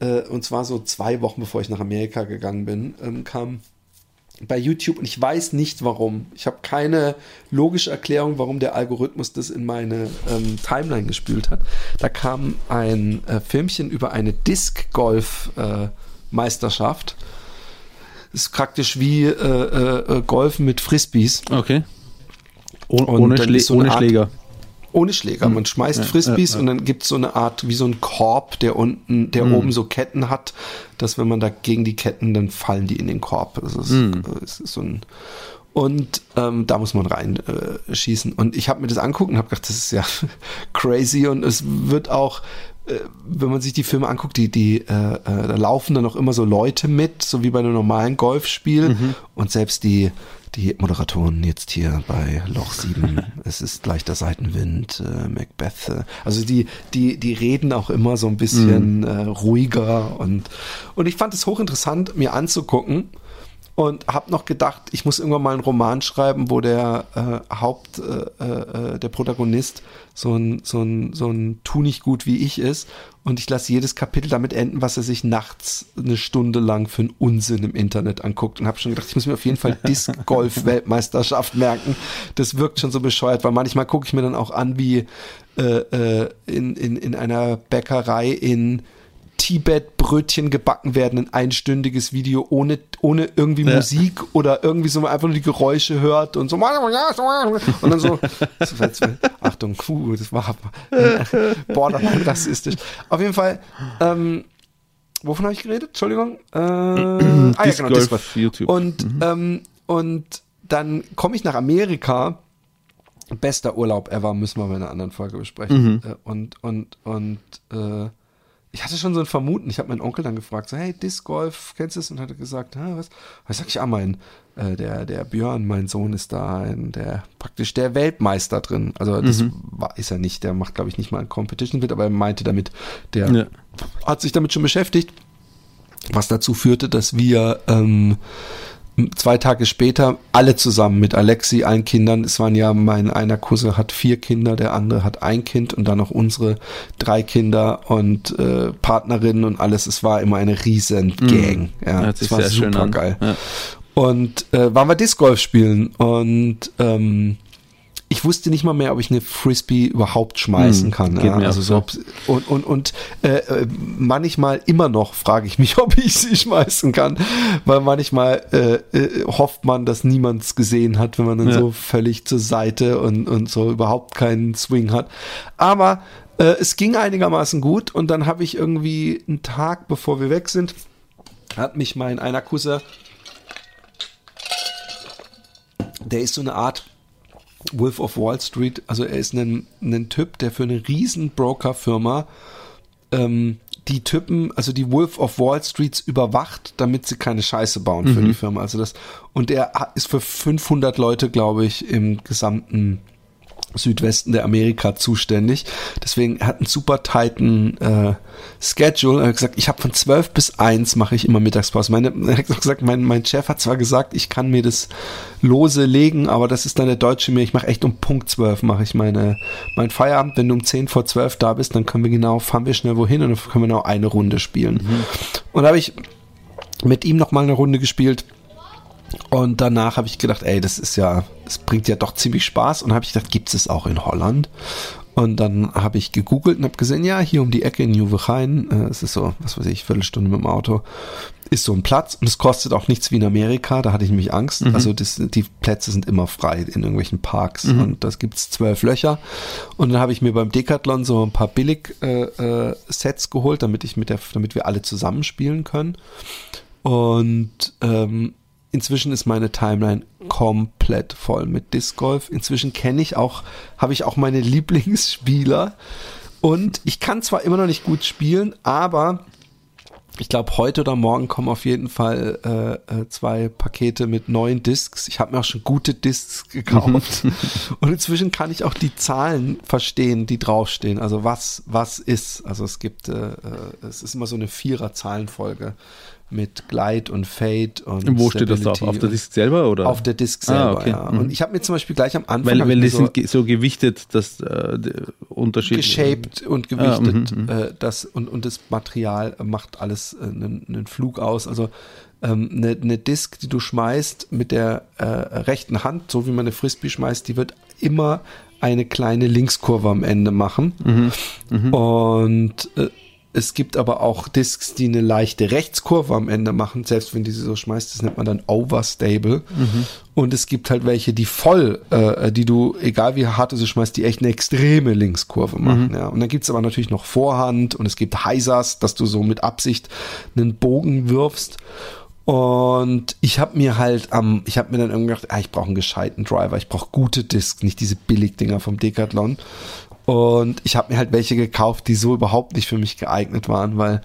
äh, und zwar so zwei Wochen bevor ich nach Amerika gegangen bin, ähm, kam bei YouTube und ich weiß nicht warum. Ich habe keine logische Erklärung, warum der Algorithmus das in meine ähm, Timeline gespült hat. Da kam ein äh, Filmchen über eine Disc-Golf-Meisterschaft. Das ist praktisch wie äh, äh, äh, Golfen mit Frisbees. Okay. Oh, ohne Schlä so eine ohne Art- Schläger. Ohne Schläger. Man schmeißt Frisbees und dann gibt es so eine Art, wie so ein Korb, der unten, der oben so Ketten hat, dass wenn man da gegen die Ketten, dann fallen die in den Korb. Das ist, äh, es ist so ein und ähm, da muss man rein äh. Und ich habe mir das anguckt und habe gedacht, das ist ja crazy. Und es wird auch, äh, wenn man sich die Filme anguckt, die, die, äh, äh, da laufen dann auch immer so Leute mit, so wie bei einem normalen Golfspiel. Und selbst die, die Moderatoren jetzt hier bei Loch 7, es ist leichter Seitenwind, äh, Macbeth. Äh, also die, die, die reden auch immer so ein bisschen äh, ruhiger und, und ich fand es hochinteressant, mir anzugucken und habe noch gedacht, ich muss irgendwann mal einen Roman schreiben, wo der äh, Haupt, äh, äh, der Protagonist so ein, so ein, so ein Tu nicht gut wie ich ist und ich lasse jedes Kapitel damit enden, was er sich nachts eine Stunde lang für einen Unsinn im Internet anguckt und habe schon gedacht, ich muss mir auf jeden Fall Disc Golf Weltmeisterschaft merken. Das wirkt schon so bescheuert, weil manchmal gucke ich mir dann auch an, wie äh, äh, in, in, in einer Bäckerei in Tibet Brötchen gebacken werden, ein einstündiges Video ohne, ohne irgendwie Musik oder irgendwie so man einfach nur die Geräusche hört und so und dann so, Achtung, puh, das war borderline rassistisch. Auf jeden Fall, ähm, wovon habe ich geredet? Entschuldigung. Äh, ah, ja, genau, Golf Disc Golf. YouTube. Und, ähm, und dann komme ich nach Amerika. Bester Urlaub ever, müssen wir in einer anderen Folge besprechen. Äh, Und, und, und äh, ich hatte schon so ein Vermuten. Ich habe meinen Onkel dann gefragt, so, hey, Disc Golf, kennst du es? Und hat er gesagt, ah, was? Was sag ich, ah, mein, äh, der, der Björn, mein Sohn ist da, ein, der, praktisch der Weltmeister drin. Also, das war, ist er nicht, der macht, glaube ich, nicht mal ein Competition mit, aber er meinte damit, der Ja. hat sich damit schon beschäftigt, was dazu führte, dass wir ähm, zwei Tage später alle zusammen mit Alexi, allen Kindern, es waren ja, mein einer Cousin hat vier Kinder, der andere hat ein Kind und dann noch unsere drei Kinder und äh, Partnerinnen und alles. Es war immer eine riesen Gang. Ja, Hört sich es war super geil. Ja. Und äh, waren wir Disc Golf spielen und ähm, ich wusste nicht mal mehr, ob ich eine Frisbee überhaupt schmeißen Hm, kann. Ja, also so, und und, und äh, äh, manchmal immer noch frage ich mich, ob ich sie schmeißen kann, weil manchmal äh, äh, hofft man, dass niemand es gesehen hat, wenn man dann Ja. so völlig zur Seite und, und so überhaupt keinen Swing hat. Aber äh, es ging einigermaßen gut und dann habe ich irgendwie einen Tag, bevor wir weg sind, hat mich mein einer Cousin der ist so eine Art Wolf of Wall Street. Also er ist ein, ein Typ, der für eine riesen Brokerfirma ähm, die Typen, also die Wolf of Wall Streets überwacht, damit sie keine Scheiße bauen für die Firma. Also das und er ist für 500 Leute, glaube ich, im gesamten Südwesten der Amerika zuständig. Deswegen er hat einen super tighten äh, Schedule. Er hat gesagt, ich habe von 12 bis 1 mache ich immer Mittagspause. Meine, er hat gesagt, mein, mein Chef hat zwar gesagt, ich kann mir das lose legen, aber das ist dann der deutsche mir. Ich mache echt um Punkt 12 mache ich meine mein Feierabend. Wenn du um 10 vor 12 da bist, dann können wir genau, fahren wir schnell wohin und dann können wir noch eine Runde spielen. Und da habe ich mit ihm noch mal eine Runde gespielt. Und danach habe ich gedacht, ey, das ist ja, es bringt ja doch ziemlich Spaß. Und habe ich gedacht, gibt es auch in Holland? Und dann habe ich gegoogelt und habe gesehen, ja, hier um die Ecke in Juwechain, äh, es ist so, was weiß ich, Viertelstunde mit dem Auto, ist so ein Platz und es kostet auch nichts wie in Amerika, da hatte ich nämlich Angst. Also das, die Plätze sind immer frei in irgendwelchen Parks und das gibt's zwölf Löcher. Und dann habe ich mir beim Decathlon so ein paar Billig-Sets äh, äh, Sets geholt, damit ich mit der, damit wir alle zusammen spielen können. Und ähm, inzwischen ist meine Timeline komplett voll mit Disc Golf. Inzwischen kenne ich auch, habe ich auch meine Lieblingsspieler. Und ich kann zwar immer noch nicht gut spielen, aber ich glaube, heute oder morgen kommen auf jeden Fall äh, äh, zwei Pakete mit neuen Discs. Ich habe mir auch schon gute Discs gekauft. Und inzwischen kann ich auch die Zahlen verstehen, die draufstehen. Also was, was ist. Also es gibt, äh, äh, es ist immer so eine Vierer-Zahlenfolge mit Glide und Fade und Wo steht das drauf? Stability Auf der Disk selber oder? Auf der Disc selber, Ah, okay. ja. Mhm. Und ich habe mir zum Beispiel gleich am Anfang weil weil die so sind so gewichtet, dass äh, Unterschied geshaped und Ah, gewichtet. mhm, mhm. äh, das, und, und das Material macht alles äh, einen, einen Flug aus. Also ähm, eine, eine Disc, die du schmeißt mit der äh, rechten Hand, so wie man eine Frisbee schmeißt, die wird immer eine kleine Linkskurve am Ende machen. Mhm, Und äh, es gibt aber auch Discs, die eine leichte Rechtskurve am Ende machen, selbst wenn die sie so schmeißt, das nennt man dann overstable. Und es gibt halt welche, die voll, äh, die du, egal wie hart du sie schmeißt, die echt eine extreme Linkskurve machen. Ja. Und dann gibt's aber natürlich noch Vorhand und es gibt Heisers, dass du so mit Absicht einen Bogen wirfst. Und ich habe mir halt am, ich habe mir dann irgendwie gedacht, ah, ich brauche einen gescheiten Driver, ich brauche gute Discs, nicht diese Billigdinger vom Decathlon. Und ich habe mir halt welche gekauft, die so überhaupt nicht für mich geeignet waren, weil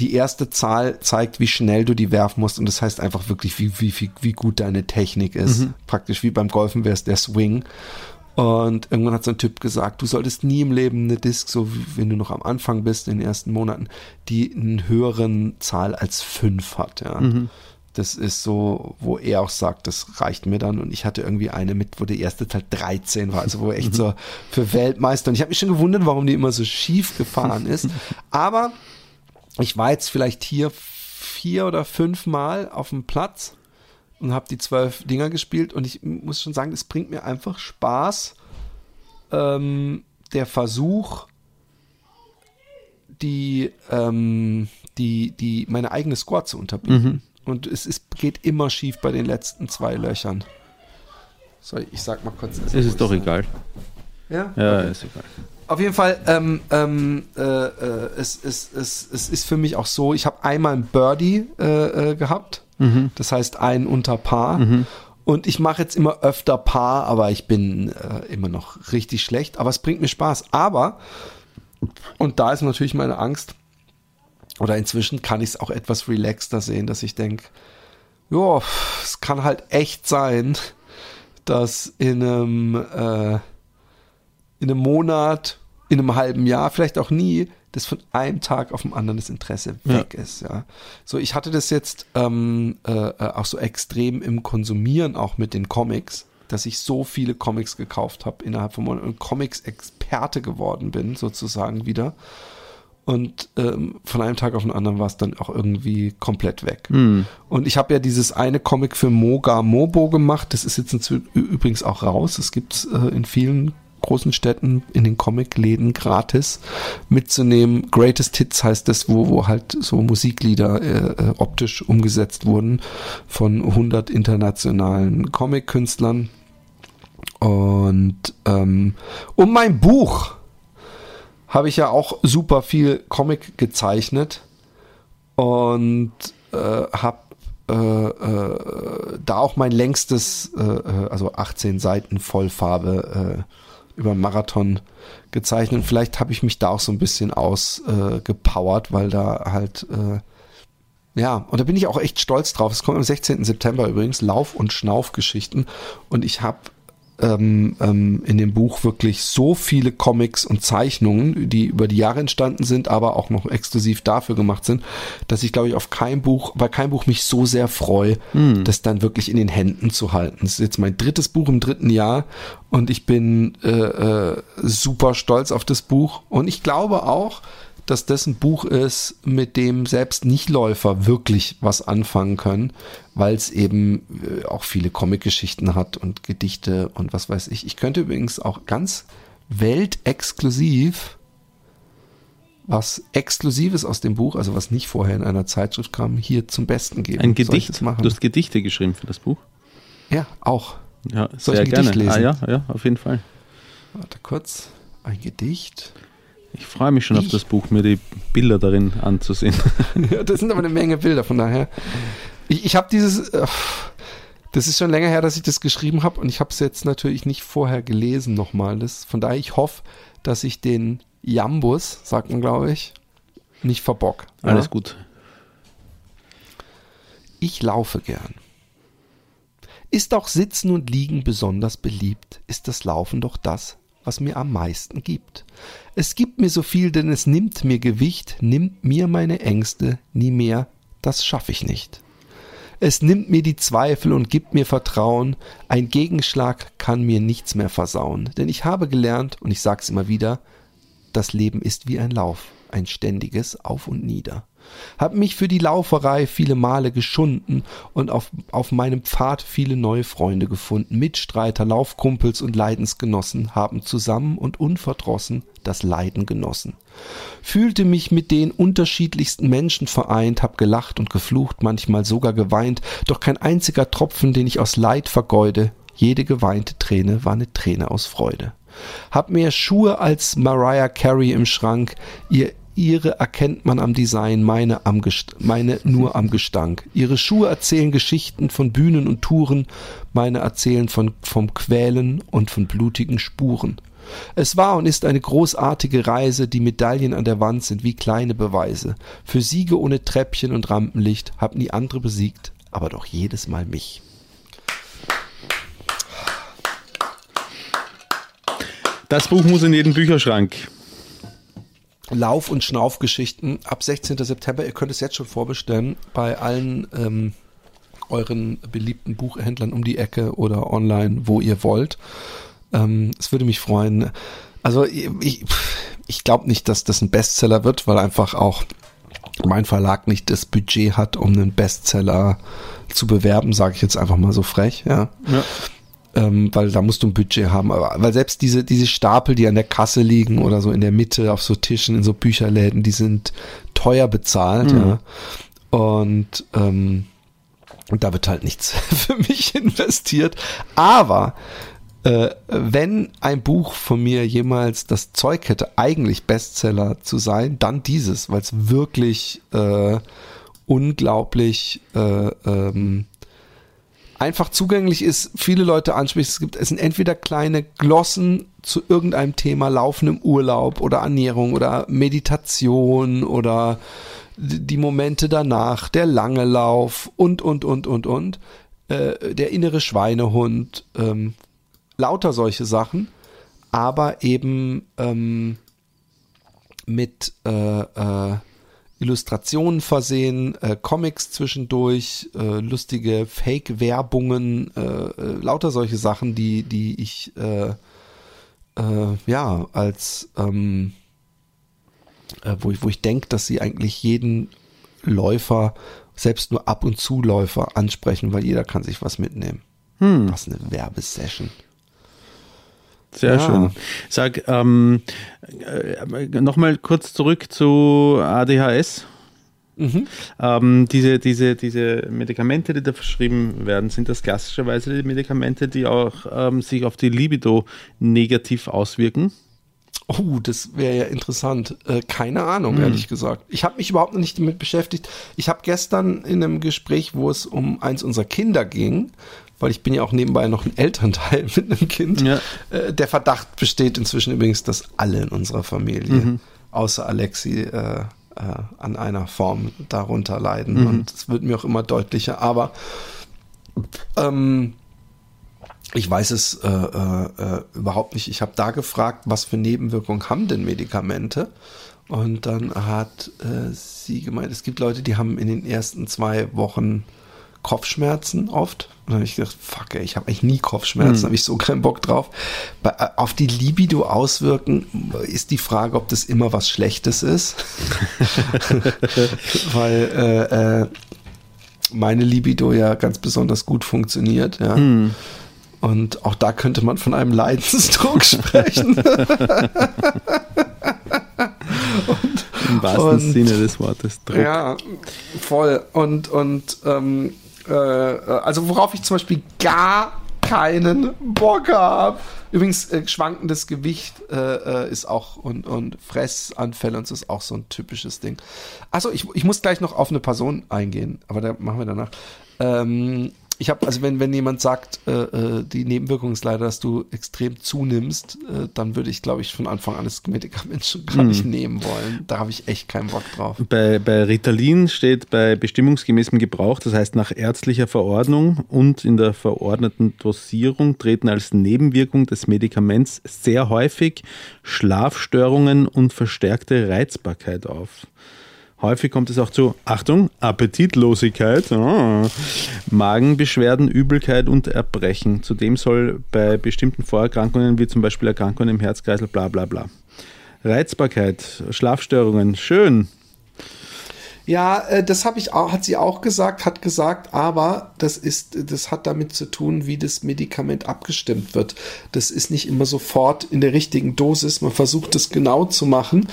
die erste Zahl zeigt, wie schnell du die werfen musst. Und das heißt einfach wirklich, wie, wie, wie, wie gut deine Technik ist. Praktisch wie beim Golfen wäre es der Swing. Und irgendwann hat so ein Typ gesagt, du solltest nie im Leben eine Disc, so wie wenn du noch am Anfang bist, in den ersten Monaten, die einen höheren Zahl als fünf hat. Ja. Das ist so, wo er auch sagt, das reicht mir dann. Und ich hatte irgendwie eine mit, wo die erste Zahl 13 war, also wo echt so für Weltmeister. Und ich habe mich schon gewundert, warum die immer so schief gefahren ist. Aber ich war jetzt vielleicht hier vier oder fünf Mal auf dem Platz und habe die zwölf Dinger gespielt und ich muss schon sagen, es bringt mir einfach Spaß, ähm, der Versuch, die, ähm, die, die, meine eigene Score zu unterbieten. Und es ist, geht immer schief bei den letzten zwei Löchern. So, ich sag mal kurz. Es ist doch egal. Ja? Ja, ist egal. Auf jeden Fall, ähm, ähm, äh, äh, es, es, es, es ist für mich auch so, ich habe einmal ein Birdie äh, äh, gehabt, das heißt ein unter Paar. Und ich mache jetzt immer öfter Paar, aber ich bin äh, immer noch richtig schlecht. Aber es bringt mir Spaß. Aber, und da ist natürlich meine Angst, oder inzwischen kann ich es auch etwas relaxter sehen, dass ich denke, ja, es kann halt echt sein, dass in einem, äh, in einem Monat, in einem halben Jahr, vielleicht auch nie, dass von einem Tag auf den anderen das Interesse weg ist. Ja, so ich hatte das jetzt ähm, äh, äh, auch so extrem im Konsumieren auch mit den Comics, dass ich so viele Comics gekauft habe innerhalb von Monaten und Comics-Experte geworden bin sozusagen wieder. Und ähm, von einem Tag auf den anderen war es dann auch irgendwie komplett weg. Und ich habe ja dieses eine Comic für Moga Mobo gemacht. Das ist jetzt übrigens auch raus. Es gibt äh, in vielen großen Städten in den Comicläden gratis mitzunehmen. Greatest Hits heißt das, wo, wo halt so Musiklieder äh, äh, optisch umgesetzt wurden von 100 internationalen Comic-Künstlern. Und ähm, um mein Buch habe ich ja auch super viel Comic gezeichnet und äh, habe äh, äh, da auch mein längstes, äh, äh, also 18 Seiten Vollfarbe äh, über Marathon gezeichnet. Und vielleicht habe ich mich da auch so ein bisschen ausgepowert, gepowert, weil da halt ja, und da bin ich auch echt stolz drauf. Es kommt am 16. September übrigens, Lauf- und Schnaufgeschichten. Und ich habe ähm, ähm, in dem Buch wirklich so viele Comics und Zeichnungen, die über die Jahre entstanden sind, aber auch noch exklusiv dafür gemacht sind, dass ich glaube ich auf kein Buch, bei kein Buch mich so sehr freue, das dann wirklich in den Händen zu halten. Das ist jetzt mein drittes Buch im dritten Jahr und ich bin äh, äh, super stolz auf das Buch und ich glaube auch, dass das ein Buch ist, mit dem selbst Nichtläufer wirklich was anfangen können, weil es eben äh, auch viele Comicgeschichten hat und Gedichte und was weiß ich. Ich könnte übrigens auch ganz weltexklusiv was Exklusives aus dem Buch, also was nicht vorher in einer Zeitschrift kam, hier zum Besten geben. Ein Gedicht. machen? Du hast Gedichte geschrieben für das Buch. ja, auch. Ja, Soll ich ein gerne. Gedicht lesen? Ah, ja, ja, auf jeden Fall. Warte kurz. Ein Gedicht. Ich freue mich schon auf Ich- das Buch, mir die Bilder darin anzusehen. Ja, das sind aber eine Menge Bilder, von daher. Ich, ich habe dieses, äh, das ist schon länger her, dass ich das geschrieben habe und ich habe es jetzt natürlich nicht vorher gelesen nochmal. Das, von daher, ich hoffe, dass ich den Jambus, sagt man glaube ich, nicht verbock. Alles gut. Ich laufe gern. Ist auch Sitzen und Liegen besonders beliebt, ist das Laufen doch das, was mir am meisten gibt. Es gibt mir so viel, denn es nimmt mir Gewicht, nimmt mir meine Ängste, nie mehr, das schaff ich nicht. Es nimmt mir die Zweifel und gibt mir Vertrauen, ein Gegenschlag kann mir nichts mehr versauen, denn ich habe gelernt, und ich sag's immer wieder, das Leben ist wie ein Lauf, ein ständiges Auf und Nieder. Hab mich für die Lauferei viele Male geschunden und auf, auf meinem Pfad viele neue Freunde gefunden. Mitstreiter, Laufkumpels und Leidensgenossen haben zusammen und unverdrossen das Leiden genossen. Fühlte mich mit den unterschiedlichsten Menschen vereint, hab gelacht und geflucht, manchmal sogar geweint, doch kein einziger Tropfen, den ich aus Leid vergeude, jede geweinte Träne war eine Träne aus Freude. Hab mehr Schuhe als Mariah Carey im Schrank, ihr Ihre erkennt man am Design, meine, am meine nur am Gestank. Ihre Schuhe erzählen Geschichten von Bühnen und Touren, meine erzählen von, vom Quälen und von blutigen Spuren. Es war und ist eine großartige Reise, die Medaillen an der Wand sind wie kleine Beweise. Für Siege ohne Treppchen und Rampenlicht hab nie andere besiegt, aber doch jedes Mal mich. Das Buch muss in jeden Bücherschrank. Lauf- und Schnaufgeschichten ab 16. September. Ihr könnt es jetzt schon vorbestellen bei allen ähm, euren beliebten Buchhändlern um die Ecke oder online, wo ihr wollt. Ähm, es würde mich freuen. Also ich, ich glaube nicht, dass das ein Bestseller wird, weil einfach auch mein Verlag nicht das Budget hat, um einen Bestseller zu bewerben, sage ich jetzt einfach mal so frech. Ja. Ja. Ähm, weil da musst du ein Budget haben. Aber, weil selbst diese, diese Stapel, die an der Kasse liegen oder so in der Mitte auf so Tischen in so Bücherläden, die sind teuer bezahlt, ja. Und, ähm, und da wird halt nichts für mich investiert. Aber äh, wenn ein Buch von mir jemals das Zeug hätte, eigentlich Bestseller zu sein, dann dieses, weil es wirklich äh, unglaublich äh, ähm, einfach zugänglich ist, viele Leute anspricht. Es gibt, es sind entweder kleine Glossen zu irgendeinem Thema, Laufen im Urlaub oder Ernährung oder Meditation oder die Momente danach, der lange Lauf und, und, und, und, und, äh, der innere Schweinehund, ähm, lauter solche Sachen, aber eben ähm, mit äh, äh, Illustrationen versehen, äh, Comics zwischendurch, äh, lustige Fake-Werbungen, äh, äh, lauter solche Sachen, die, die ich äh, ja als ähm, äh, wo ich, wo ich denke, dass sie eigentlich jeden Läufer, selbst nur ab und zu Läufer ansprechen, weil jeder kann sich was mitnehmen. Hm. Was eine Werbesession. Sehr Ja. schön. Sag, ähm, äh, nochmal kurz zurück zu ADHS. Mhm. Ähm, diese, diese, diese Medikamente, die da verschrieben werden, sind das klassischerweise die Medikamente, die auch ähm, sich auf die Libido negativ auswirken? Oh, das wäre ja interessant. Äh, keine Ahnung, ehrlich gesagt. Ich habe mich überhaupt noch nicht damit beschäftigt. Ich habe gestern in einem Gespräch, wo es um eins unserer Kinder ging, weil ich bin ja auch nebenbei noch ein Elternteil mit einem Kind. Ja. Äh, der Verdacht besteht inzwischen übrigens, dass alle in unserer Familie, außer Alexi, äh, äh, an einer Form darunter leiden. Und es wird mir auch immer deutlicher. Aber ähm, ich weiß es äh, äh, äh, überhaupt nicht. Ich habe da gefragt, was für Nebenwirkungen haben denn Medikamente? Und dann hat äh, sie gemeint, es gibt Leute, die haben in den ersten zwei Wochen Kopfschmerzen oft. Und dann habe ich gedacht, fuck, ey, ich habe eigentlich nie Kopfschmerzen, habe ich so keinen Bock drauf. Bei, äh, auf die Libido auswirken ist die Frage, ob das immer was Schlechtes ist. Weil äh, äh, meine Libido ja ganz besonders gut funktioniert, ja. Und auch da könnte man von einem Leidensdruck sprechen. Im wahrsten Und- Sinne des Wortes. Druck. Ja, voll. Und, und ähm, äh, also worauf ich zum Beispiel gar keinen Bock habe. Übrigens, äh, schwankendes Gewicht äh, äh, ist auch und, und Fressanfälle und so ist auch so ein typisches Ding. Achso, ich, ich muss gleich noch auf eine Person eingehen, aber da machen wir danach. Ähm, ich habe, also wenn, wenn jemand sagt, äh, äh, die Nebenwirkung ist leider, dass du extrem zunimmst, äh, dann würde ich, glaube ich, von Anfang an das Medikament schon gar nicht nehmen wollen. Da habe ich echt keinen Bock drauf. Bei, bei Ritalin steht bei bestimmungsgemäßem Gebrauch, das heißt nach ärztlicher Verordnung und in der verordneten Dosierung treten als Nebenwirkung des Medikaments sehr häufig Schlafstörungen und verstärkte Reizbarkeit auf. Häufig kommt es auch zu, Achtung, Appetitlosigkeit, ah, Magenbeschwerden, Übelkeit und Erbrechen. Zudem soll bei bestimmten Vorerkrankungen, wie zum Beispiel Erkrankungen im Herzkreislauf, bla bla bla. Reizbarkeit, Schlafstörungen, schön. Ja, äh, das habe ich auch, hat sie auch gesagt, hat gesagt, aber das ist, das hat damit zu tun, wie das Medikament abgestimmt wird. Das ist nicht immer sofort in der richtigen Dosis. Man versucht es genau zu machen.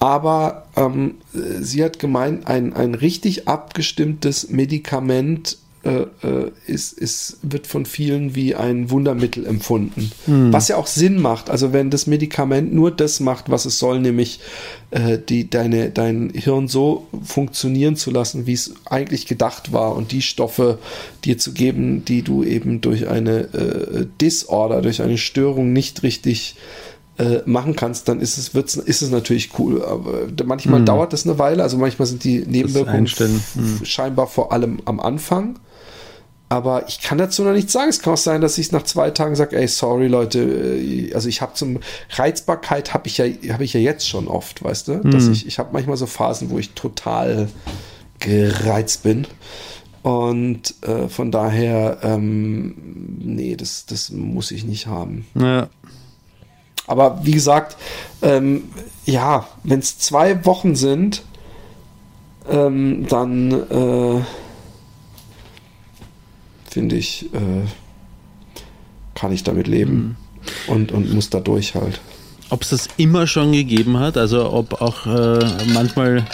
Aber ähm, äh, sie hat gemeint, ein, ein richtig abgestimmtes Medikament äh, äh, ist, ist, wird von vielen wie ein Wundermittel empfunden. Was ja auch Sinn macht. Also wenn das Medikament nur das macht, was es soll, nämlich äh, die, deine, dein Hirn so funktionieren zu lassen, wie es eigentlich gedacht war und die Stoffe dir zu geben, die du eben durch eine äh, Disorder, durch eine Störung nicht richtig äh, machen kannst, dann ist es, wird's, ist es natürlich cool. Aber manchmal dauert das eine Weile, also manchmal sind die Nebenwirkungen f- scheinbar vor allem am Anfang. Aber ich kann dazu noch nichts sagen. Es kann auch sein, dass ich nach zwei Tagen sage, ey, sorry Leute, äh, also ich habe zum Reizbarkeit habe ich ja habe ich ja jetzt schon oft, weißt du, dass ich ich habe manchmal so Phasen, wo ich total gereizt bin. Und äh, von daher, ähm, nee, das, das muss ich nicht haben. Ja, Aber wie gesagt, ähm, ja, wenn es zwei Wochen sind, ähm, dann äh, finde ich, äh, kann ich damit leben und, und muss da durch halt. Ob es das immer schon gegeben hat, also ob auch äh, manchmal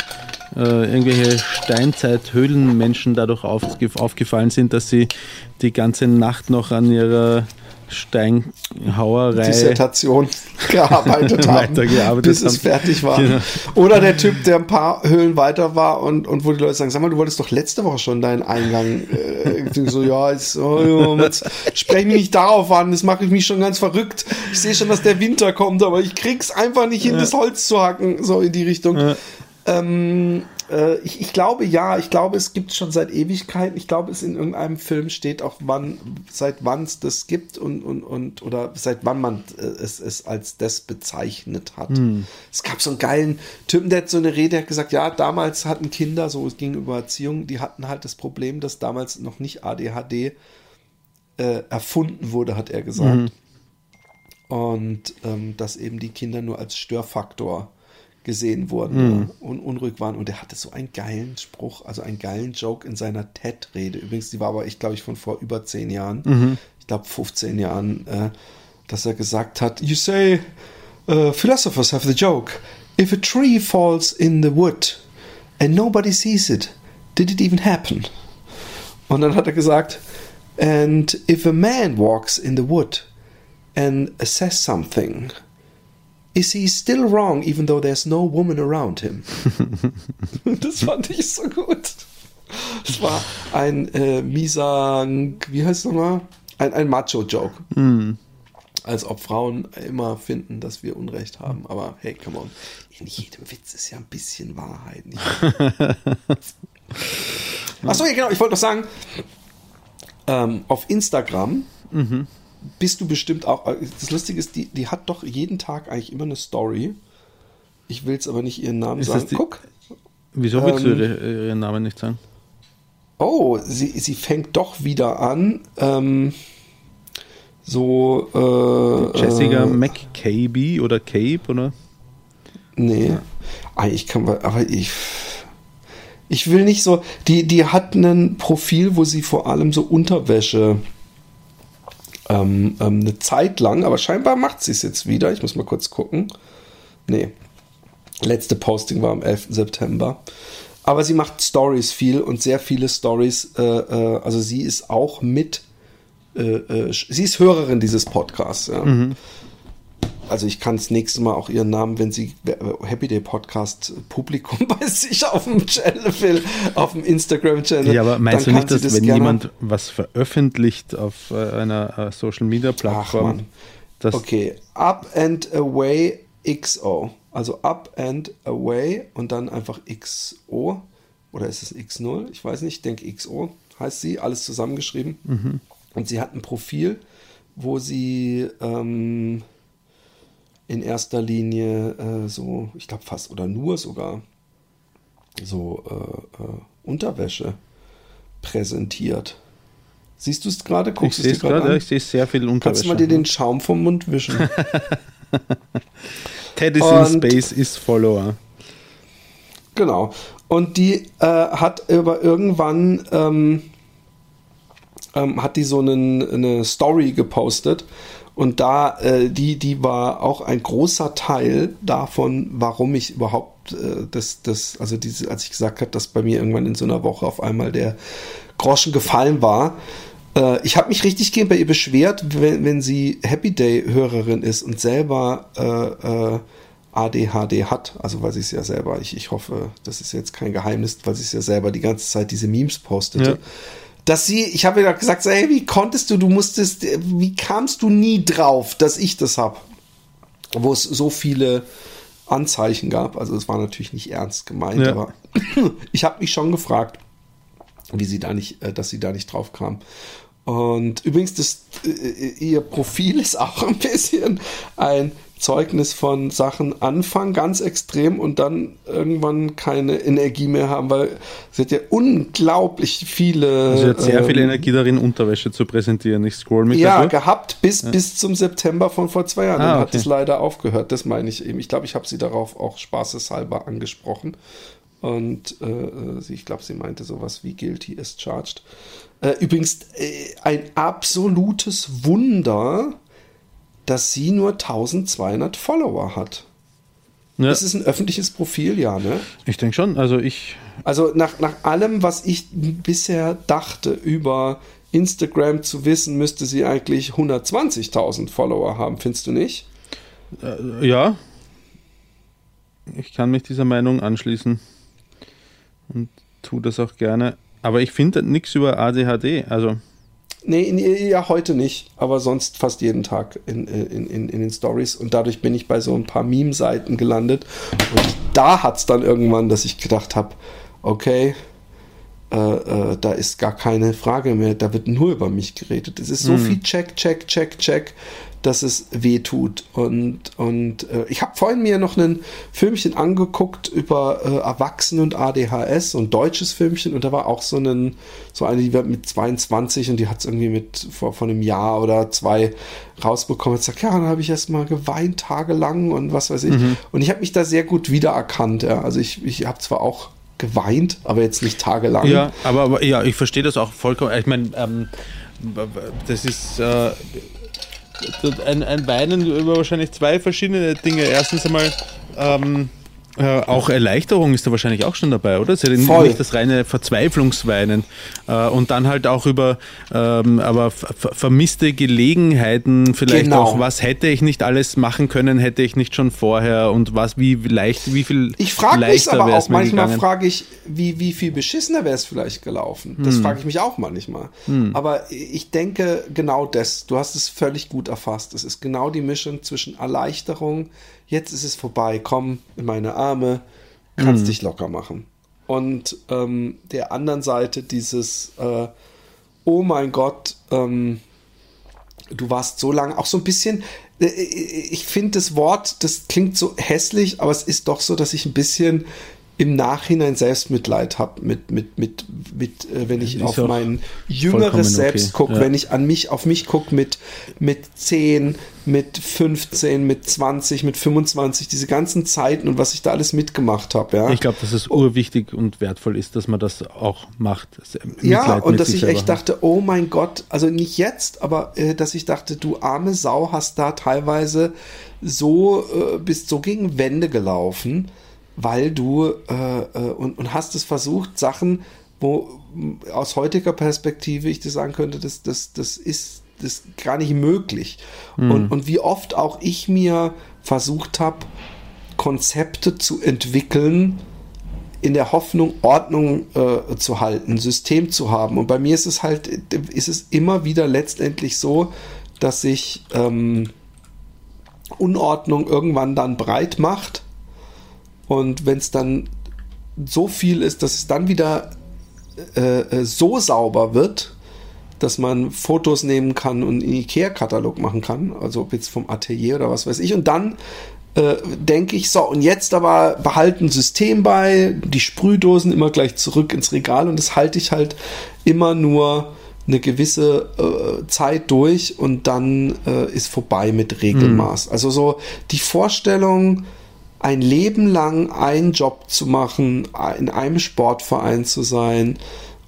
äh, irgendwelche Steinzeit-Höhlenmenschen dadurch aufge aufgefallen sind, dass sie die ganze Nacht noch an ihrer Steinhauerei Dissertation gearbeitet haben, bis es haben. fertig war. Genau. Oder der Typ, der ein paar Höhlen weiter war und, und wo die Leute sagen, sag mal, du wolltest doch letzte Woche schon deinen Eingang. Äh, so, ja, jetzt, oh, ja, jetzt sprech mich nicht darauf an, das mache ich mich schon ganz verrückt. Ich sehe schon, dass der Winter kommt, aber ich krieg's einfach nicht hin, das Holz zu hacken, so in die Richtung. Ähm, äh, ich, ich glaube ja, ich glaube, es gibt schon seit Ewigkeiten. Ich glaube, es in irgendeinem Film steht auch, wann, seit wann es das gibt und, und, und oder seit wann man äh, es, es als das bezeichnet hat. Es gab so einen geilen Typen, der hat so eine Rede, der hat gesagt, ja, damals hatten Kinder, so es ging über Erziehung, die hatten halt das Problem, dass damals noch nicht ADHD äh, erfunden wurde, hat er gesagt. Und ähm, dass eben die Kinder nur als Störfaktor gesehen wurden ja, und unruhig waren. Und er hatte so einen geilen Spruch, also einen geilen Joke in seiner TED-Rede. Übrigens, die war aber, ich glaube ich, von vor über zehn Jahren, ich glaube 15 Jahren, äh, dass er gesagt hat, You say, uh, philosophers have the joke, if a tree falls in the wood and nobody sees it, did it even happen? Und dann hat er gesagt, and if a man walks in the wood and says something, is he still wrong even though there's no woman around him? das fand ich so gut. Das war ein äh, mieser, wie heißt es nochmal? Ein, ein Macho-Joke. Als ob Frauen immer finden, dass wir Unrecht haben. Aber hey, come on. In jedem Witz ist ja ein bisschen Wahrheit. Achso, ja, genau. Ich wollte noch sagen, ähm, auf Instagram bist du bestimmt auch. äh, Das Lustige ist, die, die hat doch jeden Tag eigentlich immer eine Story. Ich will es aber nicht ihren Namen Ist sagen. die- Guck. Wieso willst du Ähm, ihre- ihren Namen nicht sagen? Oh, sie, sie fängt doch wieder an. Ähm, so. Äh, Jessica Äh, McCabe oder Cape oder? nee. Eigentlich kann man. Aber ich. Ich will nicht so. Die, die hat ein Profil, wo sie vor allem so Unterwäsche. Ähm, ähm, eine Zeit lang, aber scheinbar macht sie es jetzt wieder. Ich muss mal kurz gucken. Nee. Letzte Posting war am 11. September. Aber sie macht Stories viel und sehr viele Stories. Äh, äh, also sie ist auch mit. Äh, äh, sie ist Hörerin dieses Podcasts. Ja. Also ich kann das nächste Mal auch ihren Namen, wenn sie Happy Day Podcast Publikum bei sich auf dem Channel will, auf dem Instagram-Channel. Ja, aber meinst du nicht, dass wenn gerne- jemand was veröffentlicht auf äh, einer äh, Social Media Plattform, dass Okay, Up and Away XO. Also Up and Away und dann einfach XO. Oder ist es X0? Ich weiß nicht, ich denke XO heißt sie, alles zusammengeschrieben. Mhm. Und sie hat ein Profil, wo sie ähm, in erster Linie äh, so, ich glaube fast oder nur sogar so äh, äh, Unterwäsche präsentiert. Siehst du es gerade? ich Guckst du sehe es gerade ja, ich sehe sehr viel Unterwäsche. Kannst du mal dir den Schaum vom Mund wischen? Ted is in Space ist Follower. genau. Und die äh, hat aber irgendwann ähm, ähm, hat die so einen, eine Story gepostet und da äh, die die war auch ein großer Teil davon, warum ich überhaupt äh, das das also diese als ich gesagt habe, dass bei mir irgendwann in so einer Woche auf einmal der Groschen gefallen war. Äh, ich habe mich richtig gehend bei ihr beschwert, wenn, wenn sie Happy Day Hörerin ist und selber äh, äh, ADHD hat, also weil sie es ja selber, ich, ich hoffe, das ist jetzt kein Geheimnis, weil sie es ja selber die ganze Zeit diese Memes postete. Ja. Dass sie, ich habe ihr gesagt, hey, wie konntest du, du musstest, wie kamst du nie drauf, dass ich das hab? Wo es so viele Anzeichen gab, also es war natürlich nicht ernst gemeint, Ja. aber ich habe mich schon gefragt, wie sie da nicht, äh, dass sie da nicht drauf kam. Und übrigens, das, äh, ihr Profil ist auch ein bisschen ein Zeugnis von Sachen anfangen, ganz extrem und dann irgendwann keine Energie mehr haben, weil sie hat ja unglaublich viele. Sie hat sehr viel ähm, Energie darin, Unterwäsche zu präsentieren. Ich scroll mich ja, da durch. gehabt bis, bis zum September von vor zwei Jahren. Ah, Dann hat okay. es leider aufgehört. Das meine ich eben. Ich glaube, ich habe sie darauf auch spaßeshalber angesprochen. Und äh, sie, ich glaube, sie meinte sowas wie guilty as charged. Äh, übrigens, äh, ein absolutes Wunder, dass sie nur 1200 Follower hat. Ja, Das ist ein öffentliches Profil, ja, ne? ich denke schon. Also ich, Also nach, nach allem, was ich bisher dachte über Instagram zu wissen, müsste sie eigentlich 120.000 Follower haben, findest du nicht? äh, ja, ich kann mich dieser Meinung anschließen und tue das auch gerne. Aber ich finde nichts über ADHD. Also Nee, in, ja, heute nicht, aber sonst fast jeden Tag in, in, in, in den Stories. Und dadurch bin ich bei so ein paar Meme-Seiten gelandet. Und da hat es dann irgendwann, dass ich gedacht habe, okay, äh, äh, da ist gar keine Frage mehr, da wird nur über mich geredet. Es ist so viel Check, Check, Check, Check, dass es weh tut. Und, und äh, ich habe vorhin mir noch ein Filmchen angeguckt über äh, Erwachsene und ADHS, so ein deutsches Filmchen, und da war auch so, ein, so eine, die wird mit 22 und die hat es irgendwie mit vor, vor einem Jahr oder zwei rausbekommen. Und sagt, ja, dann habe ich erst mal geweint tagelang und was weiß ich. Und ich habe mich da sehr gut wiedererkannt. Ja. Also ich, ich habe zwar auch geweint, aber jetzt nicht tagelang. Ja, aber, aber ja, ich verstehe das auch vollkommen. Ich meine, ähm, das ist äh, ein, ein Weinen über wahrscheinlich zwei verschiedene Dinge. Erstens einmal ähm, äh, auch Erleichterung ist da wahrscheinlich auch schon dabei, oder? Es ist ja Voll. nicht das reine Verzweiflungsweinen. Äh, und dann halt auch über ähm, aber ver ver- vermisste Gelegenheiten, vielleicht Genau. auch, was hätte ich nicht alles machen können, hätte ich nicht schon vorher und was, wie leicht, wie viel Ich frage mich aber auch manchmal, frage ich, wie, wie viel beschissener wäre es vielleicht gelaufen? Hm. Das frage ich mich auch manchmal. Aber ich denke genau das. Du hast es völlig gut erfasst. Es ist genau die Mischung zwischen Erleichterung, jetzt ist es vorbei, komm in meine Arme, kannst Hm. dich locker machen. Und ähm, der anderen Seite dieses, äh, oh mein Gott, ähm, du warst so lange auch so ein bisschen. äh, Ich finde das Wort, das klingt so hässlich, aber es ist doch so, dass ich ein bisschen im Nachhinein Selbstmitleid habe mit, mit, mit, mit, äh, wenn ich Ist auf mein jüngeres okay, Selbst gucke, ja. wenn ich an mich, auf mich gucke mit, mit 10, mit 15, mit 20, mit 25, diese ganzen Zeiten und was ich da alles mitgemacht habe, ja. Ich glaube, dass es urwichtig und wertvoll ist, dass man das auch macht. Ja, Mitleid und mit dass ich echt haben. dachte, oh mein Gott, also nicht jetzt, aber äh, dass ich dachte, du arme Sau hast da teilweise so, äh, bist so gegen Wände gelaufen, weil du äh, äh, und, und hast es versucht, Sachen, wo aus heutiger Perspektive ich dir sagen könnte, das, das, das ist das gar nicht möglich. Und, und wie oft auch ich mir versucht habe, Konzepte zu entwickeln, in der Hoffnung, Ordnung äh, zu halten, System zu haben. Und bei mir ist es halt, ist es immer wieder letztendlich so, dass sich ähm, Unordnung irgendwann dann breit macht. Und wenn es dann so viel ist, dass es dann wieder äh, äh, so sauber wird, dass man Fotos nehmen kann und einen Ikea-Katalog machen kann, also ob jetzt vom Atelier oder was weiß ich. Und dann äh, denke ich, so, und jetzt aber behalten System bei, die Sprühdosen immer gleich zurück ins Regal und das halte ich halt immer nur eine gewisse äh, Zeit durch und dann äh, ist vorbei mit Regelmaß. Also so die Vorstellung, ein Leben lang einen Job zu machen, in einem Sportverein zu sein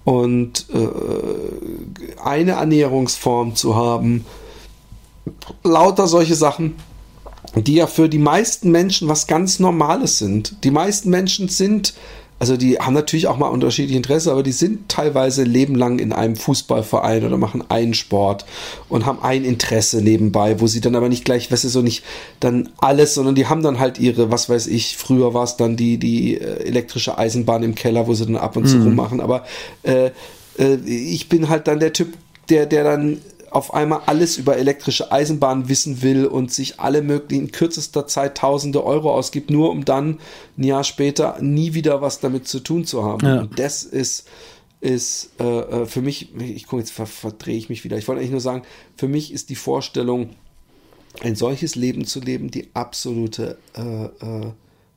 und äh, eine Ernährungsform zu haben, lauter solche Sachen, die ja für die meisten Menschen was ganz Normales sind. Die meisten Menschen sind, also die haben natürlich auch mal unterschiedliche Interesse, aber die sind teilweise lebenlang in einem Fußballverein oder machen einen Sport und haben ein Interesse nebenbei, wo sie dann aber nicht gleich, weißt du, so nicht dann alles, sondern die haben dann halt ihre, was weiß ich, früher war es dann die, die äh, elektrische Eisenbahn im Keller, wo sie dann ab und zu rummachen, aber äh, äh, ich bin halt dann der Typ, der, der dann auf einmal alles über elektrische Eisenbahn wissen will und sich alle möglichen in kürzester Zeit tausende Euro ausgibt, nur um dann ein Jahr später nie wieder was damit zu tun zu haben. Ja. Und das ist, ist äh, äh, für mich, ich gucke, jetzt ver verdrehe ich mich wieder. Ich wollte eigentlich nur sagen, für mich ist die Vorstellung, ein solches Leben zu leben, die absolute, äh, äh,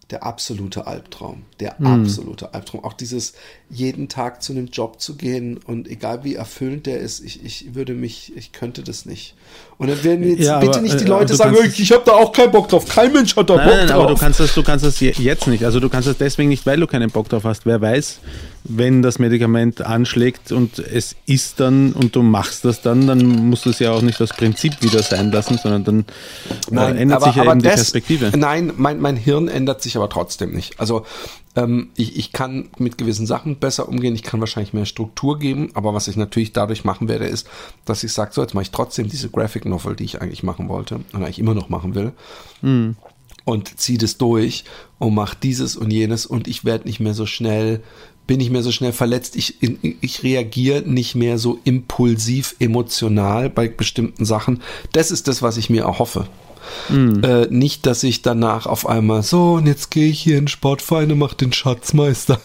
der absolute Albtraum. Der absolute Albtraum. Auch dieses jeden Tag zu einem Job zu gehen und egal wie erfüllend der ist, ich, ich würde mich, ich könnte das nicht. Und dann werden jetzt Ja, bitte aber, nicht die äh, Leute du sagen, ich, ich habe da auch keinen Bock drauf. Kein Mensch hat da Nein, Bock nein, drauf. aber du kannst das, du kannst das je- jetzt nicht. Also du kannst das deswegen nicht, weil du keinen Bock drauf hast. Wer weiß, wenn das Medikament anschlägt und es ist dann und du machst das dann, dann muss es ja auch nicht das Prinzip wieder sein lassen, sondern dann äh, ändert sich ja eben die das- Perspektive. Nein, mein, mein Hirn ändert sich aber trotzdem nicht. Also ähm, ich, ich kann mit gewissen Sachen besser umgehen, ich kann wahrscheinlich mehr Struktur geben, aber was ich natürlich dadurch machen werde, ist, dass ich sage, so jetzt mache ich trotzdem diese Graphic Novel, die ich eigentlich machen wollte und eigentlich immer noch machen will. Hm. und zieh das durch und mach dieses und jenes und ich werde nicht mehr so schnell, bin nicht mehr so schnell verletzt, ich, ich reagiere nicht mehr so impulsiv emotional bei bestimmten Sachen. Das ist das, was ich mir erhoffe. Mhm. Äh, nicht, dass ich danach auf einmal so und jetzt gehe ich hier in Sportvereine, mach den Schatzmeister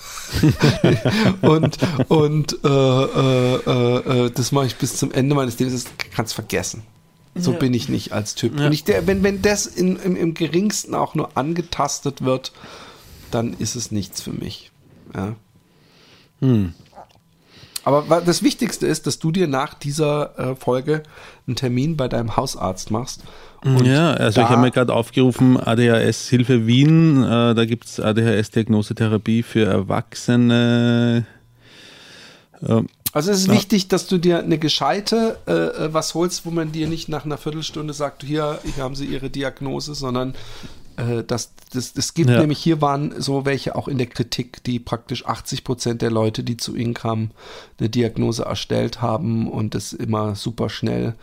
und und äh, äh, äh, äh das mache ich bis zum Ende meines Lebens. Das kannst vergessen. So ja. bin ich nicht als Typ. Ja. Und ich, der, wenn, wenn das in, im, im geringsten auch nur angetastet wird, dann ist es nichts für mich. Ja. Hm. Aber das Wichtigste ist, dass du dir nach dieser äh, Folge einen Termin bei deinem Hausarzt machst. Ja, also ich habe mir gerade aufgerufen, ADHS Hilfe Wien, äh, da gibt es ADHS-Diagnosetherapie für Erwachsene. Äh, also es ist ja. wichtig, dass du dir eine gescheite äh, äh, was holst, wo man dir nicht nach einer Viertelstunde sagt, hier, hier haben sie ihre Diagnose, sondern äh, das, das, das gibt ja. nämlich, hier waren so welche auch in der Kritik, die praktisch 80 Prozent der Leute, die zu ihnen kamen, eine Diagnose erstellt haben und das immer super schnell.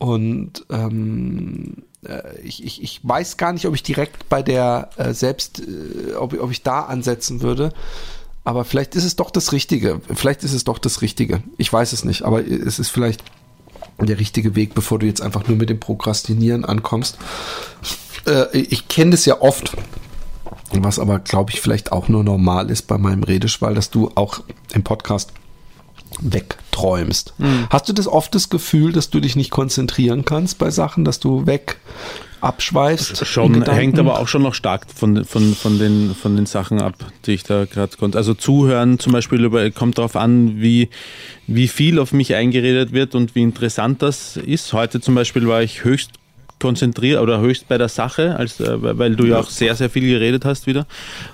Und ähm, äh, ich, ich, ich weiß gar nicht, ob ich direkt bei der äh, selbst, äh, ob, ob ich da ansetzen würde. Aber vielleicht ist es doch das Richtige. Vielleicht ist es doch das Richtige. Ich weiß es nicht, aber es ist vielleicht der richtige Weg, bevor du jetzt einfach nur mit dem Prokrastinieren ankommst. Äh, ich kenne das ja oft, was aber, glaube ich, vielleicht auch nur normal ist bei meinem Redeschwall, dass du auch im Podcast wegträumst. Mhm. Hast du das oft das Gefühl, dass du dich nicht konzentrieren kannst bei Sachen, dass du weg abschweifst. Schon, hängt aber auch schon noch stark von, von, von, den, von den Sachen ab, die ich da gerade konnte. Also zuhören zum Beispiel über, kommt darauf an, wie, wie viel auf mich eingeredet wird und wie interessant das ist. Heute zum Beispiel war ich höchst konzentriert oder höchst bei der Sache, als, äh, weil du ja. auch sehr, sehr viel geredet hast wieder.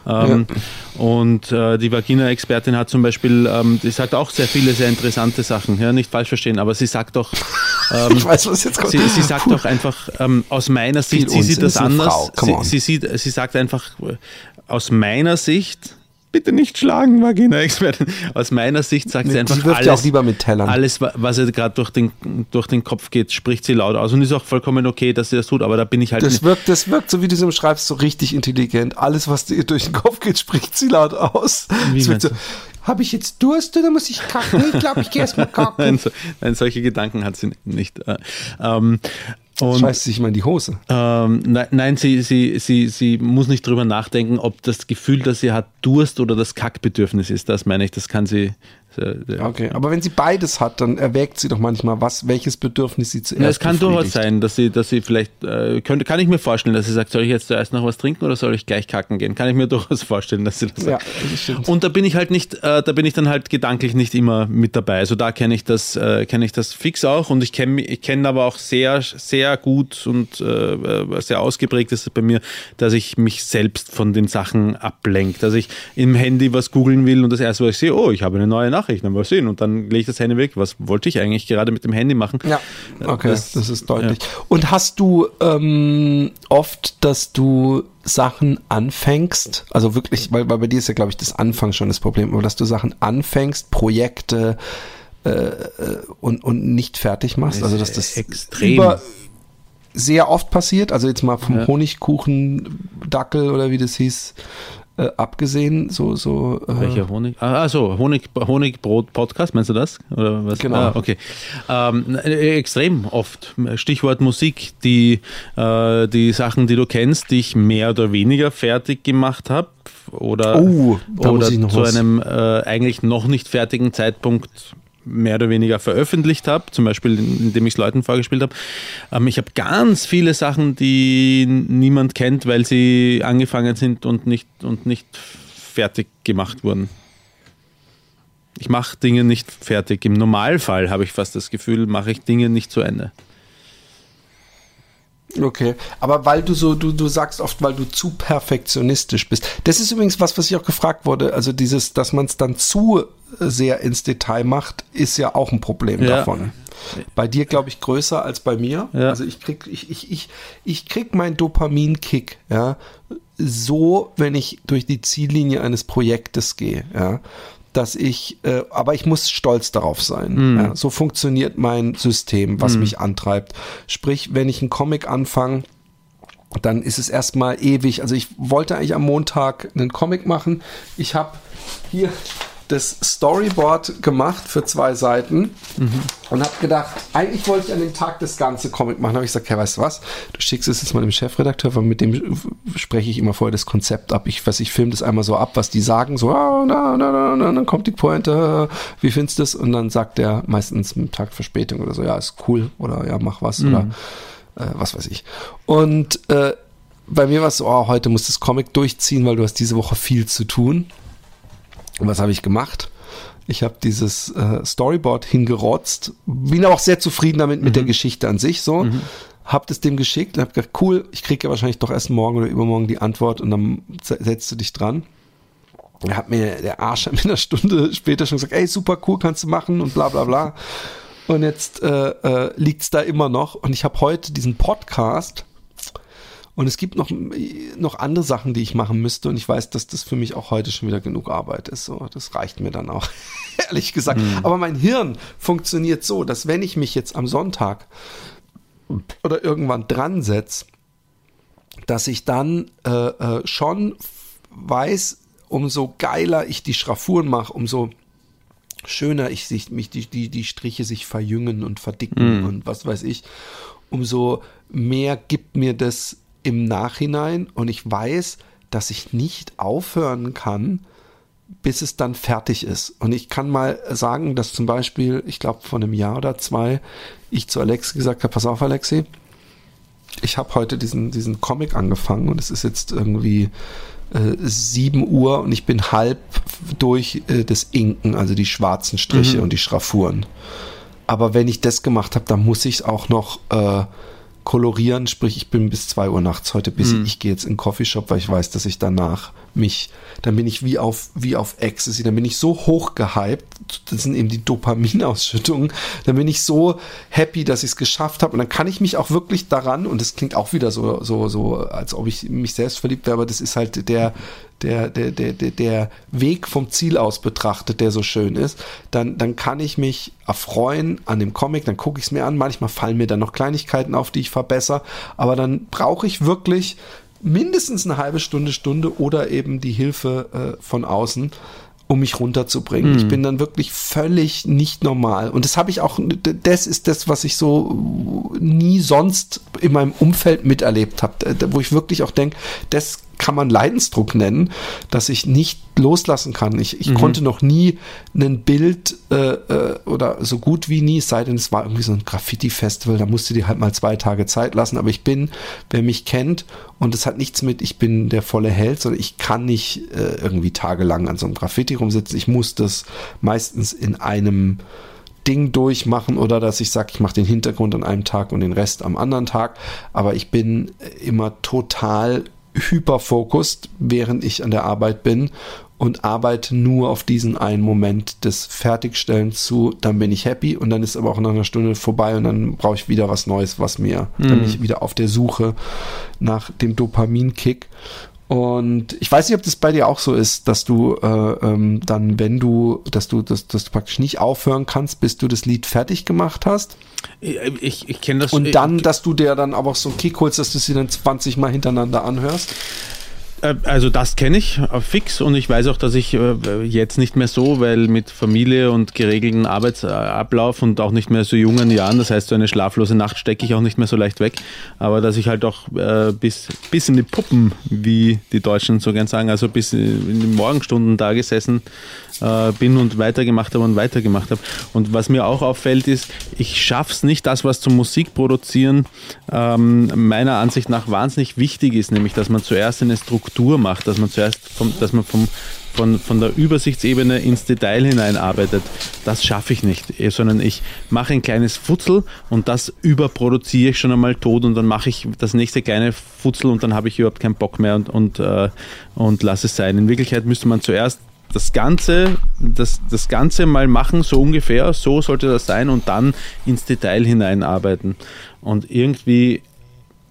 Ähm, ja. Und äh, die Vagina-Expertin hat zum Beispiel, ähm, die sagt auch sehr viele sehr interessante Sachen, ja, nicht falsch verstehen, aber sie sagt doch, ähm, ich weiß, was jetzt kommt. Sie, sie sagt doch einfach, ähm, aus meiner Sicht, sie sieht das anders. Sie, sie, sieht, sie sagt einfach, äh, aus meiner Sicht, bitte nicht schlagen, Vagina-Expertin. Aus meiner Sicht sagt sie einfach sie alles, auch lieber mit Tellern. alles, was ihr gerade durch den, durch den Kopf geht, spricht sie laut aus und ist auch vollkommen okay, dass sie das tut, aber da bin ich halt das wirkt, das wirkt, so wie du es schreibst, so richtig intelligent. Alles, was dir durch den Kopf geht, spricht sie laut aus. Wie so, habe ich jetzt Durst oder muss ich kacken? Ich glaube, ich gehe erstmal kacken. nein, so, nein, solche Gedanken hat sie nicht. Äh, ähm, und, Scheißt sich mal in die Hose. Ähm, nein, nein sie, sie, sie, sie muss nicht drüber nachdenken, ob das Gefühl, dass sie hat Durst oder das Kackbedürfnis ist. Das meine ich, das kann sie Okay, aber wenn sie beides hat, dann erwägt sie doch manchmal, was, welches Bedürfnis sie zuerst ja, Es kann durchaus sein, dass sie, dass sie vielleicht, äh, könnte, kann ich mir vorstellen, dass sie sagt, soll ich jetzt zuerst noch was trinken oder soll ich gleich kacken gehen? Kann ich mir durchaus vorstellen, dass sie das sagt. Ja, das stimmt. Und da bin ich halt nicht, äh, da bin ich dann halt gedanklich nicht immer mit dabei. Also da kenne ich das, äh, kenne ich das fix auch und ich kenne ich kenne aber auch sehr, sehr gut und äh, sehr ausgeprägt ist es bei mir, dass ich mich selbst von den Sachen ablenke. Dass ich im Handy was googeln will und das erste, was ich sehe, oh, ich habe eine neue Nachricht Nachrichten, mal sehen. Und dann lege ich das Handy weg. Was wollte ich eigentlich gerade mit dem Handy machen? Ja, okay, das, das ist deutlich. Ja. Und hast du ähm, oft, dass du Sachen anfängst, also wirklich, weil, weil bei dir ist ja, glaube ich, das Anfang schon das Problem, aber dass du Sachen anfängst, Projekte äh, äh und, und nicht fertig machst, also dass das extrem über, sehr oft passiert, also jetzt mal vom ja. Honigkuchen-Dackel oder wie das hieß, äh, abgesehen, so, so. Äh Welcher Honig? Ah, so, Honig, Honigbrot-Podcast, meinst du das? Oder was? Genau. Ah, okay. Ähm, äh, extrem oft. Stichwort Musik, die, äh, die Sachen, die du kennst, die ich mehr oder weniger fertig gemacht habe oder, oh, oder zu was. einem äh, eigentlich noch nicht fertigen Zeitpunkt mehr oder weniger veröffentlicht habe, zum Beispiel indem ich es Leuten vorgespielt habe. Ähm, ich habe ganz viele Sachen, die niemand kennt, weil sie angefangen sind und nicht, und nicht fertig gemacht wurden. Ich mache Dinge nicht fertig. Im Normalfall habe ich fast das Gefühl, mache ich Dinge nicht zu Ende. Okay, aber weil du so, du, du sagst oft, weil du zu perfektionistisch bist. Das ist übrigens was, was ich auch gefragt wurde. Also dieses, dass man es dann zu sehr ins Detail macht, ist ja auch ein Problem ja. davon. Bei dir, glaube ich, größer als bei mir. Ja. Also ich krieg, ich, ich, ich, ich krieg meinen Dopamin-Kick, ja, so, wenn ich durch die Ziellinie eines Projektes gehe, ja dass ich, äh, aber ich muss stolz darauf sein. Mm. Ja, so funktioniert mein System, was mm. mich antreibt. Sprich, wenn ich einen Comic anfange, dann ist es erstmal ewig. Also ich wollte eigentlich am Montag einen Comic machen. Ich habe hier das Storyboard gemacht für zwei Seiten mhm. und habe gedacht, eigentlich wollte ich an dem Tag das ganze Comic machen. habe ich gesagt, hey, weißt du was? Du schickst es jetzt mal dem Chefredakteur, weil mit dem spreche ich immer vorher das Konzept ab. Ich weiß, ich filme das einmal so ab, was die sagen, so, ah, na, na, na, na, dann kommt die Pointe, wie findest du das? Und dann sagt er meistens einen Tag Verspätung oder so, ja, ist cool oder ja, mach was mhm. oder äh, was weiß ich. Und äh, bei mir war es so, oh, heute muss das Comic durchziehen, weil du hast diese Woche viel zu tun. Und was habe ich gemacht? Ich habe dieses äh, Storyboard hingerotzt, bin auch sehr zufrieden damit mit mhm. der Geschichte an sich so. Mhm. Hab das dem geschickt und hab gedacht, cool, ich kriege ja wahrscheinlich doch erst morgen oder übermorgen die Antwort und dann setzt du dich dran. Er hat mir der Arsch in einer Stunde später schon gesagt, ey, super cool, kannst du machen und bla bla bla. Und jetzt äh, äh, liegt da immer noch. Und ich habe heute diesen Podcast und es gibt noch, noch andere Sachen, die ich machen müsste. Und ich weiß, dass das für mich auch heute schon wieder genug Arbeit ist. So, das reicht mir dann auch, ehrlich gesagt. Mhm. Aber mein Hirn funktioniert so, dass wenn ich mich jetzt am Sonntag oder irgendwann dran setze, dass ich dann äh, äh, schon weiß, umso geiler ich die Schraffuren mache, umso schöner ich sich, mich die, die, die Striche sich verjüngen und verdicken mm. und was weiß ich, umso mehr gibt mir das im Nachhinein und ich weiß, dass ich nicht aufhören kann, bis es dann fertig ist. Und ich kann mal sagen, dass zum Beispiel, ich glaube, vor einem Jahr oder zwei, ich zu Alexi gesagt habe, pass auf, Alexi, ich habe heute diesen, diesen Comic angefangen und es ist jetzt irgendwie äh, 7 Uhr und ich bin halb durch äh, das Inken, also die schwarzen Striche mhm. und die Schraffuren. Aber wenn ich das gemacht habe, dann muss ich auch noch äh, kolorieren, sprich ich bin bis zwei Uhr nachts heute busy. Mhm. Ich gehe jetzt in den Coffeeshop, weil ich weiß, dass ich danach mich, dann bin ich wie auf, wie auf Ecstasy, dann bin ich so hoch gehypt, das sind eben die Dopaminausschüttungen, dann bin ich so happy, dass ich es geschafft habe und dann kann ich mich auch wirklich daran, und das klingt auch wieder so, so, so, als ob ich mich selbst verliebt wäre, aber das ist halt der, der, der, der, der, der Weg vom Ziel aus betrachtet, der so schön ist, dann, dann kann ich mich erfreuen an dem Comic, dann gucke ich es mir an. Manchmal fallen mir dann noch Kleinigkeiten auf, die ich verbessere, aber dann brauche ich wirklich mindestens eine halbe Stunde, Stunde oder eben die Hilfe äh, von außen um mich runterzubringen. Mhm. Ich bin dann wirklich völlig nicht normal. Und das habe ich auch, das ist das, was ich so nie sonst in meinem Umfeld miterlebt habe, wo ich wirklich auch denke, das kann man Leidensdruck nennen, dass ich nicht loslassen kann. Ich, ich mhm. konnte noch nie ein Bild äh, äh, oder so gut wie nie, es sei denn, es war irgendwie so ein Graffiti-Festival, da musste die halt mal zwei Tage Zeit lassen. Aber ich bin, wer mich kennt, und es hat nichts mit, ich bin der volle Held, sondern ich kann nicht äh, irgendwie tagelang an so einem Graffiti rumsitzen. Ich muss das meistens in einem Ding durchmachen oder dass ich sage, ich mache den Hintergrund an einem Tag und den Rest am anderen Tag. Aber ich bin immer total hyperfokust, während ich an der Arbeit bin und arbeite nur auf diesen einen Moment des Fertigstellens zu, dann bin ich happy und dann ist aber auch nach einer Stunde vorbei und dann brauche ich wieder was Neues, was mir, mhm. dann bin ich wieder auf der Suche nach dem Dopaminkick und ich weiß nicht, ob das bei dir auch so ist, dass du äh, ähm, dann, wenn du, dass du, dass, dass du praktisch nicht aufhören kannst, bis du das Lied fertig gemacht hast. Ich, ich kenne das. Und dann, dass du dir dann aber auch so einen Kick holst, dass du sie dann 20 Mal hintereinander anhörst. Äh, also das kenne ich äh, fix und ich weiß auch, dass ich äh, jetzt nicht mehr so, weil mit Familie und geregelten Arbeitsablauf und auch nicht mehr so jungen Jahren, das heißt so eine schlaflose Nacht stecke ich auch nicht mehr so leicht weg, aber dass ich halt auch bis, bis in die Puppen, wie die Deutschen so gern sagen, also bis in die Morgenstunden da gesessen bin und weitergemacht habe und weitergemacht habe. Und was mir auch auffällt ist, ich schaffe es nicht, das, was zum Musikproduzieren ähm, meiner Ansicht nach wahnsinnig wichtig ist, nämlich dass man zuerst eine Struktur Struktur macht, dass man zuerst vom, dass man vom, von, von der Übersichtsebene ins Detail hineinarbeitet. Das schaffe ich nicht, eh, sondern ich mache ein kleines Futzel und das überproduziere ich schon einmal tot und dann mache ich das nächste kleine Futzel und dann habe ich überhaupt keinen Bock mehr und, und, äh, und lasse es sein. In Wirklichkeit müsste man zuerst das Ganze, das, das Ganze mal machen, so ungefähr, so sollte das sein und dann ins Detail hineinarbeiten. Und irgendwie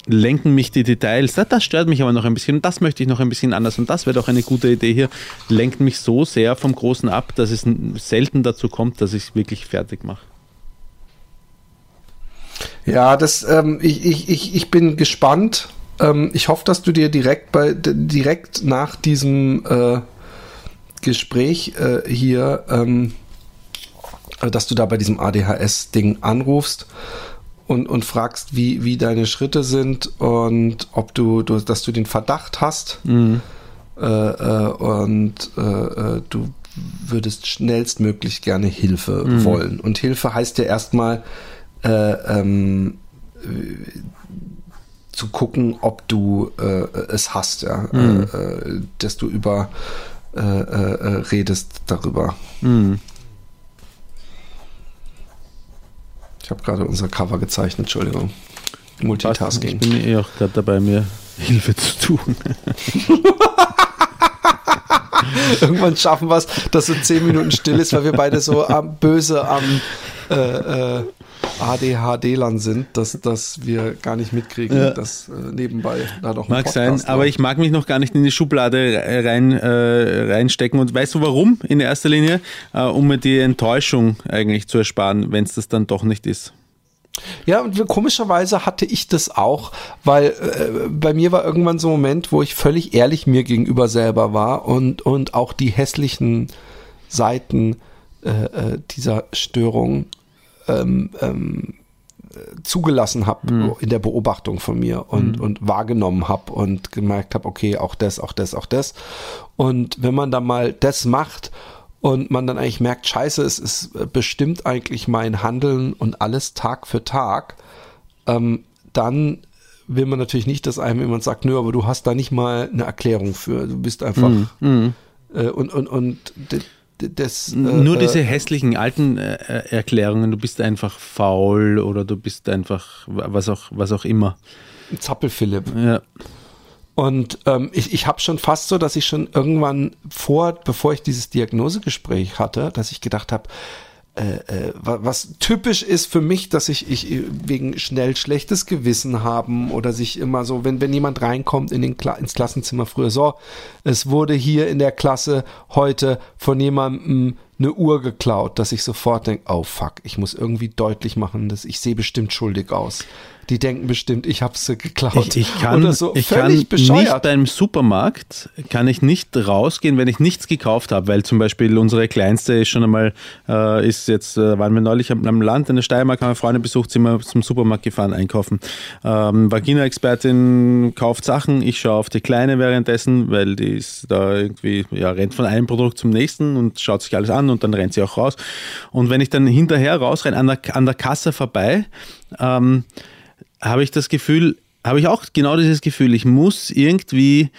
lenken mich die Details, das stört mich aber noch ein bisschen. Und das möchte ich noch ein bisschen anders. Und das wäre doch eine gute Idee hier, lenkt mich so sehr vom Großen ab, dass es selten dazu kommt, dass ich es wirklich fertig mache. Ja, das, ähm, ich, ich, ich, ich bin gespannt, ähm, ich hoffe, dass du dir direkt bei direkt nach diesem äh, Gespräch äh, hier, ähm, äh, dass du da bei diesem ADHS-Ding anrufst und, und fragst, wie, wie deine Schritte sind und ob du, du dass du den Verdacht hast Mhm. äh, äh, und äh, äh, du würdest schnellstmöglich gerne Hilfe wollen. Und Hilfe heißt ja erstmal äh, ähm, äh, zu gucken, ob du es hast, ja, äh, dass du über redest darüber. Mhm. Ich habe gerade unser Cover gezeichnet, Entschuldigung. Multitasking. Ich bin eh auch gerade dabei, mir Hilfe zu tun. Irgendwann schaffen wir es, dass so zehn Minuten still ist, weil wir beide so am, böse am äh, äh, ADHD-Lern sind, dass, dass wir gar nicht mitkriegen, Ja. dass äh, nebenbei da ein Mag sein, Podcast aber läuft. ich mag mich noch gar nicht in die Schublade rein, äh, reinstecken. Und weißt du warum in erster Linie? Äh, um mir die Enttäuschung eigentlich zu ersparen, wenn es das dann doch nicht ist. Ja, und komischerweise hatte ich das auch, weil äh, bei mir war irgendwann so ein Moment, wo ich völlig ehrlich mir gegenüber selber war und, und auch die hässlichen Seiten äh, äh, dieser Störung ähm, ähm, äh, zugelassen habe in der Beobachtung von mir und, und wahrgenommen habe und gemerkt habe, okay, auch das, auch das, auch das. Und wenn man dann mal das macht und man dann eigentlich merkt, scheiße, es ist äh, bestimmt eigentlich mein Handeln und alles Tag für Tag, ähm, dann will man natürlich nicht, dass einem jemand sagt, nö, aber du hast da nicht mal eine Erklärung für. Du bist einfach äh, und und und das äh, Nur äh, diese hässlichen alten äh, Erklärungen, du bist einfach faul oder du bist einfach was auch, was auch immer. Zappelphilipp. Ja. Und ähm, ich, ich habe schon fast so, dass ich schon irgendwann vor, bevor ich dieses Diagnosegespräch hatte, dass ich gedacht habe, äh, äh, wa- was typisch ist für mich, dass ich, ich äh, wegen schnell schlechtes Gewissen haben oder sich immer so, wenn, wenn jemand reinkommt in den Kla ins Klassenzimmer früher, so, es wurde hier in der Klasse heute von jemandem eine Uhr geklaut, dass ich sofort denke, oh fuck, ich muss irgendwie deutlich machen, dass ich sehe bestimmt schuldig aus. Die denken bestimmt, ich habe sie geklaut. Ich, ich kann, Oder so ich kann nicht beim Supermarkt, kann ich nicht rausgehen, wenn ich nichts gekauft habe, weil zum Beispiel unsere Kleinste ist schon einmal, äh, ist jetzt, äh, waren wir neulich am, am Land in der Steiermark, haben wir Freunde besucht, sind wir zum Supermarkt gefahren, einkaufen. Ähm, Vagina-Expertin kauft Sachen, ich schaue auf die Kleine währenddessen, weil die ist da irgendwie, ja, rennt von einem Produkt zum nächsten und schaut sich alles an und dann rennt sie auch raus. Und wenn ich dann hinterher rausrenne, an der, an der Kasse vorbei, ähm, habe ich das Gefühl, habe ich auch genau dieses Gefühl, ich muss irgendwie,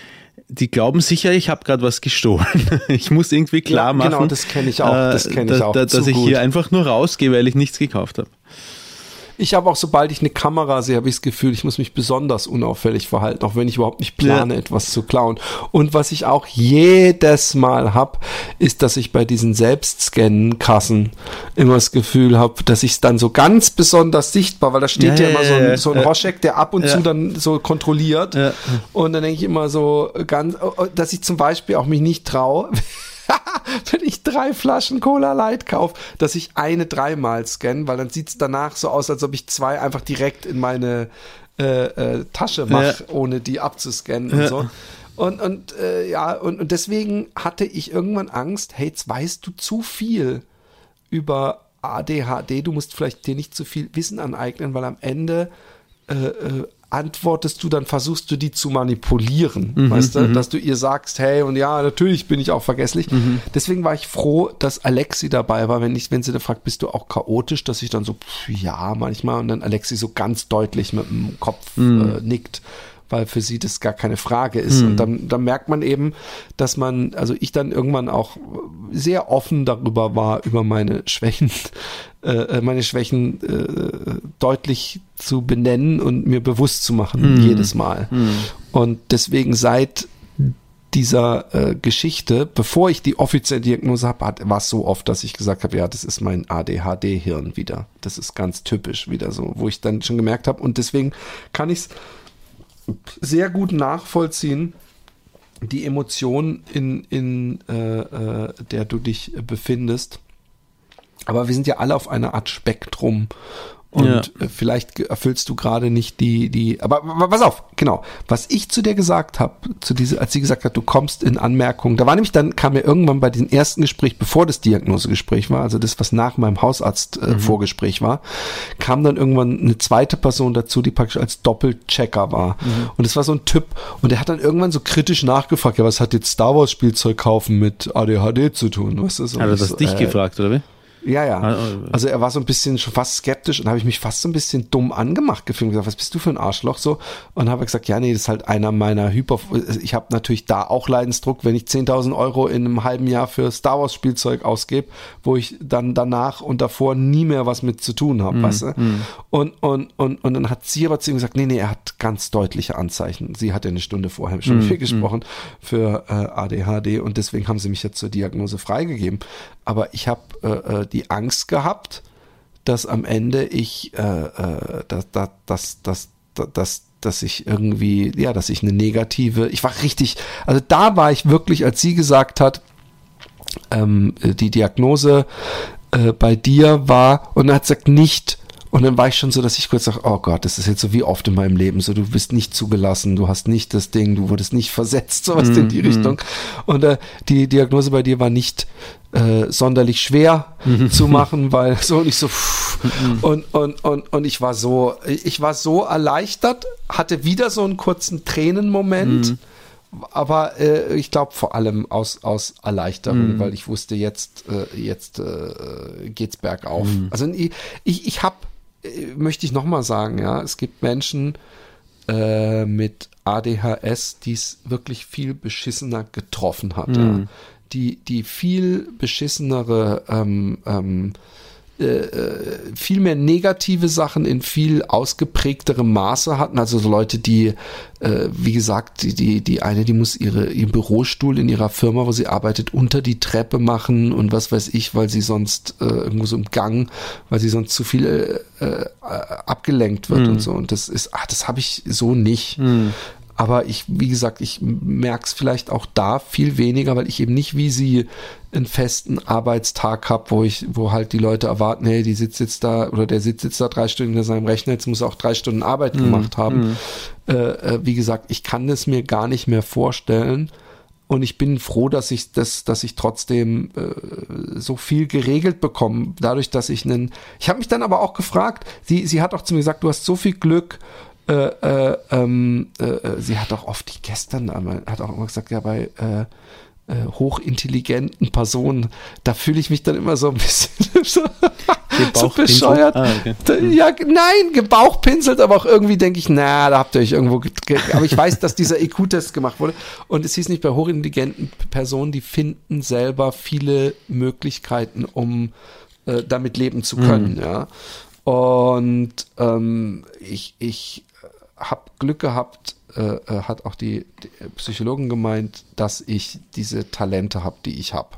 die glauben sicher, ich habe gerade was gestohlen. Ich muss irgendwie klar Ja, machen. genau, das kenn ich auch, das äh, kenn ich auch Dass ich gut. hier einfach nur rausgehe, weil ich nichts gekauft habe. Ich habe auch, sobald ich eine Kamera sehe, habe ich das Gefühl, ich muss mich besonders unauffällig verhalten, auch wenn ich überhaupt nicht plane, Ja. etwas zu klauen. Und was ich auch jedes Mal habe, ist, dass ich bei diesen Selbstscannen-Kassen immer das Gefühl habe, dass ich es dann so ganz besonders sichtbar, weil da steht ja, Ja, immer so ein, so ein ja. Roschek, der ab und zu dann so kontrolliert. Und dann denke ich immer so ganz, dass ich zum Beispiel auch mich nicht traue, wenn ich drei Flaschen Cola Light kaufe, dass ich eine dreimal scanne, weil dann sieht es danach so aus, als ob ich zwei einfach direkt in meine äh, äh, Tasche mache, ohne die abzuscannen und Ja. so. Und, und äh, ja, und, und deswegen hatte ich irgendwann Angst, hey, jetzt weißt du zu viel über ADHD, du musst vielleicht dir nicht zu viel Wissen aneignen, weil am Ende äh, äh, antwortest du, dann versuchst du die zu manipulieren, weißt du, dass du ihr sagst, hey, und ja, natürlich bin ich auch vergesslich. Deswegen war ich froh, dass Alexi dabei war, wenn ich, wenn sie da fragt, bist du auch chaotisch, dass ich dann so, pff, ja, manchmal, und dann Alexi so ganz deutlich mit dem Kopf äh, nickt weil für sie das gar keine Frage ist. Und dann, dann merkt man eben, dass man, also ich dann irgendwann auch sehr offen darüber war, über meine Schwächen, äh, meine Schwächen äh, deutlich zu benennen und mir bewusst zu machen, jedes Mal. Und deswegen seit dieser äh, Geschichte, bevor ich die offizielle Diagnose habe, war es so oft, dass ich gesagt habe, ja, das ist mein ADHD-Hirn wieder. Das ist ganz typisch wieder so, wo ich dann schon gemerkt habe. Und deswegen kann ich es sehr gut nachvollziehen, die Emotion, in, in äh, äh, der du dich befindest. Aber wir sind ja alle auf einer Art Spektrum. Und Ja. äh, vielleicht erfüllst du gerade nicht die, die, aber, aber pass auf, genau. Was ich zu dir gesagt habe, zu diese, als sie gesagt hat, du kommst in Anmerkungen, da war nämlich dann, kam mir irgendwann bei diesem ersten Gespräch, bevor das Diagnosegespräch war, also das, was nach meinem Hausarzt äh, Vorgespräch war, kam dann irgendwann eine zweite Person dazu, die praktisch als Doppelchecker war. Und es war so ein Typ, und der hat dann irgendwann so kritisch nachgefragt, ja, was hat jetzt Star Wars Spielzeug kaufen mit ADHD zu tun? Was ist Hat er das dich gefragt, oder wie? Ja, ja. Ah, ah, Also er war so ein bisschen schon fast skeptisch und habe ich mich fast so ein bisschen dumm angemacht gefühlt und gesagt, was bist du für ein Arschloch so? Und habe gesagt, ja, nee, das ist halt einer meiner Hyper... Ich habe natürlich da auch Leidensdruck, wenn ich 10.000 Euro in einem halben Jahr für Star Wars Spielzeug ausgebe, wo ich dann danach und davor nie mehr was mit zu tun habe, weißt du? Und, und, und, und dann hat sie aber zu ihm gesagt, nee, nee, er hat ganz deutliche Anzeichen. Sie hat ja eine Stunde vorher schon mit mir gesprochen für äh, ADHD und deswegen haben sie mich jetzt zur Diagnose freigegeben. Aber ich habe äh, äh, die Angst gehabt, dass am Ende ich, äh, äh, dass, dass, dass, dass, dass, ich irgendwie, ja, dass ich eine negative, ich war richtig, also da war ich wirklich, als sie gesagt hat, ähm, die Diagnose äh, bei dir war und er hat gesagt, nicht. Und dann war ich schon so, dass ich kurz sage, oh Gott, das ist jetzt so wie oft in meinem Leben, so du bist nicht zugelassen, du hast nicht das Ding, du wurdest nicht versetzt, sowas in die Richtung. Und äh, die Diagnose bei dir war nicht äh, sonderlich schwer zu machen, weil so und ich so pff, und, und, und, und ich war so, ich war so erleichtert, hatte wieder so einen kurzen Tränenmoment aber äh, ich glaube vor allem aus, aus Erleichterung, weil ich wusste, jetzt, äh, jetzt äh, geht's bergauf. Also ich, ich, ich habe, äh, möchte ich nochmal sagen, ja, es gibt Menschen äh, mit ADHS, die es wirklich viel beschissener getroffen hat, ja. Die, die viel beschissenere ähm, ähm, viel mehr negative Sachen in viel ausgeprägterem Maße hatten. Also so Leute, die, äh, wie gesagt, die, die, die eine, die muss ihre, ihren Bürostuhl in ihrer Firma, wo sie arbeitet, unter die Treppe machen und was weiß ich, weil sie sonst äh, irgendwo so im Gang, weil sie sonst zu viel äh, äh, abgelenkt wird und so. Und das ist, ach, das habe ich so nicht. Aber ich, wie gesagt, ich merke es vielleicht auch da viel weniger, weil ich eben nicht wie sie einen festen Arbeitstag habe, wo ich, wo halt die Leute erwarten, hey, die sitzt jetzt da oder der sitzt jetzt da drei Stunden hinter seinem Rechner, jetzt muss er auch drei Stunden Arbeit gemacht haben. Äh, äh, wie gesagt, ich kann es mir gar nicht mehr vorstellen. Und ich bin froh, dass ich das, dass ich trotzdem äh, so viel geregelt bekomme, dadurch, dass ich einen. Ich habe mich dann aber auch gefragt. Sie, sie hat auch zu mir gesagt, du hast so viel Glück. Äh, äh, ähm, äh, äh, sie hat auch oft gestern einmal, hat auch immer gesagt, ja bei äh, äh, hochintelligenten Personen, da fühle ich mich dann immer so ein bisschen so, so bescheuert. Ah, okay. Da- Ja, nein, gebauchpinselt, aber auch irgendwie denke ich, na, da habt ihr euch irgendwo. ge- ge- Aber ich weiß, dass dieser IQ-Test gemacht wurde. Und es hieß nicht bei hochintelligenten Personen, die finden selber viele Möglichkeiten, um äh, damit leben zu können. Ja. Und ähm, ich, ich habe Glück gehabt, äh, äh, hat auch die, die Psychologin gemeint, dass ich diese Talente habe, die ich habe.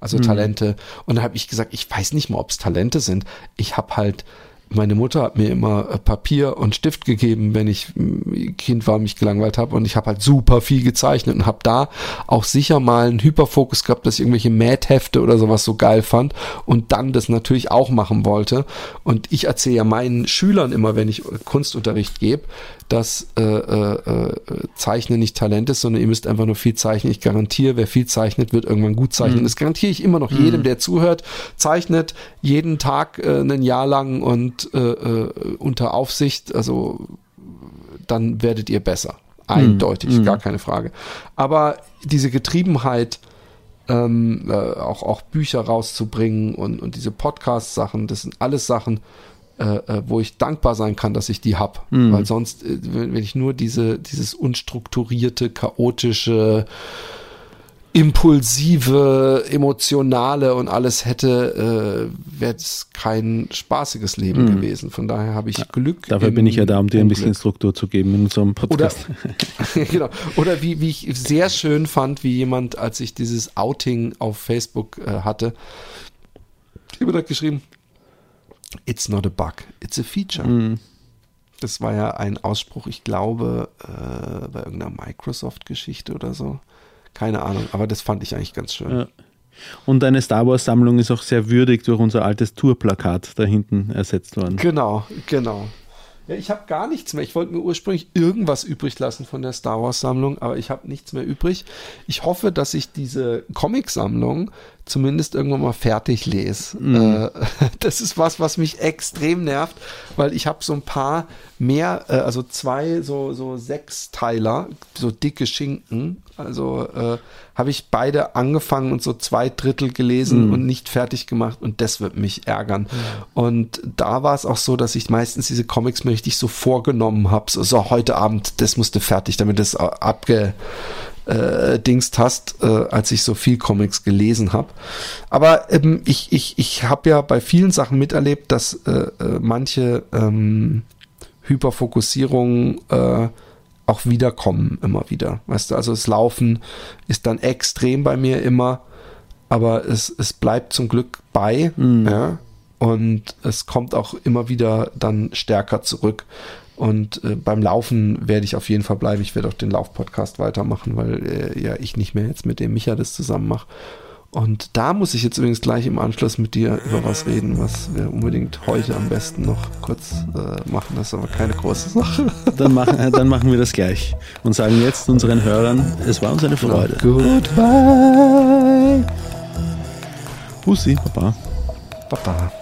Also Talente. Und da habe ich gesagt, ich weiß nicht mal, ob es Talente sind. Ich habe halt, meine Mutter hat mir immer äh, Papier und Stift gegeben, wenn ich mm, Kind war, mich gelangweilt habe. Und ich habe halt super viel gezeichnet und habe da auch sicher mal einen Hyperfokus gehabt, dass ich irgendwelche Mähthefte oder sowas so geil fand und dann das natürlich auch machen wollte. Und ich erzähle ja meinen Schülern immer, wenn ich Kunstunterricht gebe, dass äh, äh, äh, Zeichnen nicht Talent ist, sondern ihr müsst einfach nur viel zeichnen. Ich garantiere, wer viel zeichnet, wird irgendwann gut zeichnen. Das garantiere ich immer noch jedem, der zuhört. Zeichnet jeden Tag äh, ein Jahr lang und äh, äh, unter Aufsicht, also dann werdet ihr besser. Eindeutig, gar keine Frage. Aber diese Getriebenheit, ähm, äh, auch, auch Bücher rauszubringen und, und diese Podcast-Sachen, das sind alles Sachen, äh, äh, wo ich dankbar sein kann, dass ich die hab. Weil sonst, äh, wenn, ich nur diese, dieses unstrukturierte, chaotische, impulsive, emotionale und alles hätte, äh, wäre es kein spaßiges Leben gewesen. Von daher habe ich Glück. Dafür bin ich ja da, um dir ein bisschen. Struktur zu geben in unserem Oder, Podcast. genau. Oder wie, wie ich sehr schön fand, wie jemand, als ich dieses Outing auf Facebook äh, hatte, jemand hat geschrieben, It's not a bug, it's a feature. Das war ja ein Ausspruch, ich glaube, äh, bei irgendeiner Microsoft-Geschichte oder so. Keine Ahnung, aber das fand ich eigentlich ganz schön. Ja. Und eine Star Wars-Sammlung ist auch sehr würdig durch unser altes Tourplakat da hinten ersetzt worden. Genau, genau. Ja, ich habe gar nichts mehr. Ich wollte mir ursprünglich irgendwas übrig lassen von der Star Wars Sammlung, aber ich habe nichts mehr übrig. Ich hoffe, dass ich diese Comic-Sammlung zumindest irgendwann mal fertig lese. Äh, das ist was, was mich extrem nervt, weil ich habe so ein paar mehr, äh, also zwei so, so Sechsteiler, so dicke Schinken. Also äh, habe ich beide angefangen und so zwei Drittel gelesen und nicht fertig gemacht und das wird mich ärgern. Und da war es auch so, dass ich meistens diese Comics mir richtig so vorgenommen habe, so, so heute Abend, das musste fertig, damit das abge äh, hast, äh, als ich so viel Comics gelesen habe. Aber ähm, ich, ich, ich habe ja bei vielen Sachen miterlebt, dass äh, äh, manche ähm, Hyperfokussierungen äh, auch wiederkommen immer wieder. Weißt du, also das Laufen ist dann extrem bei mir immer, aber es, es bleibt zum Glück bei, ja, und es kommt auch immer wieder dann stärker zurück. Und äh, beim Laufen werde ich auf jeden Fall bleiben. Ich werde auch den Lauf-Podcast weitermachen, weil äh, ja ich nicht mehr jetzt mit dem Micha das zusammen mache. Und da muss ich jetzt übrigens gleich im Anschluss mit dir über was reden, was wir unbedingt heute am besten noch kurz äh, machen. Das ist aber keine große Sache. Dann machen, äh, dann machen wir das gleich und sagen jetzt unseren Hörern, es war uns eine Freude. Goodbye. Bussi, Papa. Papa.